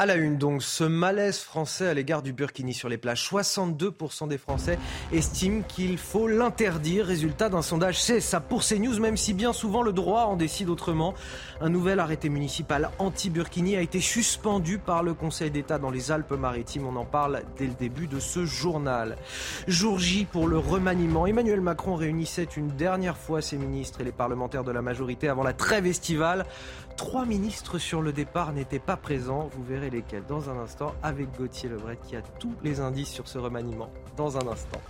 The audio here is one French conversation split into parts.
À la une, donc, ce malaise français à l'égard du burkini sur les plages. 62% des Français estiment qu'il faut l'interdire. Résultat d'un sondage CSA pour CNews, même si bien souvent le droit en décide autrement. Un nouvel arrêté municipal anti-burkini a été suspendu par le Conseil d'État dans les Alpes-Maritimes. On en parle dès le début de ce journal. Jour J pour le remaniement. Emmanuel Macron réunissait une dernière fois ses ministres et les parlementaires de la majorité avant la trêve estivale. Trois ministres sur le départ n'étaient pas présents. Vous verrez lesquels dans un instant avec Gauthier Lebret qui a tous les indices sur ce remaniement dans un instant.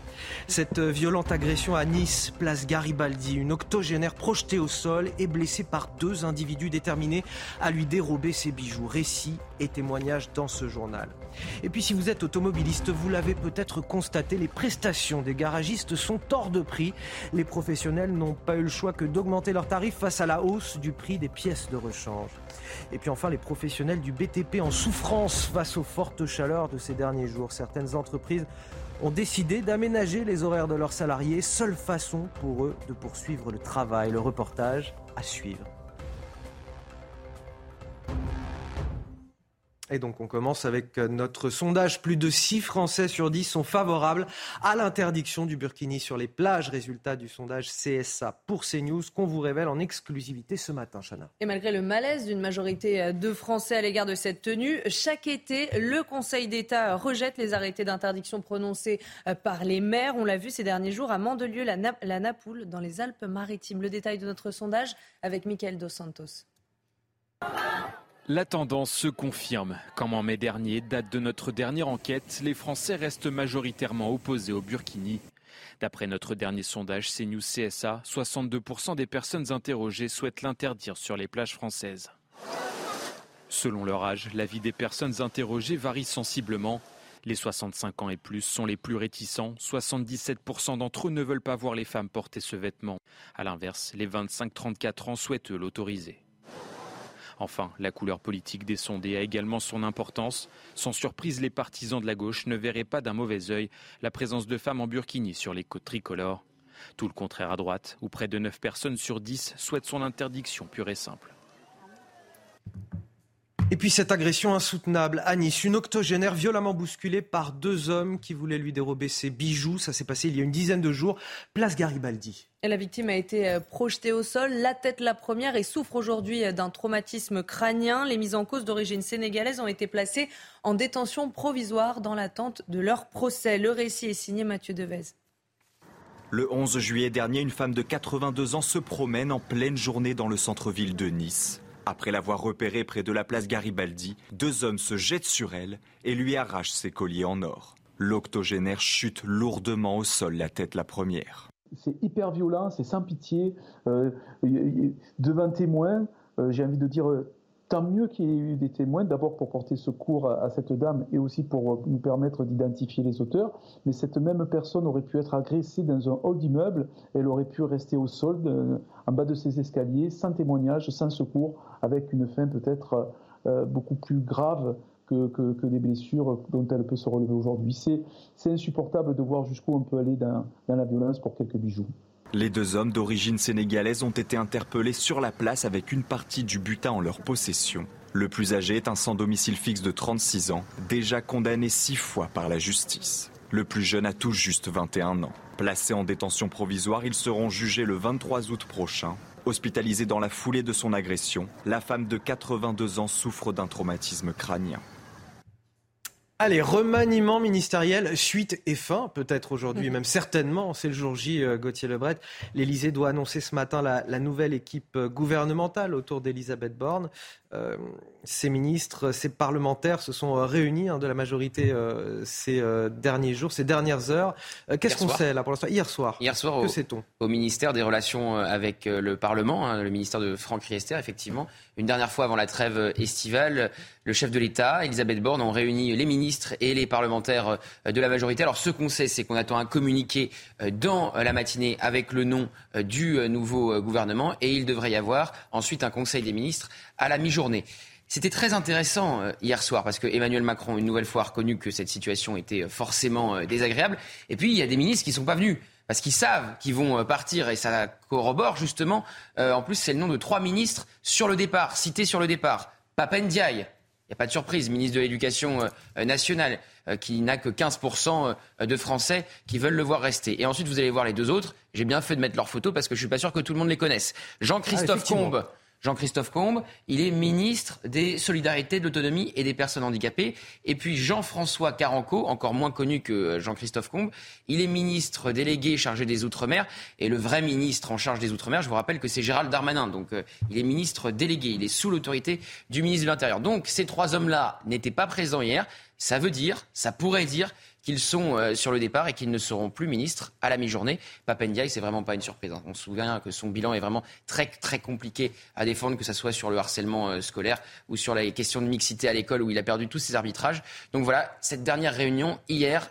Cette violente agression à Nice, place Garibaldi, une octogénaire projetée au sol et blessée par deux individus déterminés à lui dérober ses bijoux. Récit et témoignages dans ce journal. Et puis si vous êtes automobiliste, vous l'avez peut-être constaté, les prestations des garagistes sont hors de prix. Les professionnels n'ont pas eu le choix que d'augmenter leurs tarifs face à la hausse du prix des pièces de rechange. Et puis enfin, les professionnels du BTP en souffrance face aux fortes chaleurs de ces derniers jours. Certaines entreprises ont décidé d'aménager les horaires de leurs salariés, seule façon pour eux de poursuivre le travail. Le reportage à suivre. Et donc on commence avec euh, notre sondage. Plus de 6 Français sur 10 sont favorables à l'interdiction du burkini sur les plages. Résultat du sondage CSA pour CNews qu'on vous révèle en exclusivité ce matin, Chana. Et malgré le malaise d'une majorité euh, de Français à l'égard de cette tenue, chaque été, le Conseil d'État rejette les arrêtés d'interdiction prononcés euh, par les maires. On l'a vu ces derniers jours à Mandelieu, la, la Napoule, dans les Alpes-Maritimes. Le détail de notre sondage avec Michael Dos Santos. La tendance se confirme. Comme en mai dernier, date de notre dernière enquête, les Français restent majoritairement opposés au burkini. D'après notre dernier sondage CNews CSA, 62% des personnes interrogées souhaitent l'interdire sur les plages françaises. Selon leur âge, la vie des personnes interrogées varie sensiblement. Les 65 ans et plus sont les plus réticents. 77% d'entre eux ne veulent pas voir les femmes porter ce vêtement. A l'inverse, les 25-34 ans souhaitent l'autoriser. Enfin, la couleur politique des sondés a également son importance. Sans surprise, les partisans de la gauche ne verraient pas d'un mauvais œil la présence de femmes en burkini sur les côtes tricolores. Tout le contraire à droite, où près de 9 personnes sur 10 souhaitent son interdiction pure et simple. Et puis cette agression insoutenable à Nice, une octogénaire violemment bousculée par deux hommes qui voulaient lui dérober ses bijoux. Ça s'est passé il y a une dizaine de jours, place Garibaldi. la victime a été euh, projetée au sol, la tête la première, et souffre aujourd'hui euh, d'un traumatisme crânien. Les mises en cause d'origine sénégalaise ont été placées en détention provisoire dans l'attente de leur procès. Le récit est signé Mathieu Devez. Le 11 juillet dernier, une femme de 82 ans se promène en pleine journée dans le centre-ville de Nice. Après l'avoir repérée près de la place Garibaldi, deux hommes se jettent sur elle et lui arrachent ses colliers en or. L'octogénaire chute lourdement au sol, la tête la première. C'est hyper violent, c'est sans pitié. Euh, devant témoin, euh, j'ai envie de dire euh, Tant mieux qu'il y ait eu des témoins, d'abord pour porter secours à cette dame et aussi pour nous permettre d'identifier les auteurs. Mais cette même personne aurait pu être agressée dans un hall d'immeuble. Elle aurait pu rester au sol, en bas de ses escaliers, sans témoignage, sans secours, avec une fin peut-être euh, beaucoup plus grave que, que, des blessures dont elle peut se relever aujourd'hui. C'est insupportable de voir jusqu'où on peut aller dans la violence pour quelques bijoux. Les deux hommes d'origine sénégalaise ont été interpellés sur la place avec une partie du butin en leur possession. Le plus âgé est un sans domicile fixe de 36 ans, déjà condamné six fois par la justice. Le plus jeune a tout juste 21 ans. Placés en détention provisoire, ils seront jugés le 23 août prochain. Hospitalisée dans la foulée de son agression, la femme de 82 ans souffre d'un traumatisme crânien. Allez, remaniement ministériel, suite et fin, peut-être aujourd'hui, mhm. même certainement, c'est le jour J, euh, Gauthier Lebret. L'Élysée doit annoncer ce matin la, la nouvelle équipe euh, gouvernementale autour d'Elisabeth Borne. Euh, ces ministres, ces parlementaires se sont réunis hein, de la majorité ces derniers jours, ces dernières heures. Qu'est-ce qu'on sait là pour l'instant? Hier soir. Hier soir, que sait-on? Au ministère des Relations avec le Parlement, hein, le ministère de Franck Riester, effectivement, une dernière fois avant la trêve estivale, le chef de l'État, Elisabeth Borne, ont réuni les ministres et les parlementaires euh, de la majorité. Alors ce qu'on sait, c'est qu'on attend un communiqué euh, dans la matinée avec le nom euh, du nouveau gouvernement et il devrait y avoir ensuite un conseil des ministres à la mi-journée. C'était très intéressant hier soir parce que Emmanuel Macron, une nouvelle fois, a reconnu que cette situation était forcément désagréable. Et puis, il y a des ministres qui ne sont pas venus parce qu'ils savent qu'ils vont partir et ça corrobore justement. en plus, c'est le nom de trois ministres sur le départ, cités sur le départ. Papendiaï, n'y a pas de surprise, ministre de l'Éducation nationale, qui n'a que 15% de Français qui veulent le voir rester. Et ensuite, vous allez voir les deux autres. J'ai bien fait de mettre leurs photos parce que je suis pas sûr que tout le monde les connaisse. Jean-Christophe ah, Combe Jean-Christophe Combe, il est ministre des Solidarités, de l'Autonomie et des Personnes Handicapées. Et puis Jean-François Caranco, encore moins connu que Jean-Christophe Combe, il est ministre délégué chargé des Outre-mer. Et le vrai ministre en charge des Outre-mer, je vous rappelle que c'est Gérald Darmanin. Donc euh, il est ministre délégué, il est sous l'autorité du ministre de l'Intérieur. Donc ces trois hommes-là n'étaient pas présents hier. Ça veut dire, ça pourrait dire qu'ils sont euh, sur le départ et qu'ils ne seront plus ministres à la mi-journée. Papendiaï, c'est vraiment pas une surprise. Hein. On se souvient que son bilan est vraiment très très compliqué à défendre, que ce soit sur le harcèlement euh, scolaire ou sur les questions de mixité à l'école où il a perdu tous ses arbitrages. Donc voilà, cette dernière réunion hier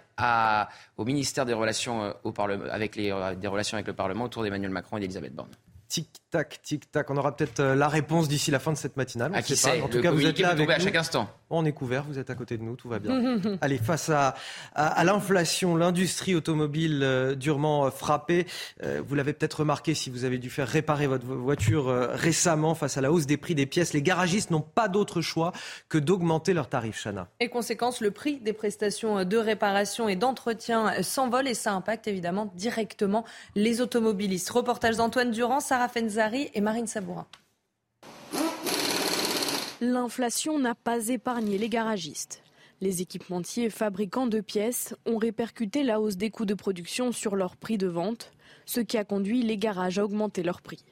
au ministère des Relations, euh, au Parlement, avec les, des Relations avec le Parlement autour d'Emmanuel Macron et d'Elisabeth Borne. Tic-tac, tic-tac. On aura peut-être euh, la réponse d'ici la fin de cette matinale. À qui sait En tout cas, vous êtes là avec à chaque instant. On est couvert, vous êtes à côté de nous, tout va bien. Allez, face à, à, l'inflation, l'industrie automobile euh, durement euh, frappée. vous l'avez peut-être remarqué si vous avez dû faire réparer votre voiture récemment face à la hausse des prix des pièces. Les garagistes n'ont pas d'autre choix que d'augmenter leurs tarifs, Chana. Et conséquence, le prix des prestations de réparation et d'entretien s'envole et ça impacte évidemment directement les automobilistes. Reportage d'Antoine Durand, Sarah Et Marine Sabourin. L'inflation n'a pas épargné les garagistes. Les équipementiers fabricants de pièces ont répercuté la hausse des coûts de production sur leur prix de vente, ce qui a conduit les garages à augmenter leur prix.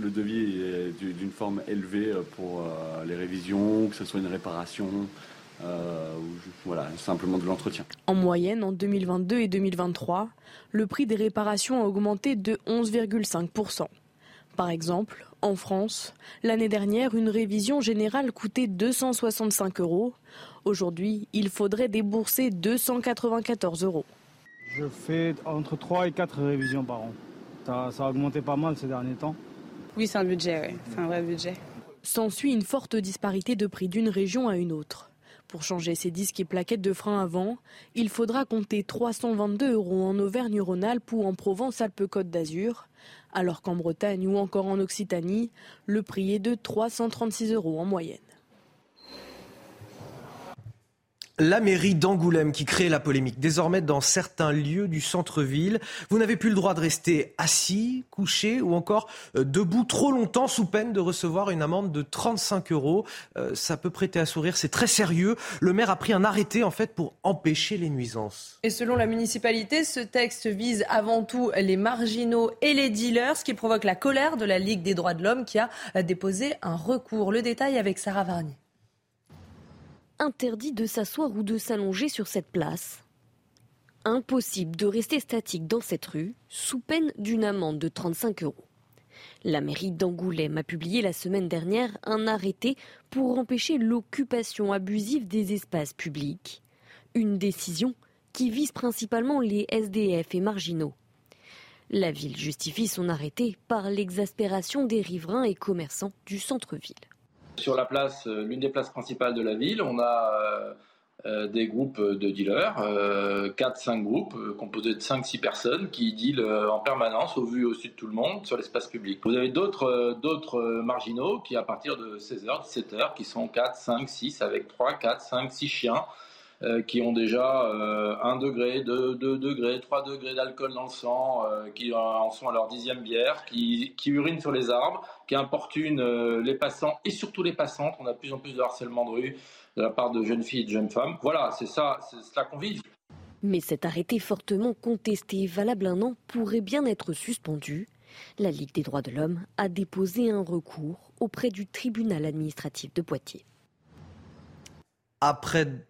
Le devis est d'une forme élevée pour euh, les révisions, que ce soit une réparation, euh, voilà, simplement de l'entretien. En moyenne, en 2022 et 2023, le prix des réparations a augmenté de 11,5%. Par exemple, en France, l'année dernière, une révision générale coûtait 265 euros. Aujourd'hui, il faudrait débourser 294 euros. Je fais entre 3 et 4 révisions par an. Ça, a augmenté pas mal ces derniers temps. Oui, c'est un budget, c'est un vrai budget. S'ensuit une forte disparité de prix d'une région à une autre. Pour changer ses disques et plaquettes de frein avant, il faudra compter 322 euros en Auvergne-Rhône-Alpes ou en Provence-Alpes-Côte d'Azur, alors qu'en Bretagne ou encore en Occitanie, le prix est de 336 euros en moyenne. La mairie d'Angoulême qui crée la polémique. Désormais, dans certains lieux du centre-ville, vous n'avez plus le droit de rester assis, couché ou encore euh, debout trop longtemps sous peine de recevoir une amende de 35 euros. Euh, ça peut prêter à sourire, c'est très sérieux. Le maire a pris un arrêté en fait pour empêcher les nuisances. Et selon la municipalité, ce texte vise avant tout les marginaux et les dealers, ce qui provoque la colère de la Ligue des droits de l'homme qui a déposé un recours. Le détail avec Sarah Varnier interdit de s'asseoir ou de s'allonger sur cette place. Impossible de rester statique dans cette rue sous peine d'une amende de 35 euros. La mairie d'Angoulême a publié la semaine dernière un arrêté pour empêcher l'occupation abusive des espaces publics. Une décision qui vise principalement les SDF et marginaux. La ville justifie son arrêté par l'exaspération des riverains et commerçants du centre-ville. Sur la place, euh, l'une des places principales de la ville, on a euh, euh, des groupes de dealers, 4-5 groupes composés de 5-6 personnes qui dealent en permanence au vu au sud de tout le monde sur l'espace public. Vous avez d'autres, marginaux qui à partir de 16h, 17h, qui sont 4, 5, 6 avec 3, 4, 5, 6 chiens qui ont déjà euh, 1 degré, 2, 2 degrés, 3 degrés d'alcool dans le sang, qui en sont à leur dixième bière, qui, qui urinent sur les arbres, qui importunent euh, les passants et surtout les passantes. On a de plus en plus de harcèlement de rue de la part de jeunes filles et de jeunes femmes. Voilà, c'est ça, c'est cela qu'on vit. Mais cet arrêté fortement contesté, valable un an, pourrait bien être suspendu. La Ligue des droits de l'homme a déposé un recours auprès du tribunal administratif de Poitiers. Après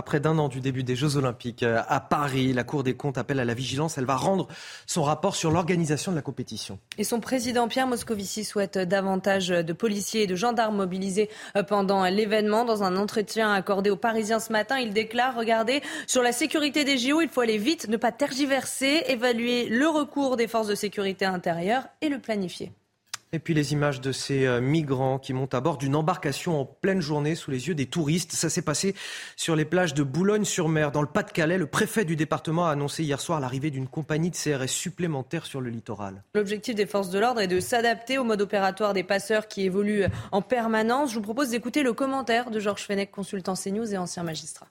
après d'un an du début des Jeux Olympiques euh, à Paris, la Cour des comptes appelle à la vigilance. Elle va rendre son rapport sur l'organisation de la compétition. Et son président Pierre Moscovici souhaite davantage de policiers et de gendarmes mobilisés euh, pendant l'événement. Dans un entretien accordé aux Parisiens ce matin, il déclare Regardez, sur la sécurité des JO, il faut aller vite, ne pas tergiverser, évaluer le recours des forces de sécurité intérieure et le planifier. Et puis les images de ces euh, migrants qui montent à bord d'une embarcation en pleine journée sous les yeux des touristes. Ça s'est passé sur les plages de Boulogne-sur-Mer, dans le Pas-de-Calais. Le préfet du département a annoncé hier soir l'arrivée d'une compagnie de CRS supplémentaire sur le littoral. L'objectif des forces de l'ordre est de s'adapter au mode opératoire des passeurs qui évoluent en permanence. Je vous propose d'écouter le commentaire de Georges Fenech, consultant CNews et ancien magistrat.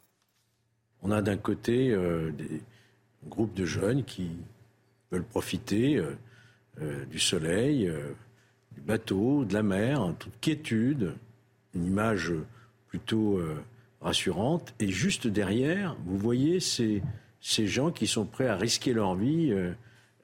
On a d'un côté euh, des groupes de jeunes qui veulent profiter euh, euh, du soleil du bateau, de la mer, en toute quiétude, une image plutôt euh, rassurante. Et juste derrière, vous voyez ces, ces gens qui sont prêts à risquer leur vie euh,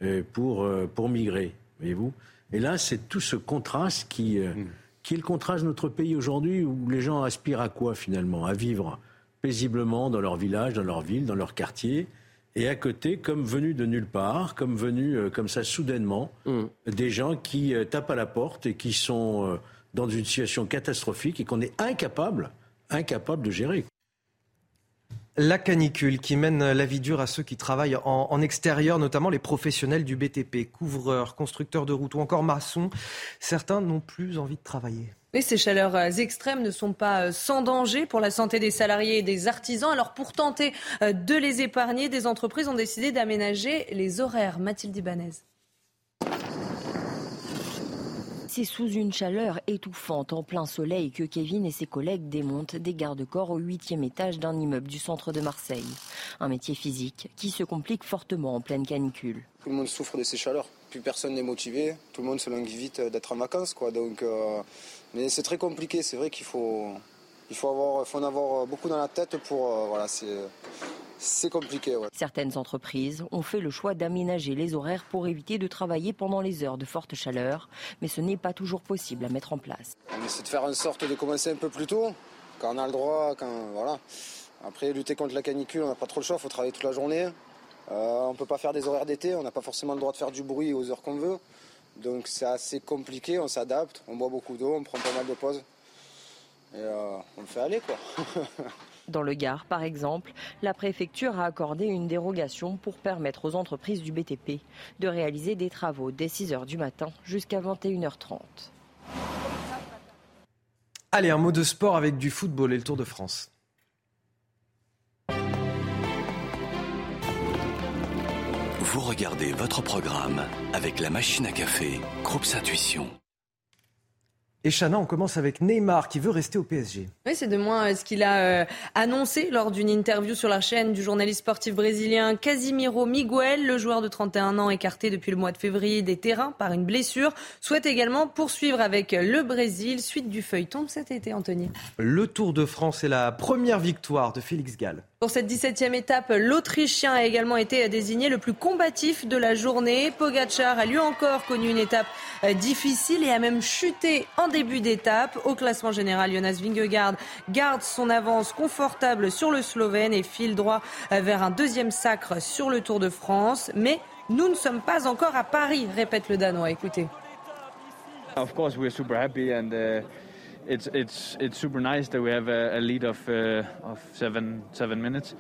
euh, pour, pour migrer, voyez-vous. Et là, c'est tout ce contraste qui, mm. qui est le contraste de notre pays aujourd'hui, où les gens aspirent à quoi finalement? À vivre paisiblement dans leur village, dans leur ville, dans leur quartier, et à côté, comme venus de nulle part, comme venus euh, comme ça soudainement, mm. des gens qui euh, tapent à la porte et qui sont euh, dans une situation catastrophique et qu'on est incapable, incapable de gérer. La canicule qui mène la vie dure à ceux qui travaillent en, en, extérieur, notamment les professionnels du BTP, couvreurs, constructeurs de routes ou encore maçons. Certains n'ont plus envie de travailler ces chaleurs euh, extrêmes ne sont pas euh, sans danger pour la santé des salariés et des artisans. Alors pour tenter euh, de les épargner, des entreprises ont décidé d'aménager les horaires. Mathilde Ibanez. C'est sous une chaleur étouffante en plein soleil que Kevin et ses collègues démontent des garde-corps au huitième étage d'un immeuble du centre de Marseille. Un métier physique qui se complique fortement en pleine canicule. Tout le monde souffre de ces chaleurs. Plus personne n'est motivé. Tout le monde se languit vite d'être en vacances. Quoi. Donc, mais c'est très compliqué, c'est vrai qu'il faut, il faut, avoir, faut en avoir beaucoup dans la tête pour. Euh, voilà, c'est. compliqué. Certaines entreprises ont fait le choix d'aménager les horaires pour éviter de travailler pendant les heures de forte chaleur, mais ce n'est pas toujours possible à mettre en place. On essaie de faire en sorte de commencer un peu plus tôt, quand on a le droit, quand voilà. Après, lutter contre la canicule, on n'a pas trop le choix, il faut travailler toute la journée. Euh, on ne peut pas faire des horaires d'été, on n'a pas forcément le droit de faire du bruit aux heures qu'on veut. Donc c'est assez compliqué, on s'adapte, on boit beaucoup d'eau, on prend pas mal de pauses. Et euh, on le fait aller quoi. Dans le Gard, par exemple, la préfecture a accordé une dérogation pour permettre aux entreprises du BTP de réaliser des travaux dès 6h du matin jusqu'à 21h30. Allez, un mot de sport avec du football et le Tour de France. Vous regardez votre programme avec la machine à café, Groupe Intuition. Et Chana, on commence avec Neymar qui veut rester au PSG. Oui, c'est de moins euh, ce qu'il a euh, annoncé lors d'une interview sur la chaîne du journaliste sportif brésilien Casimiro Miguel. Le joueur de 31 ans, écarté depuis le mois de février des terrains par une blessure, souhaite également poursuivre avec le Brésil. Suite du feuilleton cet été, Anthony. Le Tour de France est la première victoire de Félix Gall. Pour cette 17e étape, l'Autrichien a également été désigné le plus combatif de la journée. Pogacar a lui encore connu une étape euh, difficile et a même chuté en début d'étape. Au classement général, Jonas Vingegaard garde son avance confortable sur le Slovène et file droit euh, vers un deuxième sacre sur le Tour de France. Mais nous ne sommes pas encore à Paris, répète le Danois. Écoutez. Super uh, it's it's it's super nice that we have a, a lead of uh, of seven seven minutes.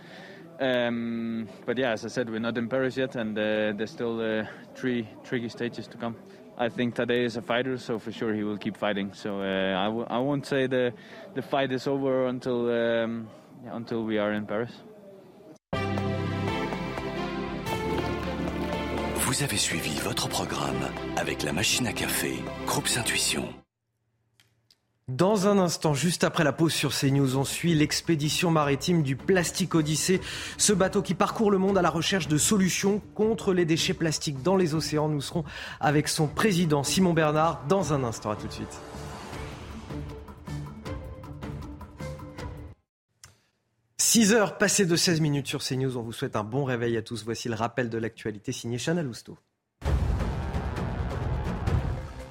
Um, but yeah, as I said, we're not in Paris yet, and uh, there's still uh, three tricky stages to come. I think Tadej is a fighter, so for sure he will keep fighting. So I won't say the the fight is over until um, yeah, until we are in Paris. Vous avez suivi votre programme avec la machine à café, Groupe Intuition. Dans un instant, juste après la pause sur CNews, on suit l'expédition maritime du Plastique Odyssée. Ce bateau qui parcourt le monde à la recherche de solutions contre les déchets plastiques dans les océans. Nous serons avec son président Simon Bernard dans un instant. À tout de suite. « 6 heures passées de 16 minutes sur CNews. On vous souhaite un bon réveil à tous. Voici le rappel de l'actualité signé Chana Lousteau.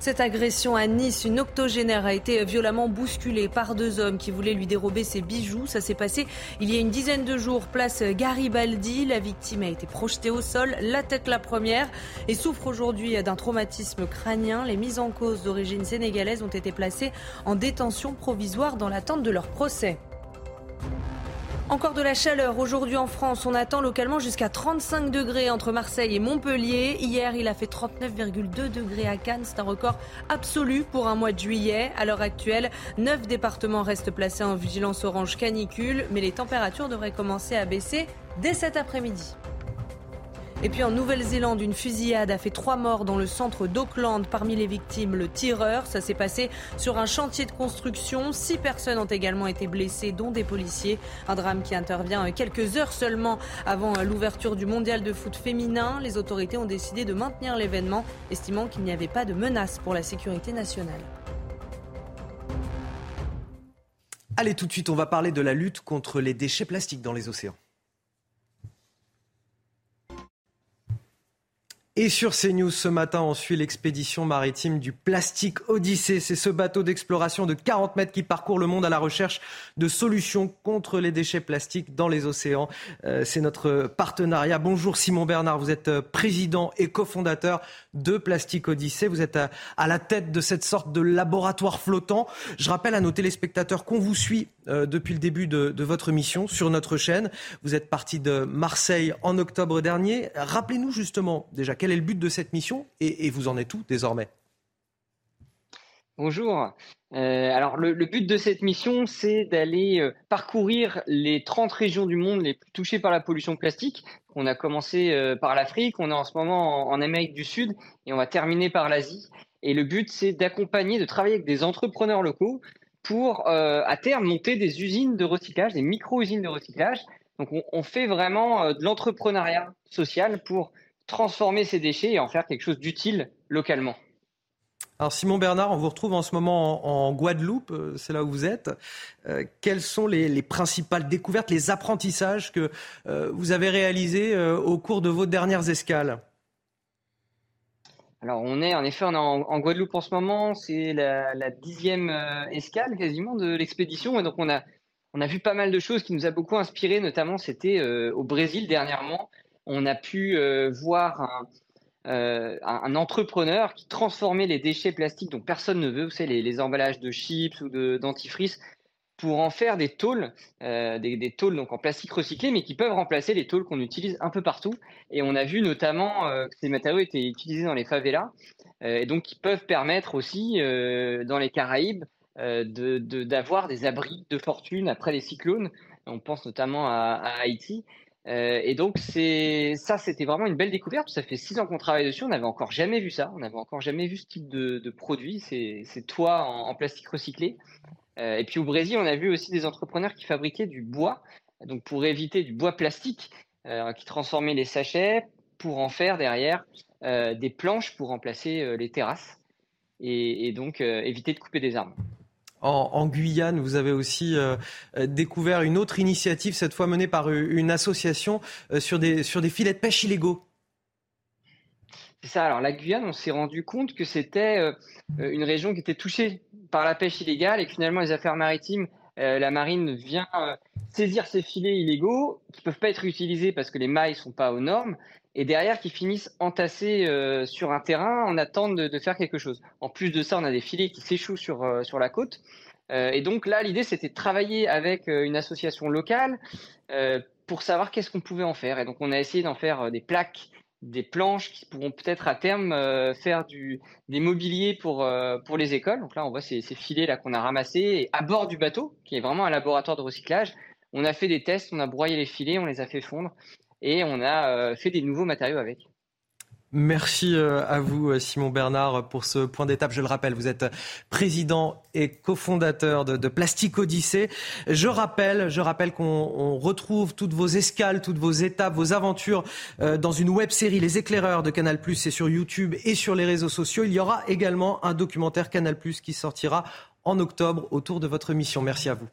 Cette agression à Nice, une octogénaire a été violemment bousculée par deux hommes qui voulaient lui dérober ses bijoux. Ça s'est passé il y a une dizaine de jours, place Garibaldi. La victime a été projetée au sol, la tête la première, et souffre aujourd'hui d'un traumatisme crânien. Les mises en cause d'origine sénégalaise ont été placées en détention provisoire dans l'attente de leur procès. Encore de la chaleur aujourd'hui en France. On attend localement jusqu'à 35 degrés entre Marseille et Montpellier. Hier, il a fait 39,2 degrés à Cannes. C'est un record absolu pour un mois de juillet. À l'heure actuelle, 9 départements restent placés en vigilance orange canicule, mais les températures devraient commencer à baisser dès cet après-midi. Et puis en Nouvelle-Zélande, une fusillade a fait trois morts dans le centre d'Auckland. Parmi les victimes, le tireur. Ça s'est passé sur un chantier de construction. Six personnes ont également été blessées, dont des policiers. Un drame qui intervient quelques heures seulement avant l'ouverture du mondial de foot féminin. Les autorités ont décidé de maintenir l'événement, estimant qu'il n'y avait pas de menace pour la sécurité nationale. Allez, tout de suite, on va parler de la lutte contre les déchets plastiques dans les océans. Et sur CNews ce matin, on suit l'expédition maritime du Plastique Odyssée. C'est ce bateau d'exploration de 40 mètres qui parcourt le monde à la recherche de solutions contre les déchets plastiques dans les océans. Euh, c'est notre partenariat. Bonjour Simon Bernard, vous êtes euh, président et cofondateur de Plastique Odyssée. Vous êtes à, la tête de cette sorte de laboratoire flottant. Je rappelle à nos téléspectateurs qu'on vous suit euh, depuis le début de, votre mission sur notre chaîne. Vous êtes parti de Marseille en octobre dernier. Rappelez-nous justement déjà quel est le but de cette mission et, vous en êtes où désormais? Bonjour. Euh, alors le, but de cette mission, c'est d'aller euh, parcourir les 30 régions du monde les plus touchées par la pollution plastique. On a commencé euh, par l'Afrique, on est en ce moment en, Amérique du Sud et on va terminer par l'Asie. Et le but, c'est d'accompagner, de travailler avec des entrepreneurs locaux pour, à terme, monter des usines de recyclage, des micro-usines de recyclage. Donc on, on fait vraiment de l'entrepreneuriat social pour transformer ces déchets et en faire quelque chose d'utile localement. Alors Simon Bernard, on vous retrouve en ce moment en, Guadeloupe, euh, c'est là où vous êtes. Euh, quelles sont les, principales découvertes, les apprentissages que euh, vous avez réalisés au cours de vos dernières escales? Alors on est en effet en, Guadeloupe en ce moment, c'est la, dixième escale quasiment de l'expédition. Et donc on a on a vu pas mal de choses qui nous a beaucoup inspiré, notamment c'était au Brésil dernièrement. On a pu voir euh, un, entrepreneur qui transformait les déchets plastiques dont personne ne veut, vous savez, les, emballages de chips ou de pour en faire des tôles, euh, des, tôles donc en plastique recyclé, mais qui peuvent remplacer les tôles qu'on utilise un peu partout. Et on a vu notamment que ces matériaux étaient utilisés dans les favelas, et donc qui peuvent permettre aussi dans les Caraïbes d'avoir des abris de fortune après les cyclones. On pense notamment à Haïti. Euh, et donc c'est ça, c'était vraiment une belle découverte. Ça fait six ans qu'on travaille dessus. On n'avait encore jamais vu ça. On n'avait encore jamais vu ce type de, produit. C'est toits en, en, plastique recyclé. Euh, et puis au Brésil, on a vu aussi des entrepreneurs qui fabriquaient du bois, donc pour éviter du bois plastique, euh, qui transformaient les sachets pour en faire derrière des planches pour remplacer les terrasses et donc éviter de couper des arbres. En, Guyane, vous avez aussi euh, euh, découvert une autre initiative, cette fois menée par une association euh, sur, des, sur des filets de pêche illégaux. C'est ça. Alors la Guyane, on s'est rendu compte que c'était une région qui était touchée par la pêche illégale et que finalement les affaires maritimes, la marine vient saisir ces filets illégaux qui peuvent pas être utilisés parce que les mailles sont pas aux normes et derrière qui finissent entassés euh, sur un terrain en attente de, faire quelque chose. En plus de ça, on a des filets qui s'échouent sur, euh, sur la côte. Euh, et donc là, l'idée, c'était de travailler avec une association locale pour savoir qu'est-ce qu'on pouvait en faire. Et donc on a essayé d'en faire des plaques, des planches qui pourront peut-être à terme faire du, des mobiliers pour, pour les écoles. Donc là, on voit ces, ces filets là qu'on a ramassés à bord du bateau, qui est vraiment un laboratoire de recyclage. On a fait des tests, on a broyé les filets, on les a fait fondre et on a euh, fait des nouveaux matériaux avec. Merci euh, à vous, euh, Simon Bernard, pour ce point d'étape. Je le rappelle, vous êtes président et cofondateur de, de Plastique Odyssée. Je rappelle, je rappelle qu'on retrouve toutes vos escales, toutes vos étapes, vos aventures dans une web série Les Éclaireurs de Canal+. C'est sur YouTube et sur les réseaux sociaux. Il y aura également un documentaire Canal+ qui sortira en octobre autour de votre mission. Merci à vous.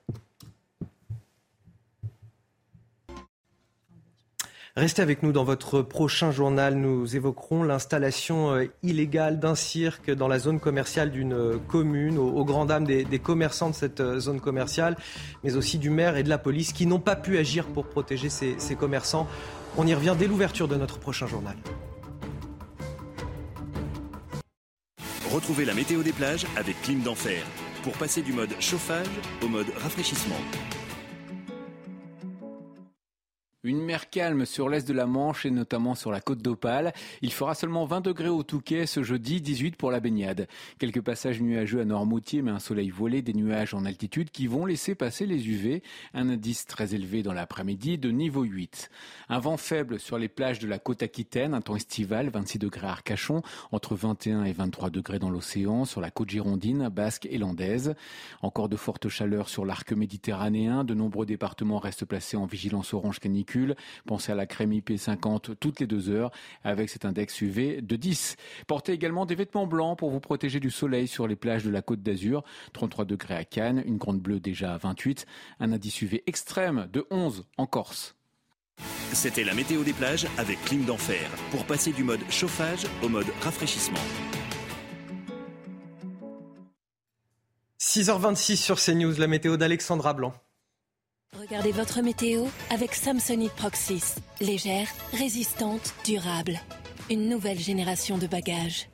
Restez avec nous dans votre prochain journal. Nous évoquerons l'installation euh, illégale d'un cirque dans la zone commerciale d'une euh, commune, au, grand dam des, commerçants de cette euh, zone commerciale, mais aussi du maire et de la police qui n'ont pas pu agir pour protéger ces, ces commerçants. On y revient dès l'ouverture de notre prochain journal. Retrouvez la météo des plages avec Clim d'Enfer pour passer du mode chauffage au mode rafraîchissement. Une mer calme sur l'est de la Manche et notamment sur la côte d'Opale. Il fera seulement 20 degrés au Touquet ce jeudi, 18 pour la baignade. Quelques passages nuageux à Normoutier, mais un soleil volé, des nuages en altitude qui vont laisser passer les UV. Un indice très élevé dans l'après-midi de niveau 8. Un vent faible sur les plages de la côte aquitaine, un temps estival, 26 degrés à Arcachon, entre 21 et 23 degrés dans l'océan, sur la côte girondine, basque et landaise. Encore de fortes chaleurs sur l'arc méditerranéen. De nombreux départements restent placés en vigilance orange canicule Pensez à la crème IP50 toutes les deux heures avec cet index UV de 10. Portez également des vêtements blancs pour vous protéger du soleil sur les plages de la Côte d'Azur. 33 degrés à Cannes, une grande bleue déjà à 28, un indice UV extrême de 11 en Corse. C'était la météo des plages avec Clim d'Enfer pour passer du mode chauffage au mode rafraîchissement. 6h26 sur CNews, la météo d'Alexandra Blanc. Regardez votre météo avec Samsonite Proxys. Légère, résistante, durable. Une nouvelle génération de bagages.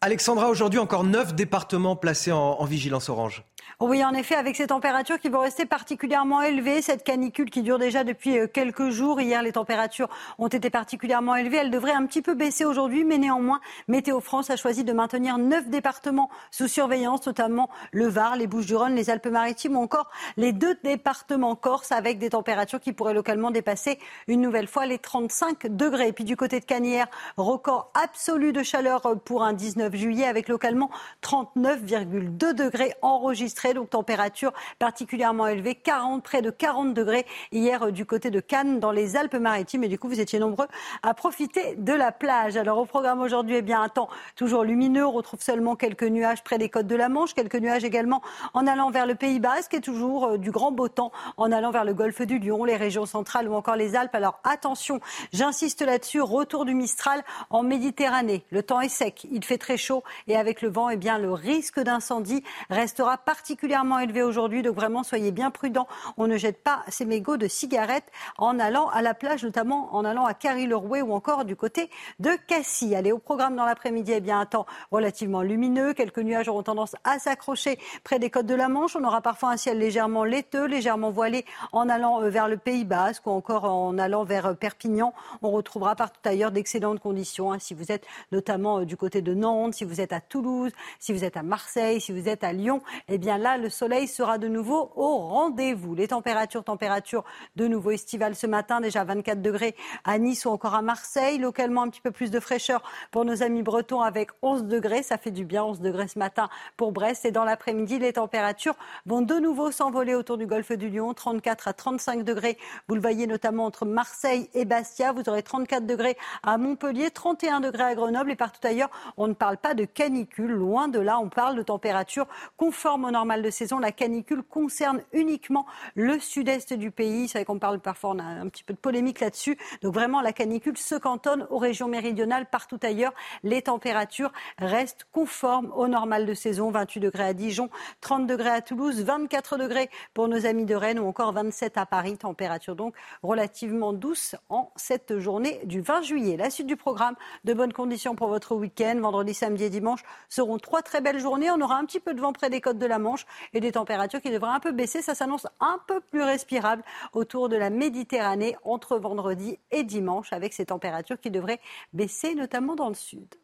Alexandra, aujourd'hui encore 9 départements placés en, en vigilance orange. Oui, en effet, avec ces températures qui vont rester particulièrement élevées, cette canicule qui dure déjà depuis euh, quelques jours. Hier, les températures ont été particulièrement élevées. Elles devraient un petit peu baisser aujourd'hui, mais néanmoins, Météo France a choisi de maintenir neuf départements sous surveillance, notamment le Var, les Bouches-du-Rhône, les Alpes-Maritimes ou encore les deux départements corse avec des températures qui pourraient localement dépasser une nouvelle fois les 35 degrés. Et puis du côté de Canière, record absolu de chaleur pour un 19 juillet avec localement 39,2 degrés enregistrés donc température particulièrement élevée, 40, près de 40 degrés hier euh, du côté de Cannes dans les Alpes-Maritimes. Et du coup, vous étiez nombreux à profiter de la plage. Alors au programme aujourd'hui, eh bien un temps toujours lumineux. On retrouve seulement quelques nuages près des côtes de la Manche, quelques nuages également en allant vers le Pays Basque et toujours euh, du grand beau temps en allant vers le golfe du Lion, les régions centrales ou encore les Alpes. Alors attention, j'insiste là-dessus, retour du Mistral en Méditerranée. Le temps est sec, il fait très chaud et avec le vent, eh bien le risque d'incendie restera particulièrement particulièrement élevé aujourd'hui, donc vraiment soyez bien prudents. On ne jette pas ces mégots de cigarettes en allant à la plage, notamment en allant à Carry-le-Rouet ou encore du côté de Cassis. Allez, au programme dans l'après-midi, eh bien un temps relativement lumineux. Quelques nuages auront tendance à s'accrocher près des côtes de la Manche. On aura parfois un ciel légèrement laiteux, légèrement voilé en allant euh, vers le Pays Basque ou encore en allant vers euh, Perpignan. On retrouvera partout ailleurs d'excellentes conditions. Hein, si vous êtes notamment euh, du côté de Nantes, si vous êtes à Toulouse, si vous êtes à Marseille, si vous êtes à Lyon, eh bien là, le soleil sera de nouveau au rendez-vous. Les températures, températures de nouveau estivales ce matin, déjà 24 degrés à Nice ou encore à Marseille. Localement, un petit peu plus de fraîcheur pour nos amis bretons avec 11 degrés. Ça fait du bien, 11 degrés ce matin pour Brest. Et dans l'après-midi, les températures vont de nouveau s'envoler autour du golfe du Lion, 34 à 35 degrés. Vous le voyez notamment entre Marseille et Bastia. Vous aurez 34 degrés à Montpellier, 31 degrés à Grenoble et partout ailleurs. On ne parle pas de canicule. Loin de là, on parle de températures conformes au de saison. La canicule concerne uniquement le sud-est du pays. C'est vrai qu'on parle parfois, on a un petit peu de polémique là-dessus. Donc vraiment, la canicule se cantonne aux régions méridionales. Partout ailleurs, les températures restent conformes au normal de saison. 28 degrés à Dijon, 30 degrés à Toulouse, 24 degrés pour nos amis de Rennes ou encore 27 à Paris. Température donc relativement douce en cette journée du 20 juillet. La suite du programme, de bonnes conditions pour votre week-end. Vendredi, samedi et dimanche seront trois très belles journées. On aura un petit peu de vent près des côtes de la Manche et des températures qui devraient un peu baisser. Ça s'annonce un peu plus respirable autour de la Méditerranée entre vendredi et dimanche avec ces températures qui devraient baisser notamment dans le sud.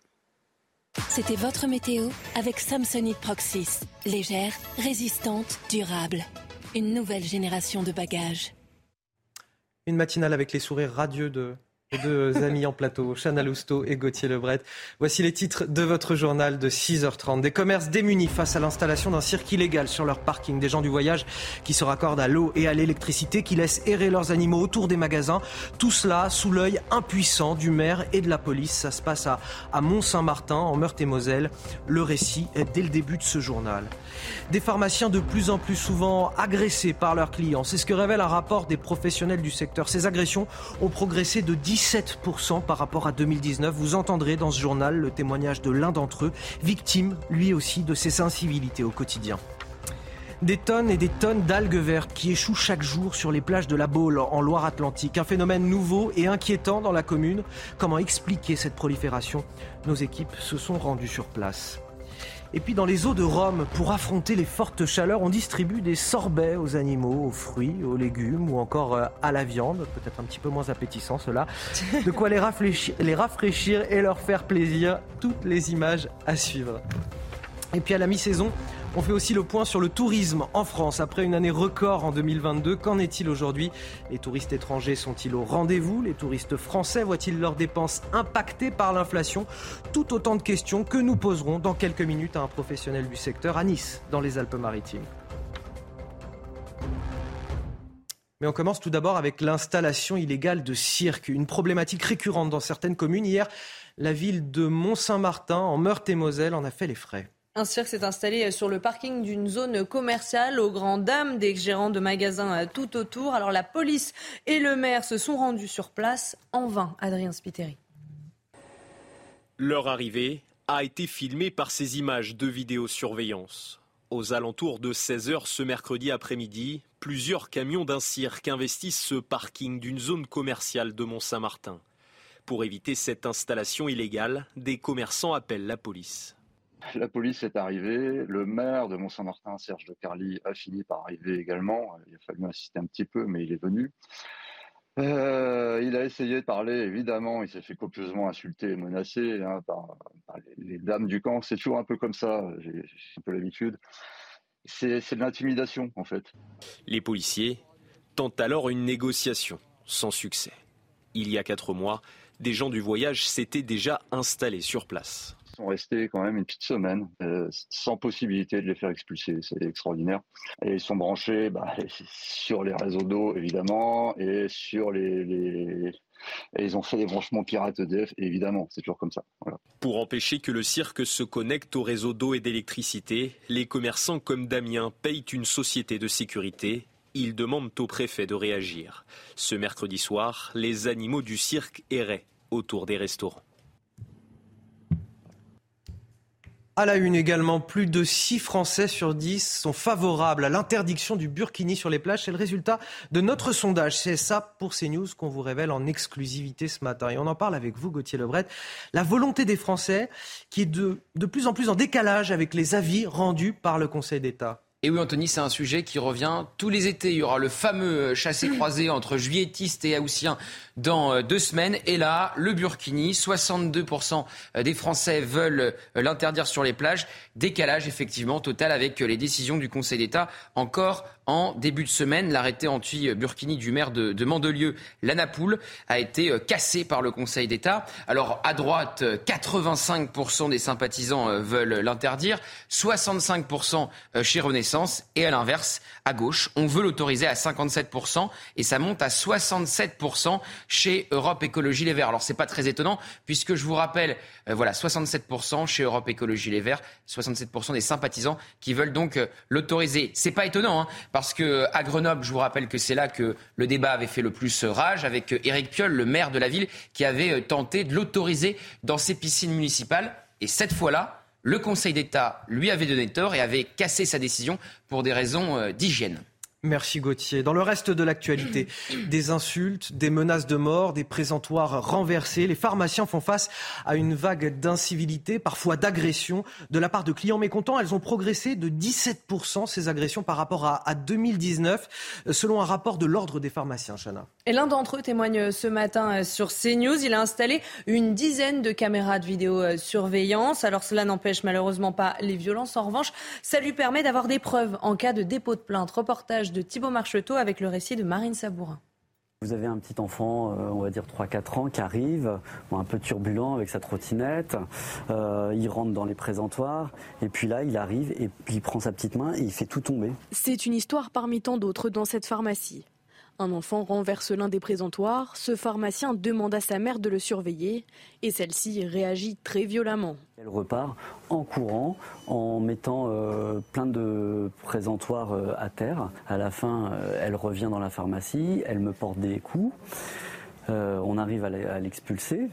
C'était votre météo avec Samsonite Proxys. Légère, résistante, durable. Une nouvelle génération de bagages. Une matinale avec les sourires radieux de deux amis en plateau, Chana Lousteau et Gauthier Lebret. Voici les titres de votre journal de 6h30. Des commerces démunis face à l'installation d'un cirque illégal sur leur parking. Des gens du voyage qui se raccordent à l'eau et à l'électricité, qui laissent errer leurs animaux autour des magasins. Tout cela sous l'œil impuissant du maire et de la police. Ça se passe à, à Mont-Saint-Martin, en Meurthe-et-Moselle. Le récit est dès le début de ce journal. Des pharmaciens de plus en plus souvent agressés par leurs clients. C'est ce que révèle un rapport des professionnels du secteur. Ces agressions ont progressé de 10 17% par rapport à 2019. Vous entendrez dans ce journal le témoignage de l'un d'entre eux, victime lui aussi de ces incivilités au quotidien. Des tonnes et des tonnes d'algues vertes qui échouent chaque jour sur les plages de la Baule en Loire-Atlantique. Un phénomène nouveau et inquiétant dans la commune. Comment expliquer cette prolifération? Nos équipes se sont rendues sur place. Et puis dans les eaux de Rome, pour affronter les fortes chaleurs, on distribue des sorbets aux animaux, aux fruits, aux légumes ou encore euh, à la viande. Peut-être un petit peu moins appétissant cela. De quoi les rafraîchir, les rafraîchir et leur faire plaisir. Toutes les images à suivre. Et puis à la mi-saison, on fait aussi le point sur le tourisme en France. Après une année record en 2022, qu'en est-il aujourd'hui? Les touristes étrangers sont-ils au rendez-vous? Les touristes français voient-ils leurs dépenses impactées par l'inflation? Tout autant de questions que nous poserons dans quelques minutes à un professionnel du secteur à Nice, dans les Alpes-Maritimes. Mais on commence tout d'abord avec l'installation illégale de cirques, une problématique récurrente dans certaines communes. Hier, la ville de Mont-Saint-Martin, en Meurthe-et-Moselle, en a fait les frais. Un cirque s'est installé sur le parking d'une zone commerciale aux grandes dames des gérants de magasins tout autour. Alors la police et le maire se sont rendus sur place en vain. Adrien Spiteri. Leur arrivée a été filmée par ces images de vidéosurveillance. Aux alentours de 16h ce mercredi après-midi, plusieurs camions d'un cirque investissent ce parking d'une zone commerciale de Mont-Saint-Martin. Pour éviter cette installation illégale, des commerçants appellent la police. La police est arrivée, le maire de Mont-Saint-Martin, Serge de Carly, a fini par arriver également. Il a fallu insister un petit peu, mais il est venu. Euh, il a essayé de parler, évidemment, il s'est fait copieusement insulter et menacer hein, par, les, dames du camp. C'est toujours un peu comme ça, j'ai un peu l'habitude. C'est de l'intimidation, en fait. Les policiers tentent alors une négociation, sans succès. Il y a quatre mois, des gens du voyage s'étaient déjà installés sur place sont restés quand même une petite semaine euh, sans possibilité de les faire expulser. C'est extraordinaire. Et ils sont branchés bah, sur les réseaux d'eau, évidemment, et sur les, Et ils ont fait des branchements pirates EDF, évidemment, c'est toujours comme ça. Pour empêcher que le cirque se connecte au réseau d'eau et d'électricité, les commerçants comme Damien payent une société de sécurité. Ils demandent au préfet de réagir. Ce mercredi soir, les animaux du cirque erraient autour des restaurants. À la une également, plus de 6 Français sur 10 sont favorables à l'interdiction du burkini sur les plages. C'est le résultat de notre sondage. C'est ça pour CNews qu'on vous révèle en exclusivité ce matin. Et on en parle avec vous, Gauthier Lebret. La volonté des Français qui est de plus en plus en décalage avec les avis rendus par le Conseil d'État. Et oui, Anthony, c'est un sujet qui revient tous les étés. Il y aura le fameux chassé-croisé entre juilletistes et haussiens dans euh, deux semaines. Et là, le burkini, 62% des Français veulent euh, l'interdire sur les plages. Décalage, effectivement, total avec euh, les décisions du Conseil d'État. Encore en début de semaine, l'arrêté anti-burkini du maire de, de Mandelieu, Lanapoule, a été cassé par le Conseil d'État. Alors, à droite, 85% des sympathisants veulent l'interdire, 65% chez Renaissance. Et à l'inverse, à gauche, on veut l'autoriser à 57% et ça monte à 67% chez Europe Écologie Les Verts. Alors c'est pas très étonnant puisque je vous rappelle, euh, voilà, 67% chez Europe Écologie Les Verts, 67% des sympathisants qui veulent donc euh, l'autoriser. C'est pas étonnant hein, parce que à Grenoble, je vous rappelle que c'est là que le débat avait fait le plus rage avec Éric Piolle, le maire de la ville, qui avait euh, tenté de l'autoriser dans ses piscines municipales. Et cette fois-là, le Conseil d'État lui avait donné tort et avait cassé sa décision pour des raisons d'hygiène. Merci Gauthier. Dans le reste de l'actualité, des insultes, des menaces de mort, des présentoirs renversés. Les pharmaciens font face à une vague d'incivilité, parfois d'agression de la part de clients mécontents. Elles ont progressé de 17% ces agressions par rapport à, 2019, selon un rapport de l'Ordre des pharmaciens, Chana. Et l'un d'entre eux témoigne ce matin sur CNews. Il a installé une dizaine de caméras de vidéosurveillance. Alors cela n'empêche malheureusement pas les violences. En revanche, ça lui permet d'avoir des preuves en cas de dépôt de plainte. Reportage de Thibault Marcheteau avec le récit de Marine Sabourin. Vous avez un petit enfant, euh, on va dire 3-4 ans, qui arrive, un peu turbulent avec sa trottinette. Euh, il rentre dans les présentoirs et puis là, il arrive et puis il prend sa petite main et il fait tout tomber. C'est une histoire parmi tant d'autres dans cette pharmacie. Un enfant renverse l'un des présentoirs, ce pharmacien demande à sa mère de le surveiller et celle-ci réagit très violemment. Elle repart en courant, en mettant euh, plein de présentoirs euh, à terre. À la fin, euh, elle revient dans la pharmacie, elle me porte des coups. on arrive à l'expulser.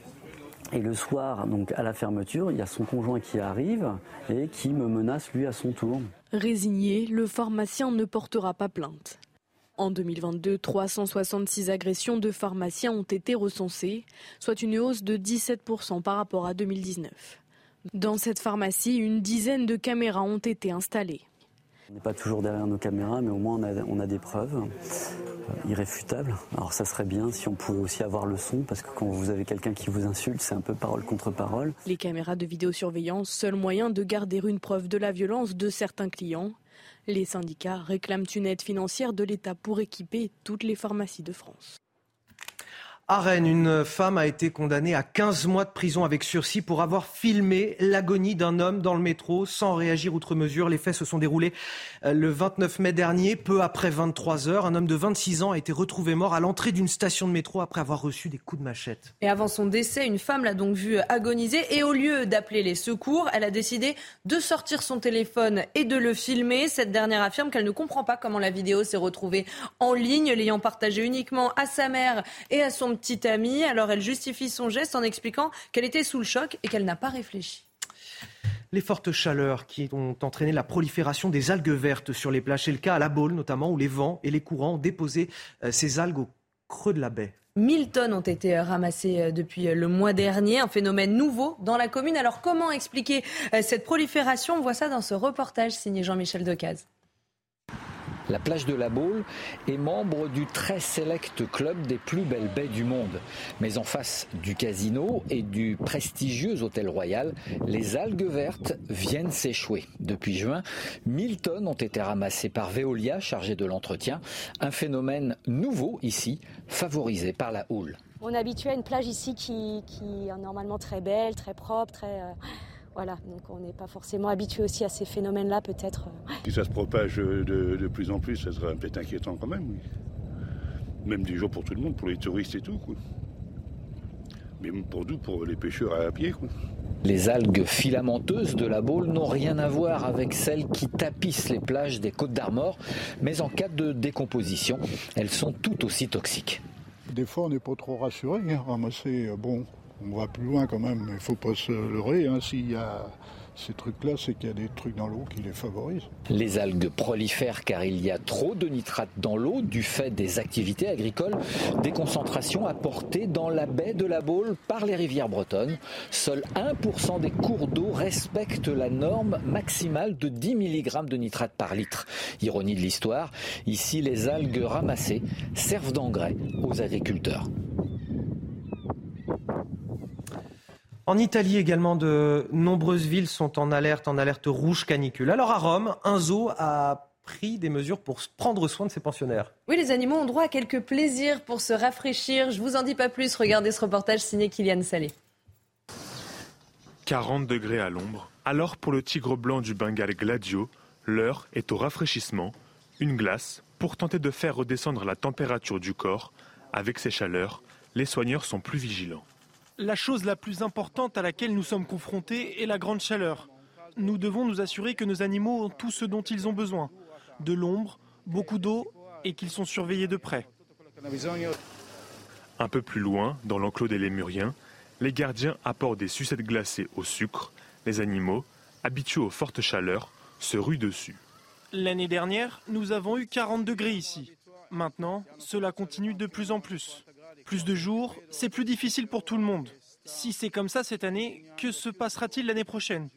Et le soir, donc à la fermeture, il y a son conjoint qui arrive et qui me menace lui à son tour. Résigné, le pharmacien ne portera pas plainte. En 2022, 366 agressions de pharmaciens ont été recensées, soit une hausse de 17% par rapport à 2019. Dans cette pharmacie, une dizaine de caméras ont été installées. On n'est pas toujours derrière nos caméras, mais au moins on a, on a des preuves euh, irréfutables. Alors ça serait bien si on pouvait aussi avoir le son, parce que quand vous avez quelqu'un qui vous insulte, c'est un peu parole contre parole. Les caméras de vidéosurveillance, seul moyen de garder une preuve de la violence de certains clients. Les syndicats réclament une aide financière de l'État pour équiper toutes les pharmacies de France. À Rennes, une femme a été condamnée à 15 mois de prison avec sursis pour avoir filmé l'agonie d'un homme dans le métro sans réagir outre mesure. Les faits se sont déroulés euh, le 29 mai dernier, peu après 23 heures. Un homme de 26 ans a été retrouvé mort à l'entrée d'une station de métro après avoir reçu des coups de machette. Et avant son décès, une femme l'a donc vu agoniser et au lieu d'appeler les secours, elle a décidé de sortir son téléphone et de le filmer. Cette dernière affirme qu'elle ne comprend pas comment la vidéo s'est retrouvée en ligne, l'ayant partagée uniquement à sa mère et à son petite amie. Alors elle justifie son geste en expliquant qu'elle était sous le choc et qu'elle n'a pas réfléchi. Les fortes chaleurs qui ont entraîné la prolifération des algues vertes sur les plages, c'est le cas à La Baule notamment, où les vents et les courants ont déposé euh, ces algues au creux de la baie. 1000 tonnes ont été euh, ramassées euh, depuis le mois dernier, un phénomène nouveau dans la commune. Alors comment expliquer cette prolifération? On voit ça dans ce reportage signé Jean-Michel Decaze. La plage de la Baule est membre du très select club des plus belles baies du monde. Mais en face du casino et du prestigieux hôtel royal, les algues vertes viennent s'échouer. Depuis juin, 1000 tonnes ont été ramassées par Veolia, chargé de l'entretien. Un phénomène nouveau ici, favorisé par la houle. On est à une plage ici qui, est normalement très belle, très propre, très... Euh, voilà, donc on n'est pas forcément habitué aussi à ces phénomènes-là, peut-être. Si ça se propage de, plus en plus, ça serait un peu inquiétant quand même, oui. Même jour pour tout le monde, pour les touristes et tout, quoi. Même pour nous, pour les pêcheurs à pied, quoi. Les algues filamenteuses de la Baule n'ont rien à voir avec celles qui tapissent les plages des Côtes d'Armor, mais en cas de décomposition, elles sont tout aussi toxiques. Des fois, on n'est pas trop rassuré. Hein. Ramasser, euh, bon, on va plus loin quand même, il ne faut pas se leurrer. Hein. S'il y a ces trucs-là, c'est qu'il y a des trucs dans l'eau qui les favorisent. Les algues prolifèrent car il y a trop de nitrates dans l'eau du fait des activités agricoles, des concentrations apportées dans la baie de la Baule par les rivières bretonnes. Seul 1% des cours d'eau respectent la norme maximale de 10 mg de nitrate par litre. Ironie de l'histoire, ici les algues ramassées servent d'engrais aux agriculteurs. En Italie également, de nombreuses villes sont en alerte, en alerte rouge canicule. Alors à Rome, un zoo a pris des mesures pour prendre soin de ses pensionnaires. Oui, les animaux ont droit à quelques plaisirs pour se rafraîchir. Je vous en dis pas plus. Regardez ce reportage signé Kylian Salé. 40 degrés à l'ombre. Alors pour le tigre blanc du Bengale Gladio, l'heure est au rafraîchissement. Une glace pour tenter de faire redescendre la température du corps. Avec ces chaleurs, les soigneurs sont plus vigilants. La chose la plus importante à laquelle nous sommes confrontés est la grande chaleur. Nous devons nous assurer que nos animaux ont tout ce dont ils ont besoin. De l'ombre, beaucoup d'eau et qu'ils sont surveillés de près. Un peu plus loin, dans l'enclos des lémuriens, les gardiens apportent des sucettes glacées au sucre. Les animaux, habitués aux fortes chaleurs, se ruent dessus. L'année dernière, nous avons eu 40 degrés ici. Maintenant, cela continue de plus en plus plus de jours, c'est plus difficile pour tout le monde. Si c'est comme ça cette année, que se passera-t-il l'année prochaine?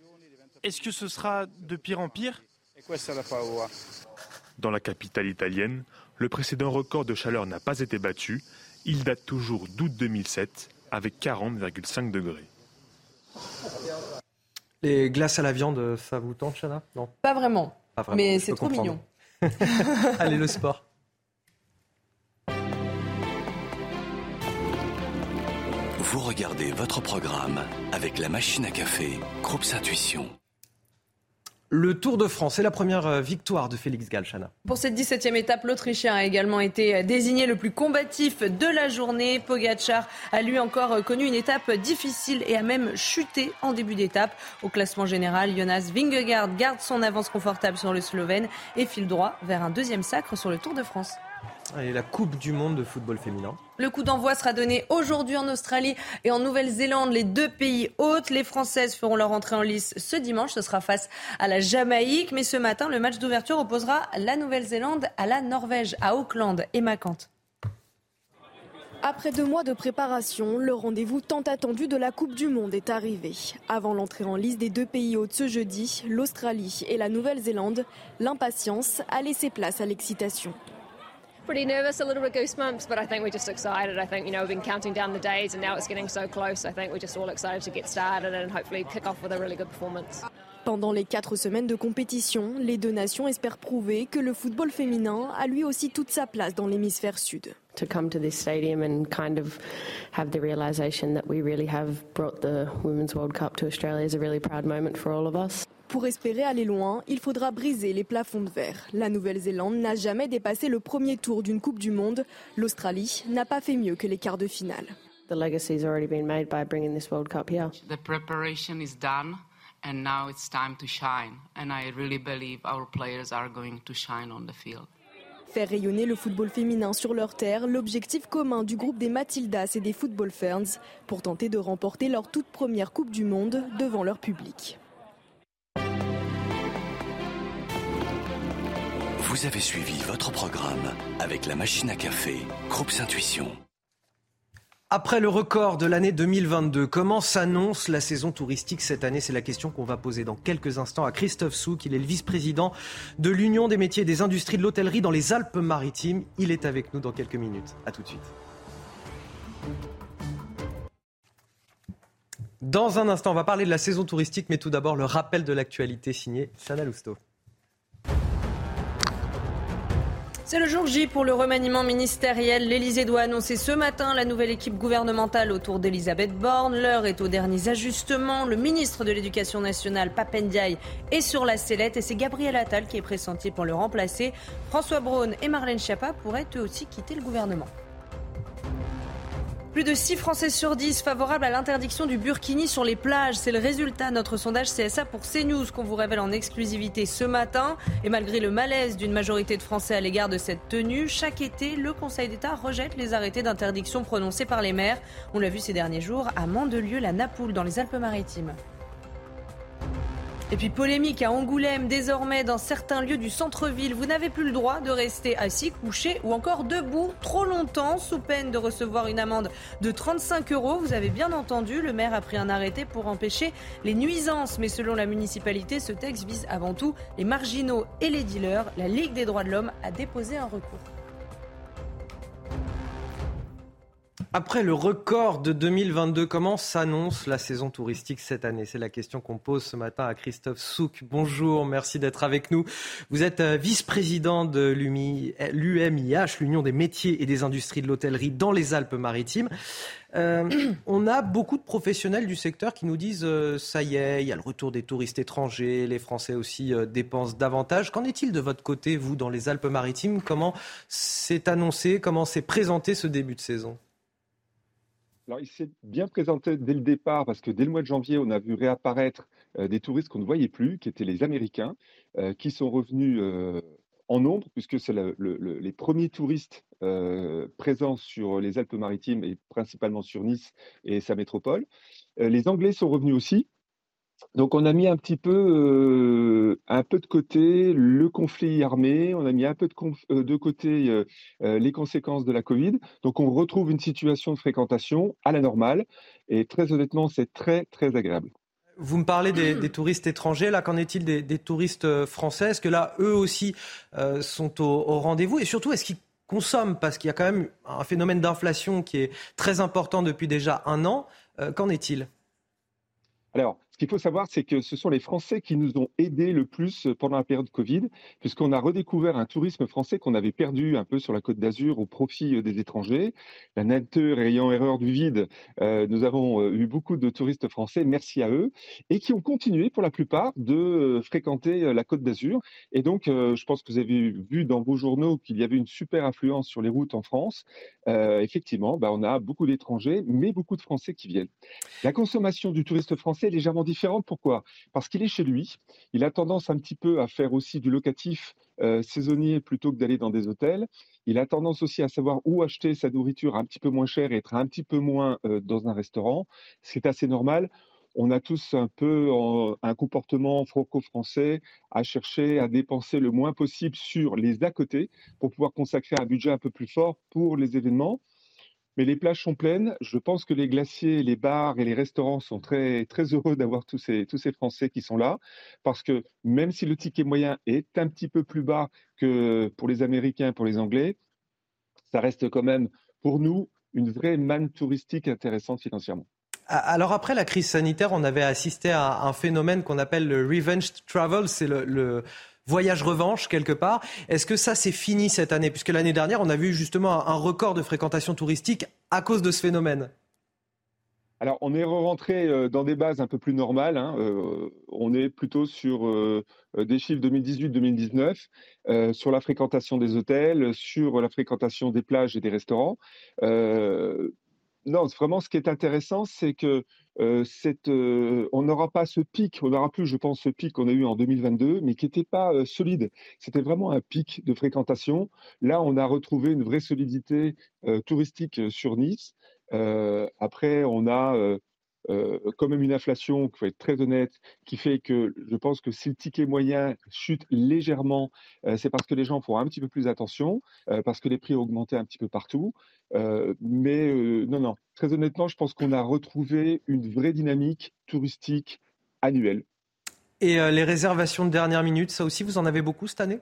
Est-ce que ce sera de pire en pire? Dans la capitale italienne, le précédent record de chaleur n'a pas été battu. Il date toujours d'août 2007 avec 40,5 degrés. Les glaces à la viande, ça vous tente, Chana? Non? Pas vraiment. mais c'est trop mignon. Allez, le sport. Vous regardez votre programme avec la machine à café, Groupe Intuition. Le Tour de France, c'est la première euh, victoire de Félix Galchana. Pour cette 17e étape, l'Autrichien a également été euh, désigné le plus combatif de la journée. Pogacar a lui encore euh, connu une étape difficile et a même chuté en début d'étape. Au classement général, Jonas Vingegaard garde son avance confortable sur le Slovène et file droit vers un deuxième sacre sur le Tour de France. Et la Coupe du Monde de football féminin. Le coup d'envoi sera donné aujourd'hui en Australie et en Nouvelle-Zélande, les deux pays hôtes. Les Françaises feront leur entrée en lice ce dimanche. Ce sera face à la Jamaïque. Mais ce matin, le match d'ouverture opposera la Nouvelle-Zélande à la Norvège, à Auckland et Macante. Après deux mois de préparation, le rendez-vous tant attendu de la Coupe du Monde est arrivé. Avant l'entrée en liste des deux pays hôtes ce jeudi, l'Australie et la Nouvelle-Zélande, l'impatience a laissé place à l'excitation. Pretty nervous, a little bit goosebumps, but I think we're just excited. I think, you know, we've been counting down the days and now it's getting so close. I think we're just all excited to get started and hopefully kick off with a really good performance. Pendant les quatre semaines de compétition, les deux nations espèrent prouver que le football féminin a lui aussi toute sa place dans l'hémisphère sud. To come to this stadium and kind of have the realization that we really have brought the Women's World Cup to Australia is a really proud moment for all of us. Pour espérer aller loin, il faudra briser les plafonds de verre. La Nouvelle-Zélande n'a jamais dépassé le premier tour d'une Coupe du Monde. L'Australie n'a pas fait mieux que les quarts de finale. The legacy's already been made by bringing this World Cup here. The preparation is done and now it's time to shine. And I really believe our players are going to shine on the field. Faire rayonner le football féminin sur leur terre, l'objectif commun du groupe des Matildas et des Football Ferns pour tenter de remporter leur toute première Coupe du Monde devant leur public. Vous avez suivi votre programme avec la machine à café, Groupe Intuition. Après le record de l'année 2022, comment s'annonce la saison touristique cette année? C'est la question qu'on va poser dans quelques instants à Christophe Souk. Il est le vice-président de l'Union des métiers et des industries de l'hôtellerie dans les Alpes-Maritimes. Il est avec nous dans quelques minutes. A tout de suite. Dans un instant, on va parler de la saison touristique, mais tout d'abord le rappel de l'actualité signé Chana Lousteau. C'est le jour J pour le remaniement ministériel. L'Elysée doit annoncer ce matin la nouvelle équipe gouvernementale autour d'Elisabeth Borne. L'heure est aux derniers ajustements. Le ministre de l'Éducation nationale, Papendiaï, est sur la sellette et c'est Gabriel Attal qui est pressenti pour le remplacer. François Braun et Marlène Schiappa pourraient eux aussi quitter le gouvernement. Plus de 6 Français sur 10 favorables à l'interdiction du burkini sur les plages. C'est le résultat de notre sondage CSA pour CNews qu'on vous révèle en exclusivité ce matin. Et malgré le malaise d'une majorité de Français à l'égard de cette tenue, chaque été, le Conseil d'État rejette les arrêtés d'interdiction prononcés par les maires. On l'a vu ces derniers jours à Mandelieu, la Napoule, dans les Alpes-Maritimes. Et puis polémique à Angoulême, désormais dans certains lieux du centre-ville, vous n'avez plus le droit de rester assis, couché ou encore debout trop longtemps sous peine de recevoir une amende de 35 euros. Vous avez bien entendu, le maire a pris un arrêté pour empêcher les nuisances. Mais selon la municipalité, ce texte vise avant tout les marginaux et les dealers. La Ligue des droits de l'homme a déposé un recours. Après le record de 2022, comment s'annonce la saison touristique cette année? C'est la question qu'on pose ce matin à Christophe Souk. Bonjour, merci d'être avec nous. Vous êtes euh, vice-président de l'UMIH, l'Union des métiers et des industries de l'hôtellerie dans les Alpes-Maritimes. Euh, on a beaucoup de professionnels du secteur qui nous disent euh, ça y est, il y a le retour des touristes étrangers, les Français aussi dépensent davantage. Qu'en est-il de votre côté, vous, dans les Alpes-Maritimes? Comment s'est annoncé, comment s'est présenté ce début de saison? Alors, il s'est bien présenté dès le départ parce que dès le mois de janvier, on a vu réapparaître euh, des touristes qu'on ne voyait plus, qui étaient les Américains, euh, qui sont revenus euh, en nombre, puisque c'est les premiers touristes présents sur les Alpes-Maritimes et principalement sur Nice et sa métropole. les Anglais sont revenus aussi. Donc on a mis un petit peu, euh, un peu de côté le conflit armé, on a mis un peu de, euh, de côté euh, les conséquences de la Covid. Donc on retrouve une situation de fréquentation à la normale et très honnêtement, c'est très très agréable. Vous me parlez des, touristes étrangers, là, qu'en est-il des, touristes français? Est-ce que là, eux aussi sont au, au rendez-vous? Et surtout, est-ce qu'ils consomment? Parce qu'il y a quand même un phénomène d'inflation qui est très important depuis déjà un an. Qu'en est-il? Alors, ce qu'il faut savoir, c'est que ce sont les Français qui nous ont aidés le plus pendant la période Covid, puisqu'on a redécouvert un tourisme français qu'on avait perdu un peu sur la Côte d'Azur au profit euh, des étrangers. La nature ayant erreur du vide, euh, nous avons euh, eu beaucoup de touristes français, merci à eux, et qui ont continué pour la plupart de fréquenter la Côte d'Azur. Et donc, je pense que vous avez vu dans vos journaux qu'il y avait une super influence sur les routes en France. effectivement, bah, on a beaucoup d'étrangers, mais beaucoup de Français qui viennent. La consommation du touriste français est légèrement différente. Pourquoi? Parce qu'il est chez lui. Il a tendance un petit peu à faire aussi du locatif euh, saisonnier plutôt que d'aller dans des hôtels. Il a tendance aussi à savoir où acheter sa nourriture un petit peu moins chère et être un petit peu moins euh, dans un restaurant. C'est assez normal. On a tous un peu un comportement franco-français à chercher à dépenser le moins possible sur les à côté pour pouvoir consacrer un budget un peu plus fort pour les événements. Mais les plages sont pleines. Je pense que les glaciers, les bars et les restaurants sont très, très heureux d'avoir tous ces, tous ces Français qui sont là, parce que même si le ticket moyen est un petit peu plus bas que pour les Américains, pour les Anglais, ça reste quand même pour nous une vraie manne touristique intéressante financièrement. Alors après la crise sanitaire, on avait assisté à un phénomène qu'on appelle le revenge travel, c'est le, voyage revanche quelque part. Est-ce que ça c'est fini cette année? Puisque l'année dernière, on a vu justement un record de fréquentation touristique à cause de ce phénomène. Alors, on est rentré euh, dans des bases un peu plus normales. Hein, euh, on est plutôt sur euh, des chiffres 2018-2019, sur la fréquentation des hôtels, sur la fréquentation des plages et des restaurants. Non, vraiment, ce qui est intéressant, c'est que on n'aura pas ce pic, on n'aura plus, je pense, ce pic qu'on a eu en 2022, mais qui n'était pas solide. C'était vraiment un pic de fréquentation. Là, on a retrouvé une vraie solidité touristique sur Nice. Euh, après, on a euh, euh, quand même une inflation, il faut être très honnête, qui fait que je pense que si le ticket moyen chute légèrement, c'est parce que les gens font un petit peu plus attention, parce que les prix ont augmenté un petit peu partout. mais non, non, très honnêtement, je pense qu'on a retrouvé une vraie dynamique touristique annuelle. Et les réservations de dernière minute, ça aussi, vous en avez beaucoup cette année?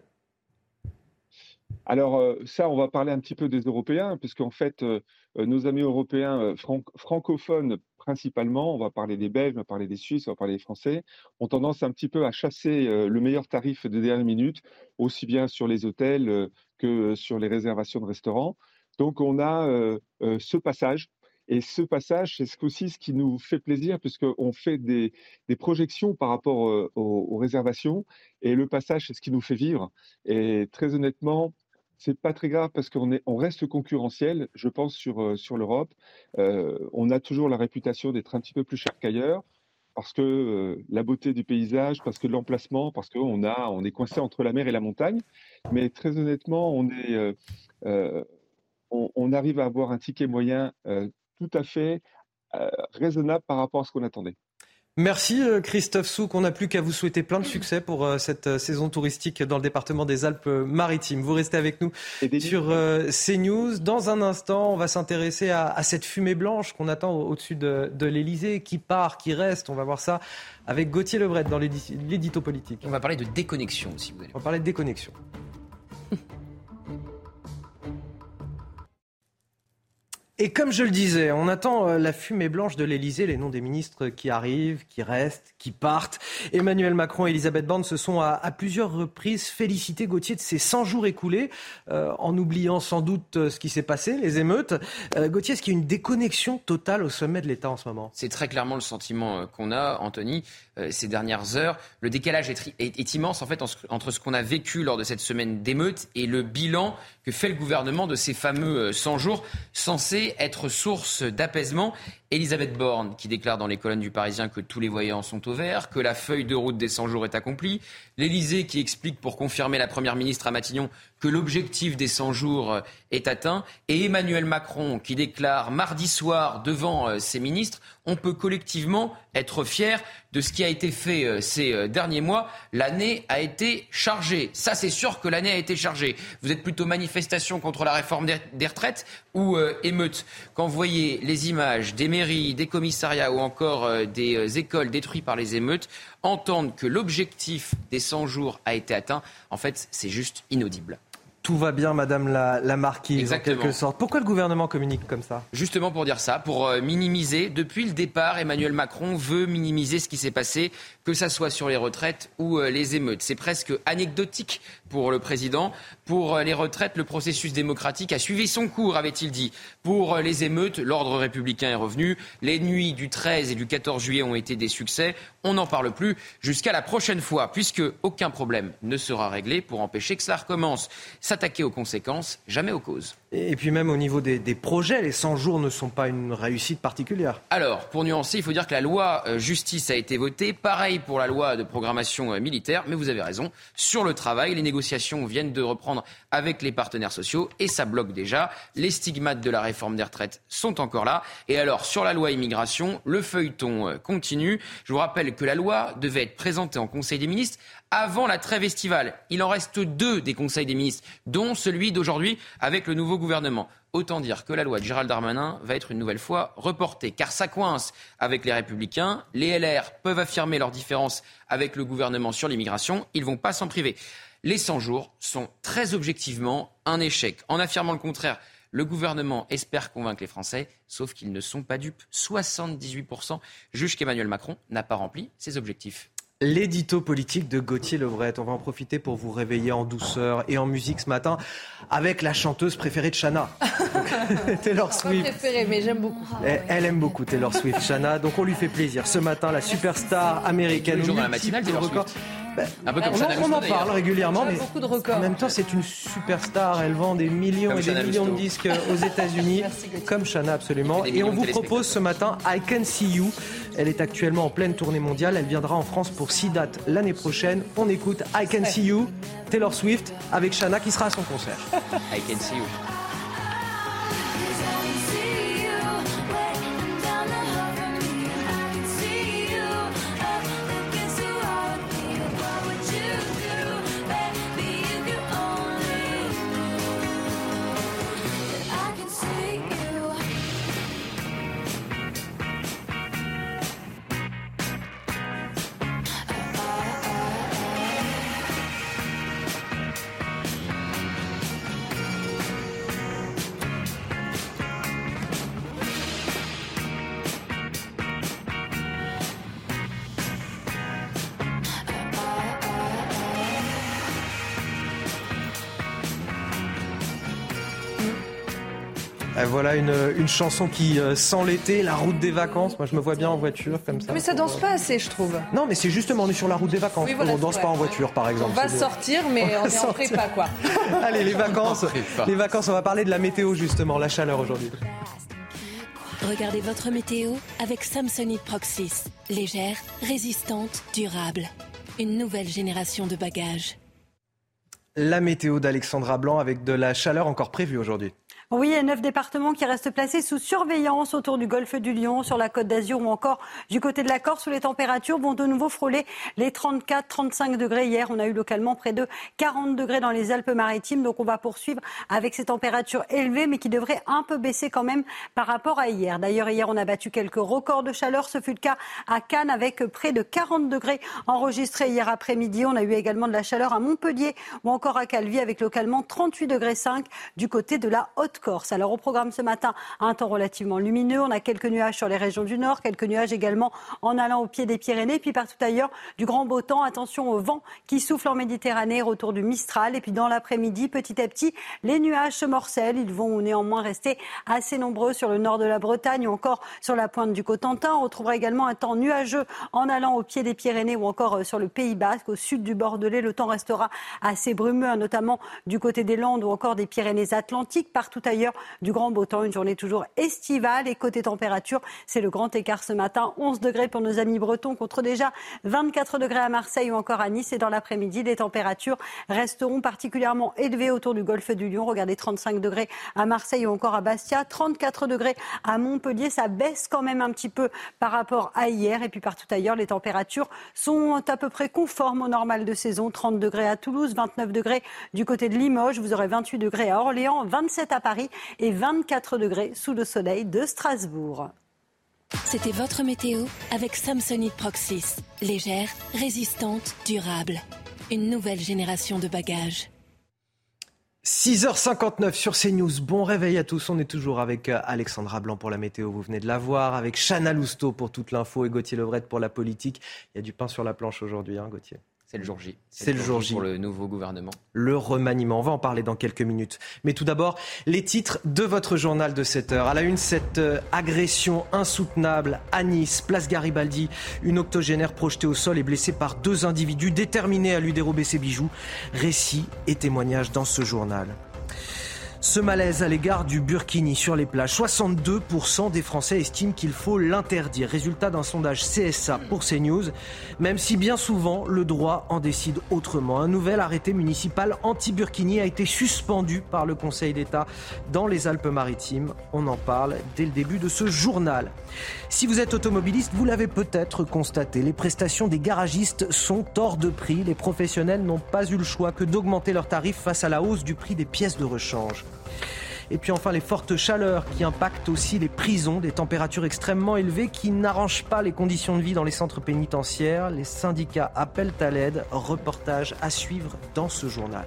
Alors euh, ça, on va parler un petit peu des Européens, puisqu'en fait, euh, euh, nos amis européens francophones principalement, on va parler des Belges, on va parler des Suisses, on va parler des Français, ont tendance un petit peu à chasser le meilleur tarif de dernière minute, aussi bien sur les hôtels que sur les réservations de restaurants. Donc on a ce passage et ce passage, c'est aussi ce qui nous fait plaisir, puisqu'on fait des, projections par rapport aux, réservations. Et le passage, c'est ce qui nous fait vivre. Et très honnêtement, c'est pas très grave parce qu'on on reste concurrentiel, je pense, sur, euh, sur l'Europe. Euh, on a toujours la réputation d'être un petit peu plus cher qu'ailleurs parce que euh, la beauté du paysage, parce que l'emplacement, parce qu'on a, on est coincé entre la mer et la montagne. Mais très honnêtement, on, est, on, arrive à avoir un ticket moyen tout à fait raisonnable par rapport à ce qu'on attendait. Merci euh, Christophe Souk. On n'a plus qu'à vous souhaiter plein de succès pour euh, cette euh, saison touristique dans le département des Alpes-Maritimes. Vous restez avec nous sur CNews. Dans un instant, on va s'intéresser à, cette fumée blanche qu'on attend au-dessus de, de l'Elysée, qui part, qui reste. On va voir ça avec Gauthier Lebret dans l'édito politique. On va parler de déconnexion, si vous voulez. On va parler de déconnexion. Et comme je le disais, on attend euh, la fumée blanche de l'Elysée, les noms des ministres qui arrivent, qui restent, qui partent. Emmanuel Macron et Elisabeth Borne se sont à, plusieurs reprises félicités, Gauthier, de ces 100 jours écoulés, euh, en oubliant sans doute euh, ce qui s'est passé, les émeutes. Gauthier, est-ce qu'il y a une déconnexion totale au sommet de l'État en ce moment? C'est très clairement le sentiment qu'on a, Anthony, ces dernières heures. Le décalage est, immense, en fait, entre ce qu'on a vécu lors de cette semaine d'émeutes et le bilan que fait le gouvernement de ces fameux 100 jours censés être source d'apaisement. Elisabeth Borne qui déclare dans les colonnes du Parisien que tous les voyants sont au vert, que la feuille de route des 100 jours est accomplie. L'Élysée qui explique pour confirmer la Première ministre à Matignon que l'objectif des 100 jours euh, est atteint. Et Emmanuel Macron qui déclare mardi soir devant euh, ses ministres, on peut collectivement être fier de ce qui a été fait euh, ces derniers mois. L'année a été chargée. Ça, c'est sûr que l'année a été chargée. Vous êtes plutôt manifestation contre la réforme des retraites ou émeute? Quand vous voyez les images des mairies, des commissariats ou encore des écoles détruites par les émeutes, entendre que l'objectif des 100 jours a été atteint, en fait, c'est juste inaudible. Tout va bien, Madame la, Marquise, en quelque sorte. Pourquoi le gouvernement communique comme ça? Justement pour dire ça, pour euh, minimiser. Depuis le départ, Emmanuel Macron veut minimiser ce qui s'est passé, que ça soit sur les retraites ou euh, les émeutes. C'est presque anecdotique pour le président. Pour euh, les retraites, le processus démocratique a suivi son cours, avait-il dit. Pour les émeutes, l'ordre républicain est revenu. Les nuits du 13 et du 14 juillet ont été des succès. On n'en parle plus jusqu'à la prochaine fois, puisque aucun problème ne sera réglé pour empêcher que cela recommence s'attaquer aux conséquences, jamais aux causes. Et puis même au niveau des, projets, les 100 jours ne sont pas une réussite particulière. Alors, pour nuancer, il faut dire que la loi euh, justice a été votée. Pareil pour la loi de programmation euh, militaire. Mais vous avez raison. Sur le travail, les négociations viennent de reprendre avec les partenaires sociaux et ça bloque déjà. Les stigmates de la réforme des retraites sont encore là. Et alors, sur la loi immigration, le feuilleton euh, continue. Je vous rappelle que la loi devait être présentée en Conseil des ministres avant la trêve estivale. Il en reste deux des conseils des ministres, dont celui d'aujourd'hui avec le nouveau gouvernement. Autant dire que la loi de Gérald Darmanin va être une nouvelle fois reportée, car ça coince avec les Républicains. Les LR peuvent affirmer leurs différences avec le gouvernement sur l'immigration. Ils vont pas s'en priver. Les 100 jours sont très objectivement un échec. En affirmant le contraire, le gouvernement espère convaincre les Français, sauf qu'ils ne sont pas dupes. 78% jugent qu'Emmanuel Macron n'a pas rempli ses objectifs. L'édito politique de Gauthier Lebret. On va en profiter pour vous réveiller en douceur et en musique ce matin avec la chanteuse préférée de Shana, Taylor Swift. Pas préférée, mais j'aime beaucoup. Elle, elle aime beaucoup Taylor Swift, Shana, donc on lui fait plaisir. Ce matin, la superstar américaine. Tous les jours dans la matinale, Taylor record- Swift. Ben, Un peu comme on, on en parle régulièrement, mais beaucoup de records. en même temps, c'est une superstar. Elle vend des millions Comme et des millions de disques aux États-Unis, comme Shana absolument. Et on vous propose ce matin I Can See You. Elle est actuellement en pleine tournée mondiale. Elle viendra en France pour six dates l'année prochaine. On écoute I Can See You, Taylor Swift avec Shana qui sera à son concert. I can see you. Voilà une, une chanson qui euh, sent l'été, la route des vacances. Moi, je me vois bien en voiture comme ça. Mais ça danse pas assez, je trouve. Non, mais c'est justement, on est sur la route des vacances. Oui, voilà, on danse pas en voiture, par On exemple. va C'est- sortir, mais On on, va est en prépa, quoi. Allez, les vacances. Les vacances, on va parler de la météo, justement, la chaleur aujourd'hui. Regardez votre météo avec Samsonite Proxys. Légère, résistante, durable. Une nouvelle génération de bagages. La météo d'Alexandra Blanc avec de la chaleur encore prévue aujourd'hui. Oui, et neuf départements qui restent placés sous surveillance autour du golfe du Lion, sur la côte d'Azur ou encore du côté de la Corse où les températures vont de nouveau frôler les 34-35 degrés. Hier, on a eu localement près de 40 degrés dans les Alpes-Maritimes. Donc, on va poursuivre avec ces températures élevées, mais qui devraient un peu baisser quand même par rapport à hier. D'ailleurs, hier, on a battu quelques records de chaleur. Ce fut le cas à Cannes avec près de 40 degrés enregistrés hier après-midi. On a eu également de la chaleur à Montpellier ou encore à Calvi avec localement 38 degrés 5 du côté de la Alors au programme ce matin, un temps relativement lumineux. On a quelques nuages sur les régions du Nord, quelques nuages également en allant au pied des Pyrénées, puis partout ailleurs du grand beau temps. Attention au vent qui souffle en Méditerranée, retour du Mistral. Et puis dans l'après-midi, petit à petit, les nuages se morcellent. Ils vont néanmoins rester assez nombreux sur le nord de la Bretagne ou encore sur la pointe du Cotentin. On retrouvera également un temps nuageux en allant au pied des Pyrénées ou encore euh, sur le Pays Basque, au sud du Bordelais. Le temps restera assez brumeux, hein, notamment du côté des Landes ou encore des Pyrénées-Atlantiques. Partout ailleurs, du grand beau temps, une journée toujours estivale. Et côté température, c'est le grand écart ce matin. 11 degrés pour nos amis bretons contre déjà 24 degrés à Marseille ou encore à Nice. Et dans l'après-midi, les températures resteront particulièrement élevées autour du golfe du Lion. Regardez, 35 degrés à Marseille ou encore à Bastia, 34 degrés à Montpellier. Ça baisse quand même un petit peu par rapport à hier. Et puis partout ailleurs, les températures sont à peu près conformes au normal de saison. 30 degrés à Toulouse, 29 degrés du côté de Limoges. Vous aurez 28 degrés à Orléans, 27 à Paris et 24 degrés sous le soleil de Strasbourg. C'était votre météo avec Samsonite Proxys. Légère, résistante, durable. Une nouvelle génération de bagages. 6h59 sur CNews. Bon réveil à tous. On est toujours avec euh, Alexandra Blanc pour la météo. Vous venez de la voir. Avec Chana Lousteau pour toute l'info et Gauthier Lebret pour la politique. Il y a du pain sur la planche aujourd'hui, hein, Gauthier. C'est le jour J. C'est le jour J. Pour le nouveau gouvernement? le remaniement. On va en parler dans quelques minutes. Mais tout d'abord, les titres de votre journal de 7 heures. À la une, cette euh, agression insoutenable à Nice, place Garibaldi. Une octogénaire projetée au sol et blessée par deux individus déterminés à lui dérober ses bijoux. Récit et témoignages dans ce journal. Ce malaise à l'égard du burkini sur les plages, 62% des Français estiment qu'il faut l'interdire. Résultat d'un sondage CSA pour CNews, même si bien souvent le droit en décide autrement. Un nouvel arrêté municipal anti-burkini a été suspendu par le Conseil d'État dans les Alpes-Maritimes. On en parle dès le début de ce journal. Si vous êtes automobiliste, vous l'avez peut-être constaté, les prestations des garagistes sont hors de prix. Les professionnels n'ont pas eu le choix que d'augmenter leurs tarifs face à la hausse du prix des pièces de rechange. Et puis enfin les fortes chaleurs qui impactent aussi les prisons, des températures extrêmement élevées qui n'arrangent pas les conditions de vie dans les centres pénitentiaires. Les syndicats appellent à l'aide. Reportage à suivre dans ce journal.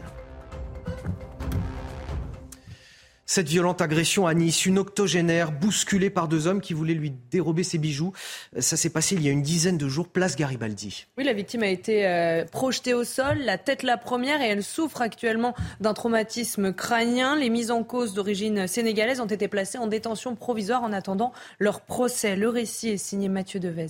Cette violente agression à Nice, une octogénaire bousculée par deux hommes qui voulaient lui dérober ses bijoux. Ça s'est passé il y a une dizaine de jours, place Garibaldi. Oui, la victime a été euh, projetée au sol, la tête la première, et elle souffre actuellement d'un traumatisme crânien. Les mises en cause d'origine sénégalaise ont été placées en détention provisoire en attendant leur procès. Le récit est signé Mathieu Devez.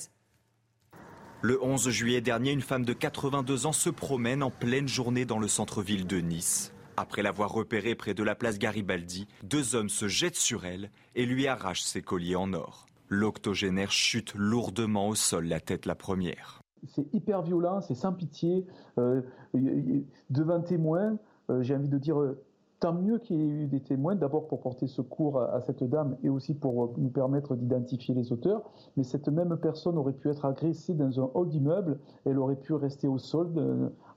Le 11 juillet dernier, une femme de 82 ans se promène en pleine journée dans le centre-ville de Nice. Après l'avoir repérée près de la place Garibaldi, deux hommes se jettent sur elle et lui arrachent ses colliers en or. L'octogénaire chute lourdement au sol, la tête la première. C'est hyper violent, c'est sans pitié. Euh, devant témoin, euh, j'ai envie de dire euh, tant mieux qu'il y ait eu des témoins, d'abord pour porter secours à, cette dame et aussi pour nous permettre d'identifier les auteurs. Mais cette même personne aurait pu être agressée dans un hall d'immeuble, elle aurait pu rester au sol,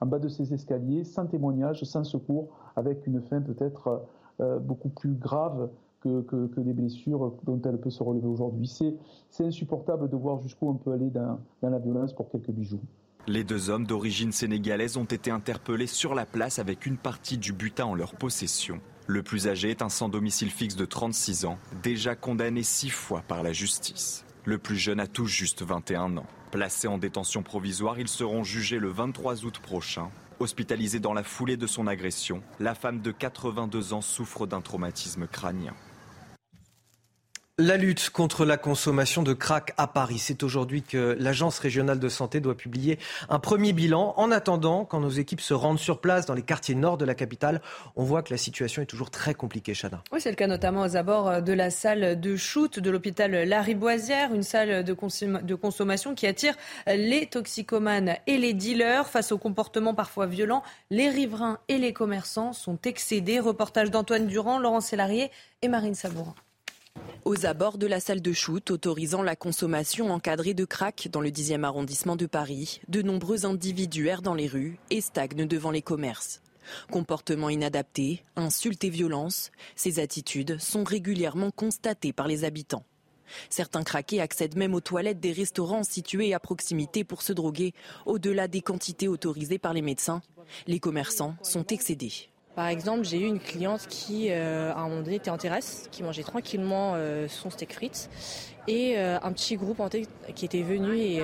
en bas de ses escaliers, sans témoignage, sans secours, avec une fin peut-être euh, beaucoup plus grave que, que, des blessures dont elle peut se relever aujourd'hui. C'est insupportable de voir jusqu'où on peut aller dans la violence pour quelques bijoux. Les deux hommes d'origine sénégalaise ont été interpellés sur la place avec une partie du butin en leur possession. Le plus âgé est un sans domicile fixe de 36 ans, déjà condamné six fois par la justice. Le plus jeune a tout juste 21 ans. Placés en détention provisoire, ils seront jugés le 23 août prochain. Hospitalisée dans la foulée de son agression, la femme de 82 ans souffre d'un traumatisme crânien. La lutte contre la consommation de crack à Paris, c'est aujourd'hui que l'Agence régionale de santé doit publier un premier bilan. En attendant, quand nos équipes se rendent sur place dans les quartiers nord de la capitale, on voit que la situation est toujours très compliquée, Chana. Oui, c'est le cas notamment aux abords de la salle de shoot de l'hôpital Lariboisière, une salle de, consommation qui attire les toxicomanes et les dealers. Face aux comportements parfois violents, les riverains et les commerçants sont excédés. Reportage d'Antoine Durand, Laurent Sélarié et Marine Sabourin aux abords de la salle de shoot autorisant la consommation encadrée de crack dans le 10e arrondissement de Paris, de nombreux individus errent dans les rues et stagnent devant les commerces. Comportements inadaptés, insultes et violences, ces attitudes sont régulièrement constatées par les habitants. Certains craqués accèdent même aux toilettes des restaurants situés à proximité pour se droguer, au-delà des quantités autorisées par les médecins. Les commerçants sont excédés. Par exemple, j'ai eu une cliente qui, euh, à un moment donné, était en terrasse, qui mangeait tranquillement euh, son steak frites, et euh, un petit groupe en qui était venu et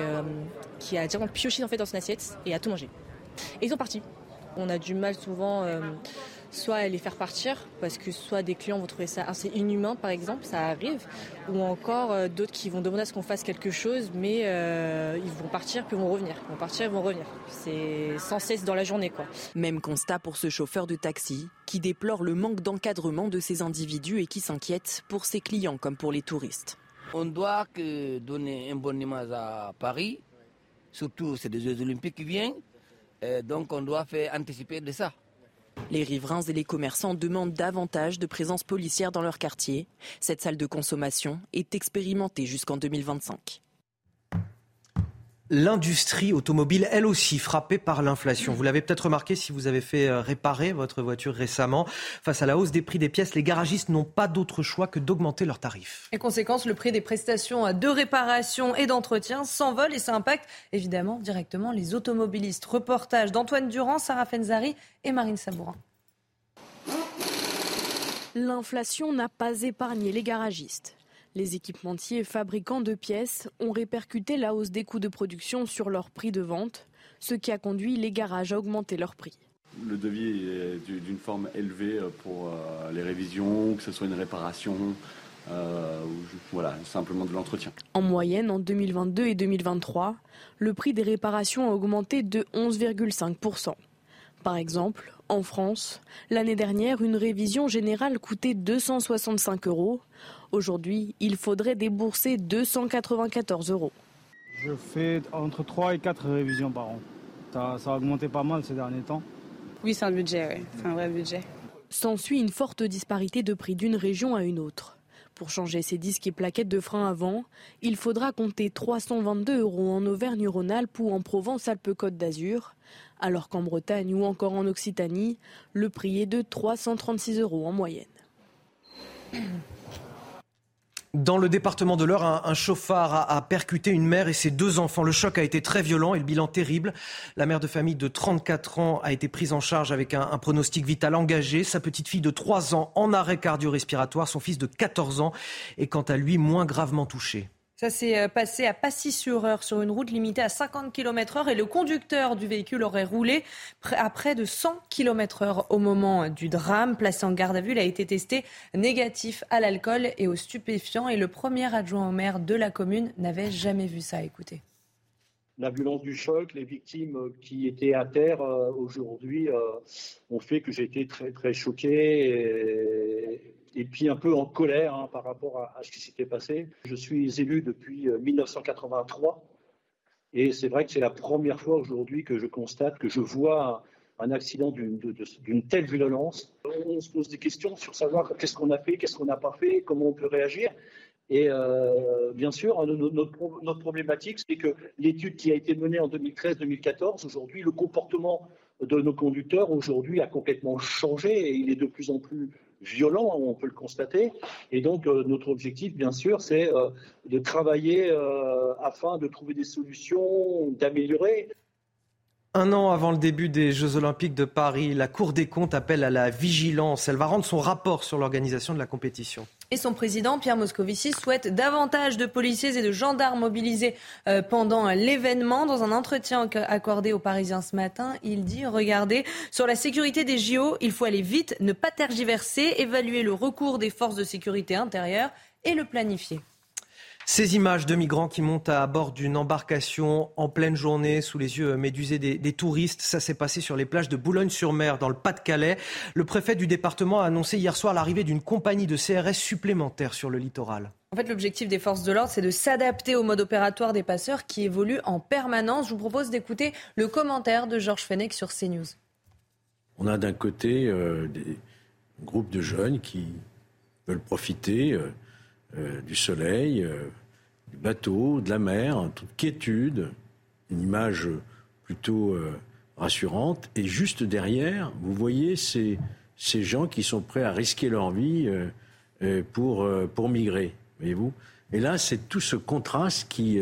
qui a directement pioché en fait dans son assiette et a tout mangé. Et ils sont partis. On a du mal souvent soit les faire partir, parce que soit des clients vont trouver ça assez inhumain, par exemple, ça arrive, ou encore euh, d'autres qui vont demander à ce qu'on fasse quelque chose, mais euh, ils vont partir puis vont revenir. Ils vont partir, ils vont revenir. C'est sans cesse dans la journée, quoi. Même constat pour ce chauffeur de taxi, qui déplore le manque d'encadrement de ces individus et qui s'inquiète pour ses clients comme pour les touristes. On doit donner une bonne image à Paris, surtout c'est des Jeux Olympiques qui viennent, donc on doit faire anticiper de ça. Les riverains et les commerçants demandent davantage de présence policière dans leur quartier. Cette salle de consommation est expérimentée jusqu'en 2025. L'industrie automobile, elle aussi, frappée par l'inflation. Vous l'avez peut-être remarqué si vous avez fait euh, réparer votre voiture récemment. Face à la hausse des prix des pièces, les garagistes n'ont pas d'autre choix que d'augmenter leurs tarifs. Et conséquence, le prix des prestations de réparation et d'entretien s'envole et ça impacte évidemment directement les automobilistes. Reportage d'Antoine Durand, Sarah Fenzari et Marine Sabourin. L'inflation n'a pas épargné les garagistes. Les équipementiers et fabricants de pièces ont répercuté la hausse des coûts de production sur leur prix de vente, ce qui a conduit les garages à augmenter leur prix. Le devis est d'une forme élevée pour euh, les révisions, que ce soit une réparation, euh, ou voilà, simplement de l'entretien. En moyenne, en 2022 et 2023, le prix des réparations a augmenté de 11,5%. Par exemple, en France, l'année dernière, une révision générale coûtait 265 euros. Aujourd'hui, il faudrait débourser 294 euros. Je fais entre 3 et 4 révisions par an. Ça, a augmenté pas mal ces derniers temps. Oui, c'est un budget, oui. c'est un vrai budget. S'ensuit une forte disparité de prix d'une région à une autre. Pour changer ces disques et plaquettes de frein avant, il faudra compter 322 euros en Auvergne-Rhône-Alpes ou en Provence-Alpes-Côte d'Azur, alors qu'en Bretagne ou encore en Occitanie, le prix est de 336 euros en moyenne. Dans le département de l'Eure, un, chauffard a, percuté une mère et ses deux enfants. Le choc a été très violent et le bilan terrible. La mère de famille de 34 ans a été prise en charge avec un, un pronostic vital engagé. Sa petite fille de 3 ans en arrêt cardio-respiratoire. Son fils de 14 ans est quant à lui moins gravement touché. Ça s'est euh, passé à Passy-sur-Eure sur une route limitée à 50 km/h et le conducteur du véhicule aurait roulé à près de 100 km/h au moment du drame. Placé en garde à vue, il a été testé négatif à l'alcool et aux stupéfiants et le premier adjoint au maire de la commune n'avait jamais vu ça. Écoutez. La du choc, les victimes qui étaient à terre euh, aujourd'hui euh, ont fait que j'ai été très très choqué. Et puis un peu en colère hein, par rapport à, ce qui s'était passé. Je suis élu depuis 1983 euh, et c'est vrai que c'est la première fois aujourd'hui que je constate, que je vois un accident d'une telle violence. On se pose des questions sur savoir qu'est-ce qu'on a fait, qu'est-ce qu'on n'a pas fait, comment on peut réagir. Et euh, bien sûr, notre problématique, c'est que l'étude qui a été menée en 2013-2014, aujourd'hui, le comportement de nos conducteurs aujourd'hui a complètement changé et il est de plus en plus violent, on peut le constater. Et donc, euh, notre objectif, bien sûr, c'est euh, de travailler euh, afin de trouver des solutions, d'améliorer. Un an avant le début des Jeux Olympiques de Paris, la Cour des comptes appelle à la vigilance. Elle va rendre son rapport sur l'organisation de la compétition. Et son président, Pierre Moscovici, souhaite davantage de policiers et de gendarmes mobilisés euh, pendant l'événement. Dans un entretien accordé aux Parisiens ce matin, il dit, regardez, sur la sécurité des JO, il faut aller vite, ne pas tergiverser, évaluer le recours des forces de sécurité intérieure et le planifier. Ces images de migrants qui montent à bord d'une embarcation en pleine journée sous les yeux médusés des, touristes, ça s'est passé sur les plages de Boulogne-sur-Mer dans le Pas-de-Calais. Le préfet du département a annoncé hier soir l'arrivée d'une compagnie de CRS supplémentaire sur le littoral. En fait, l'objectif des forces de l'ordre, c'est de s'adapter au mode opératoire des passeurs qui évoluent en permanence. Je vous propose d'écouter le commentaire de Georges Fenech sur CNews. On a d'un côté euh, des groupes de jeunes qui veulent profiter. Euh, euh, du soleil, euh, du bateau, de la mer, en toute quiétude, une image plutôt euh, rassurante. Et juste derrière, vous voyez ces, ces gens qui sont prêts à risquer leur vie pour, pour migrer, voyez-vous. Et là, c'est tout ce contraste qui,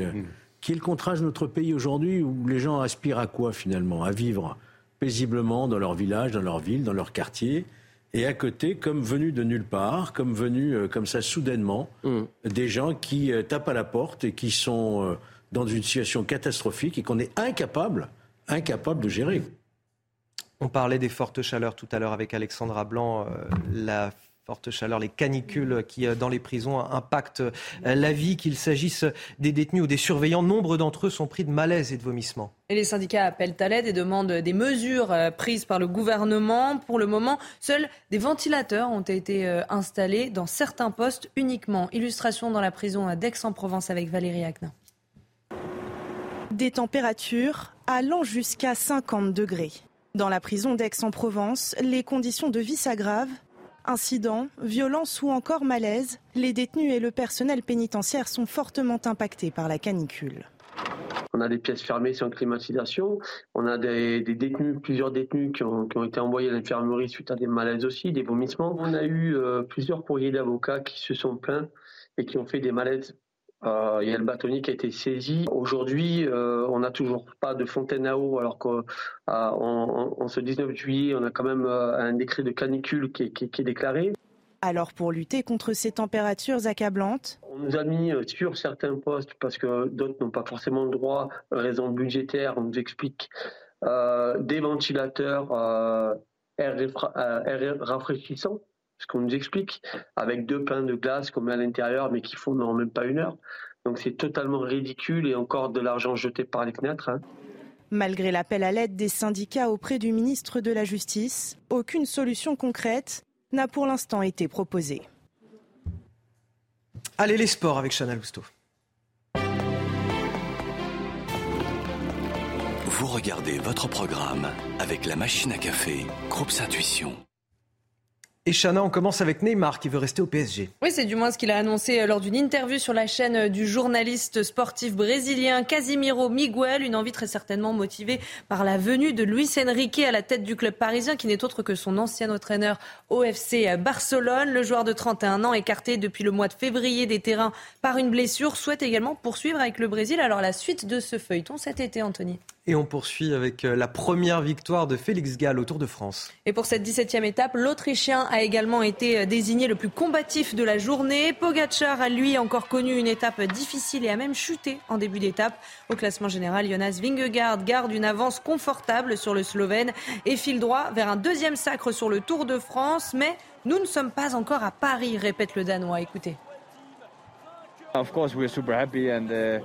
qui est le contraste de notre pays aujourd'hui, où les gens aspirent à quoi finalement? À vivre paisiblement dans leur village, dans leur ville, dans leur quartier, et à côté, comme venus de nulle part, comme venus euh, comme ça soudainement, mm. des gens qui euh, tapent à la porte et qui sont euh, dans une situation catastrophique et qu'on est incapable, incapable de gérer. On parlait des fortes chaleurs tout à l'heure avec Alexandra Blanc. la forte chaleur, les canicules qui, euh, dans les prisons, impactent euh, la vie, qu'il s'agisse des détenus ou des surveillants. Nombre d'entre eux sont pris de malaise et de vomissements. Et les syndicats appellent à l'aide et demandent des mesures euh, prises par le gouvernement. Pour le moment, seuls des ventilateurs ont été installés dans certains postes uniquement. Illustration dans la prison d'Aix-en-Provence avec Valérie Acna. Des températures allant jusqu'à 50 degrés. Dans la prison d'Aix-en-Provence, les conditions de vie s'aggravent Incidents, violences ou encore malaise, les détenus et le personnel pénitentiaire sont fortement impactés par la canicule. On a des pièces fermées sans climatisation. On a des, détenus, plusieurs détenus qui ont, été envoyés à l'infirmerie suite à des malaises aussi, des vomissements. On a eu euh, plusieurs courriers d'avocats qui se sont plaints et qui ont fait des malaises euh, il y a le bâtonnier qui a été saisi. Aujourd'hui, euh, on n'a toujours pas de fontaine à eau, alors qu'en euh, ce 19 juillet, on a quand même un décret de canicule qui est, déclaré. Alors pour lutter contre ces températures accablantes? On nous a mis sur certains postes, parce que d'autres n'ont pas forcément le droit, raison budgétaire, on nous explique, des ventilateurs air, air rafraîchissants ce qu'on nous explique, avec deux pains de glace qu'on met à l'intérieur, mais qui font même pas une heure. Donc c'est totalement ridicule et encore de l'argent jeté par les fenêtres. Hein. Malgré l'appel à l'aide des syndicats auprès du ministre de la Justice, aucune solution concrète n'a pour l'instant été proposée. Allez, les sports avec Chana Lousteau. Vous regardez votre programme avec la machine à café, Groupe Intuition. Et Chana, on commence avec Neymar qui veut rester au PSG. Oui, c'est du moins ce qu'il a annoncé euh, lors d'une interview sur la chaîne euh, du journaliste sportif brésilien Casimiro Miguel. Une envie très certainement motivée par la venue de Luis Enrique à la tête du club parisien, qui n'est autre que son ancien entraîneur au FC Barcelone. Le joueur de 31 ans, écarté depuis le mois de février des terrains par une blessure, souhaite également poursuivre avec le Brésil. Alors la suite de ce feuilleton cet été, Anthony. Et on poursuit avec euh, la première victoire de Félix Gall au Tour de France. Et pour cette 17e étape, l'Autrichien a également été euh, désigné le plus combatif de la journée. Pogacar a lui encore connu une étape difficile et a même chuté en début d'étape. Au classement général, Jonas Vingegaard garde une avance confortable sur le Slovène et file droit vers un deuxième sacre sur le Tour de France. Mais nous ne sommes pas encore à Paris, répète le Danois. Écoutez. Of course, we're super happy and uh,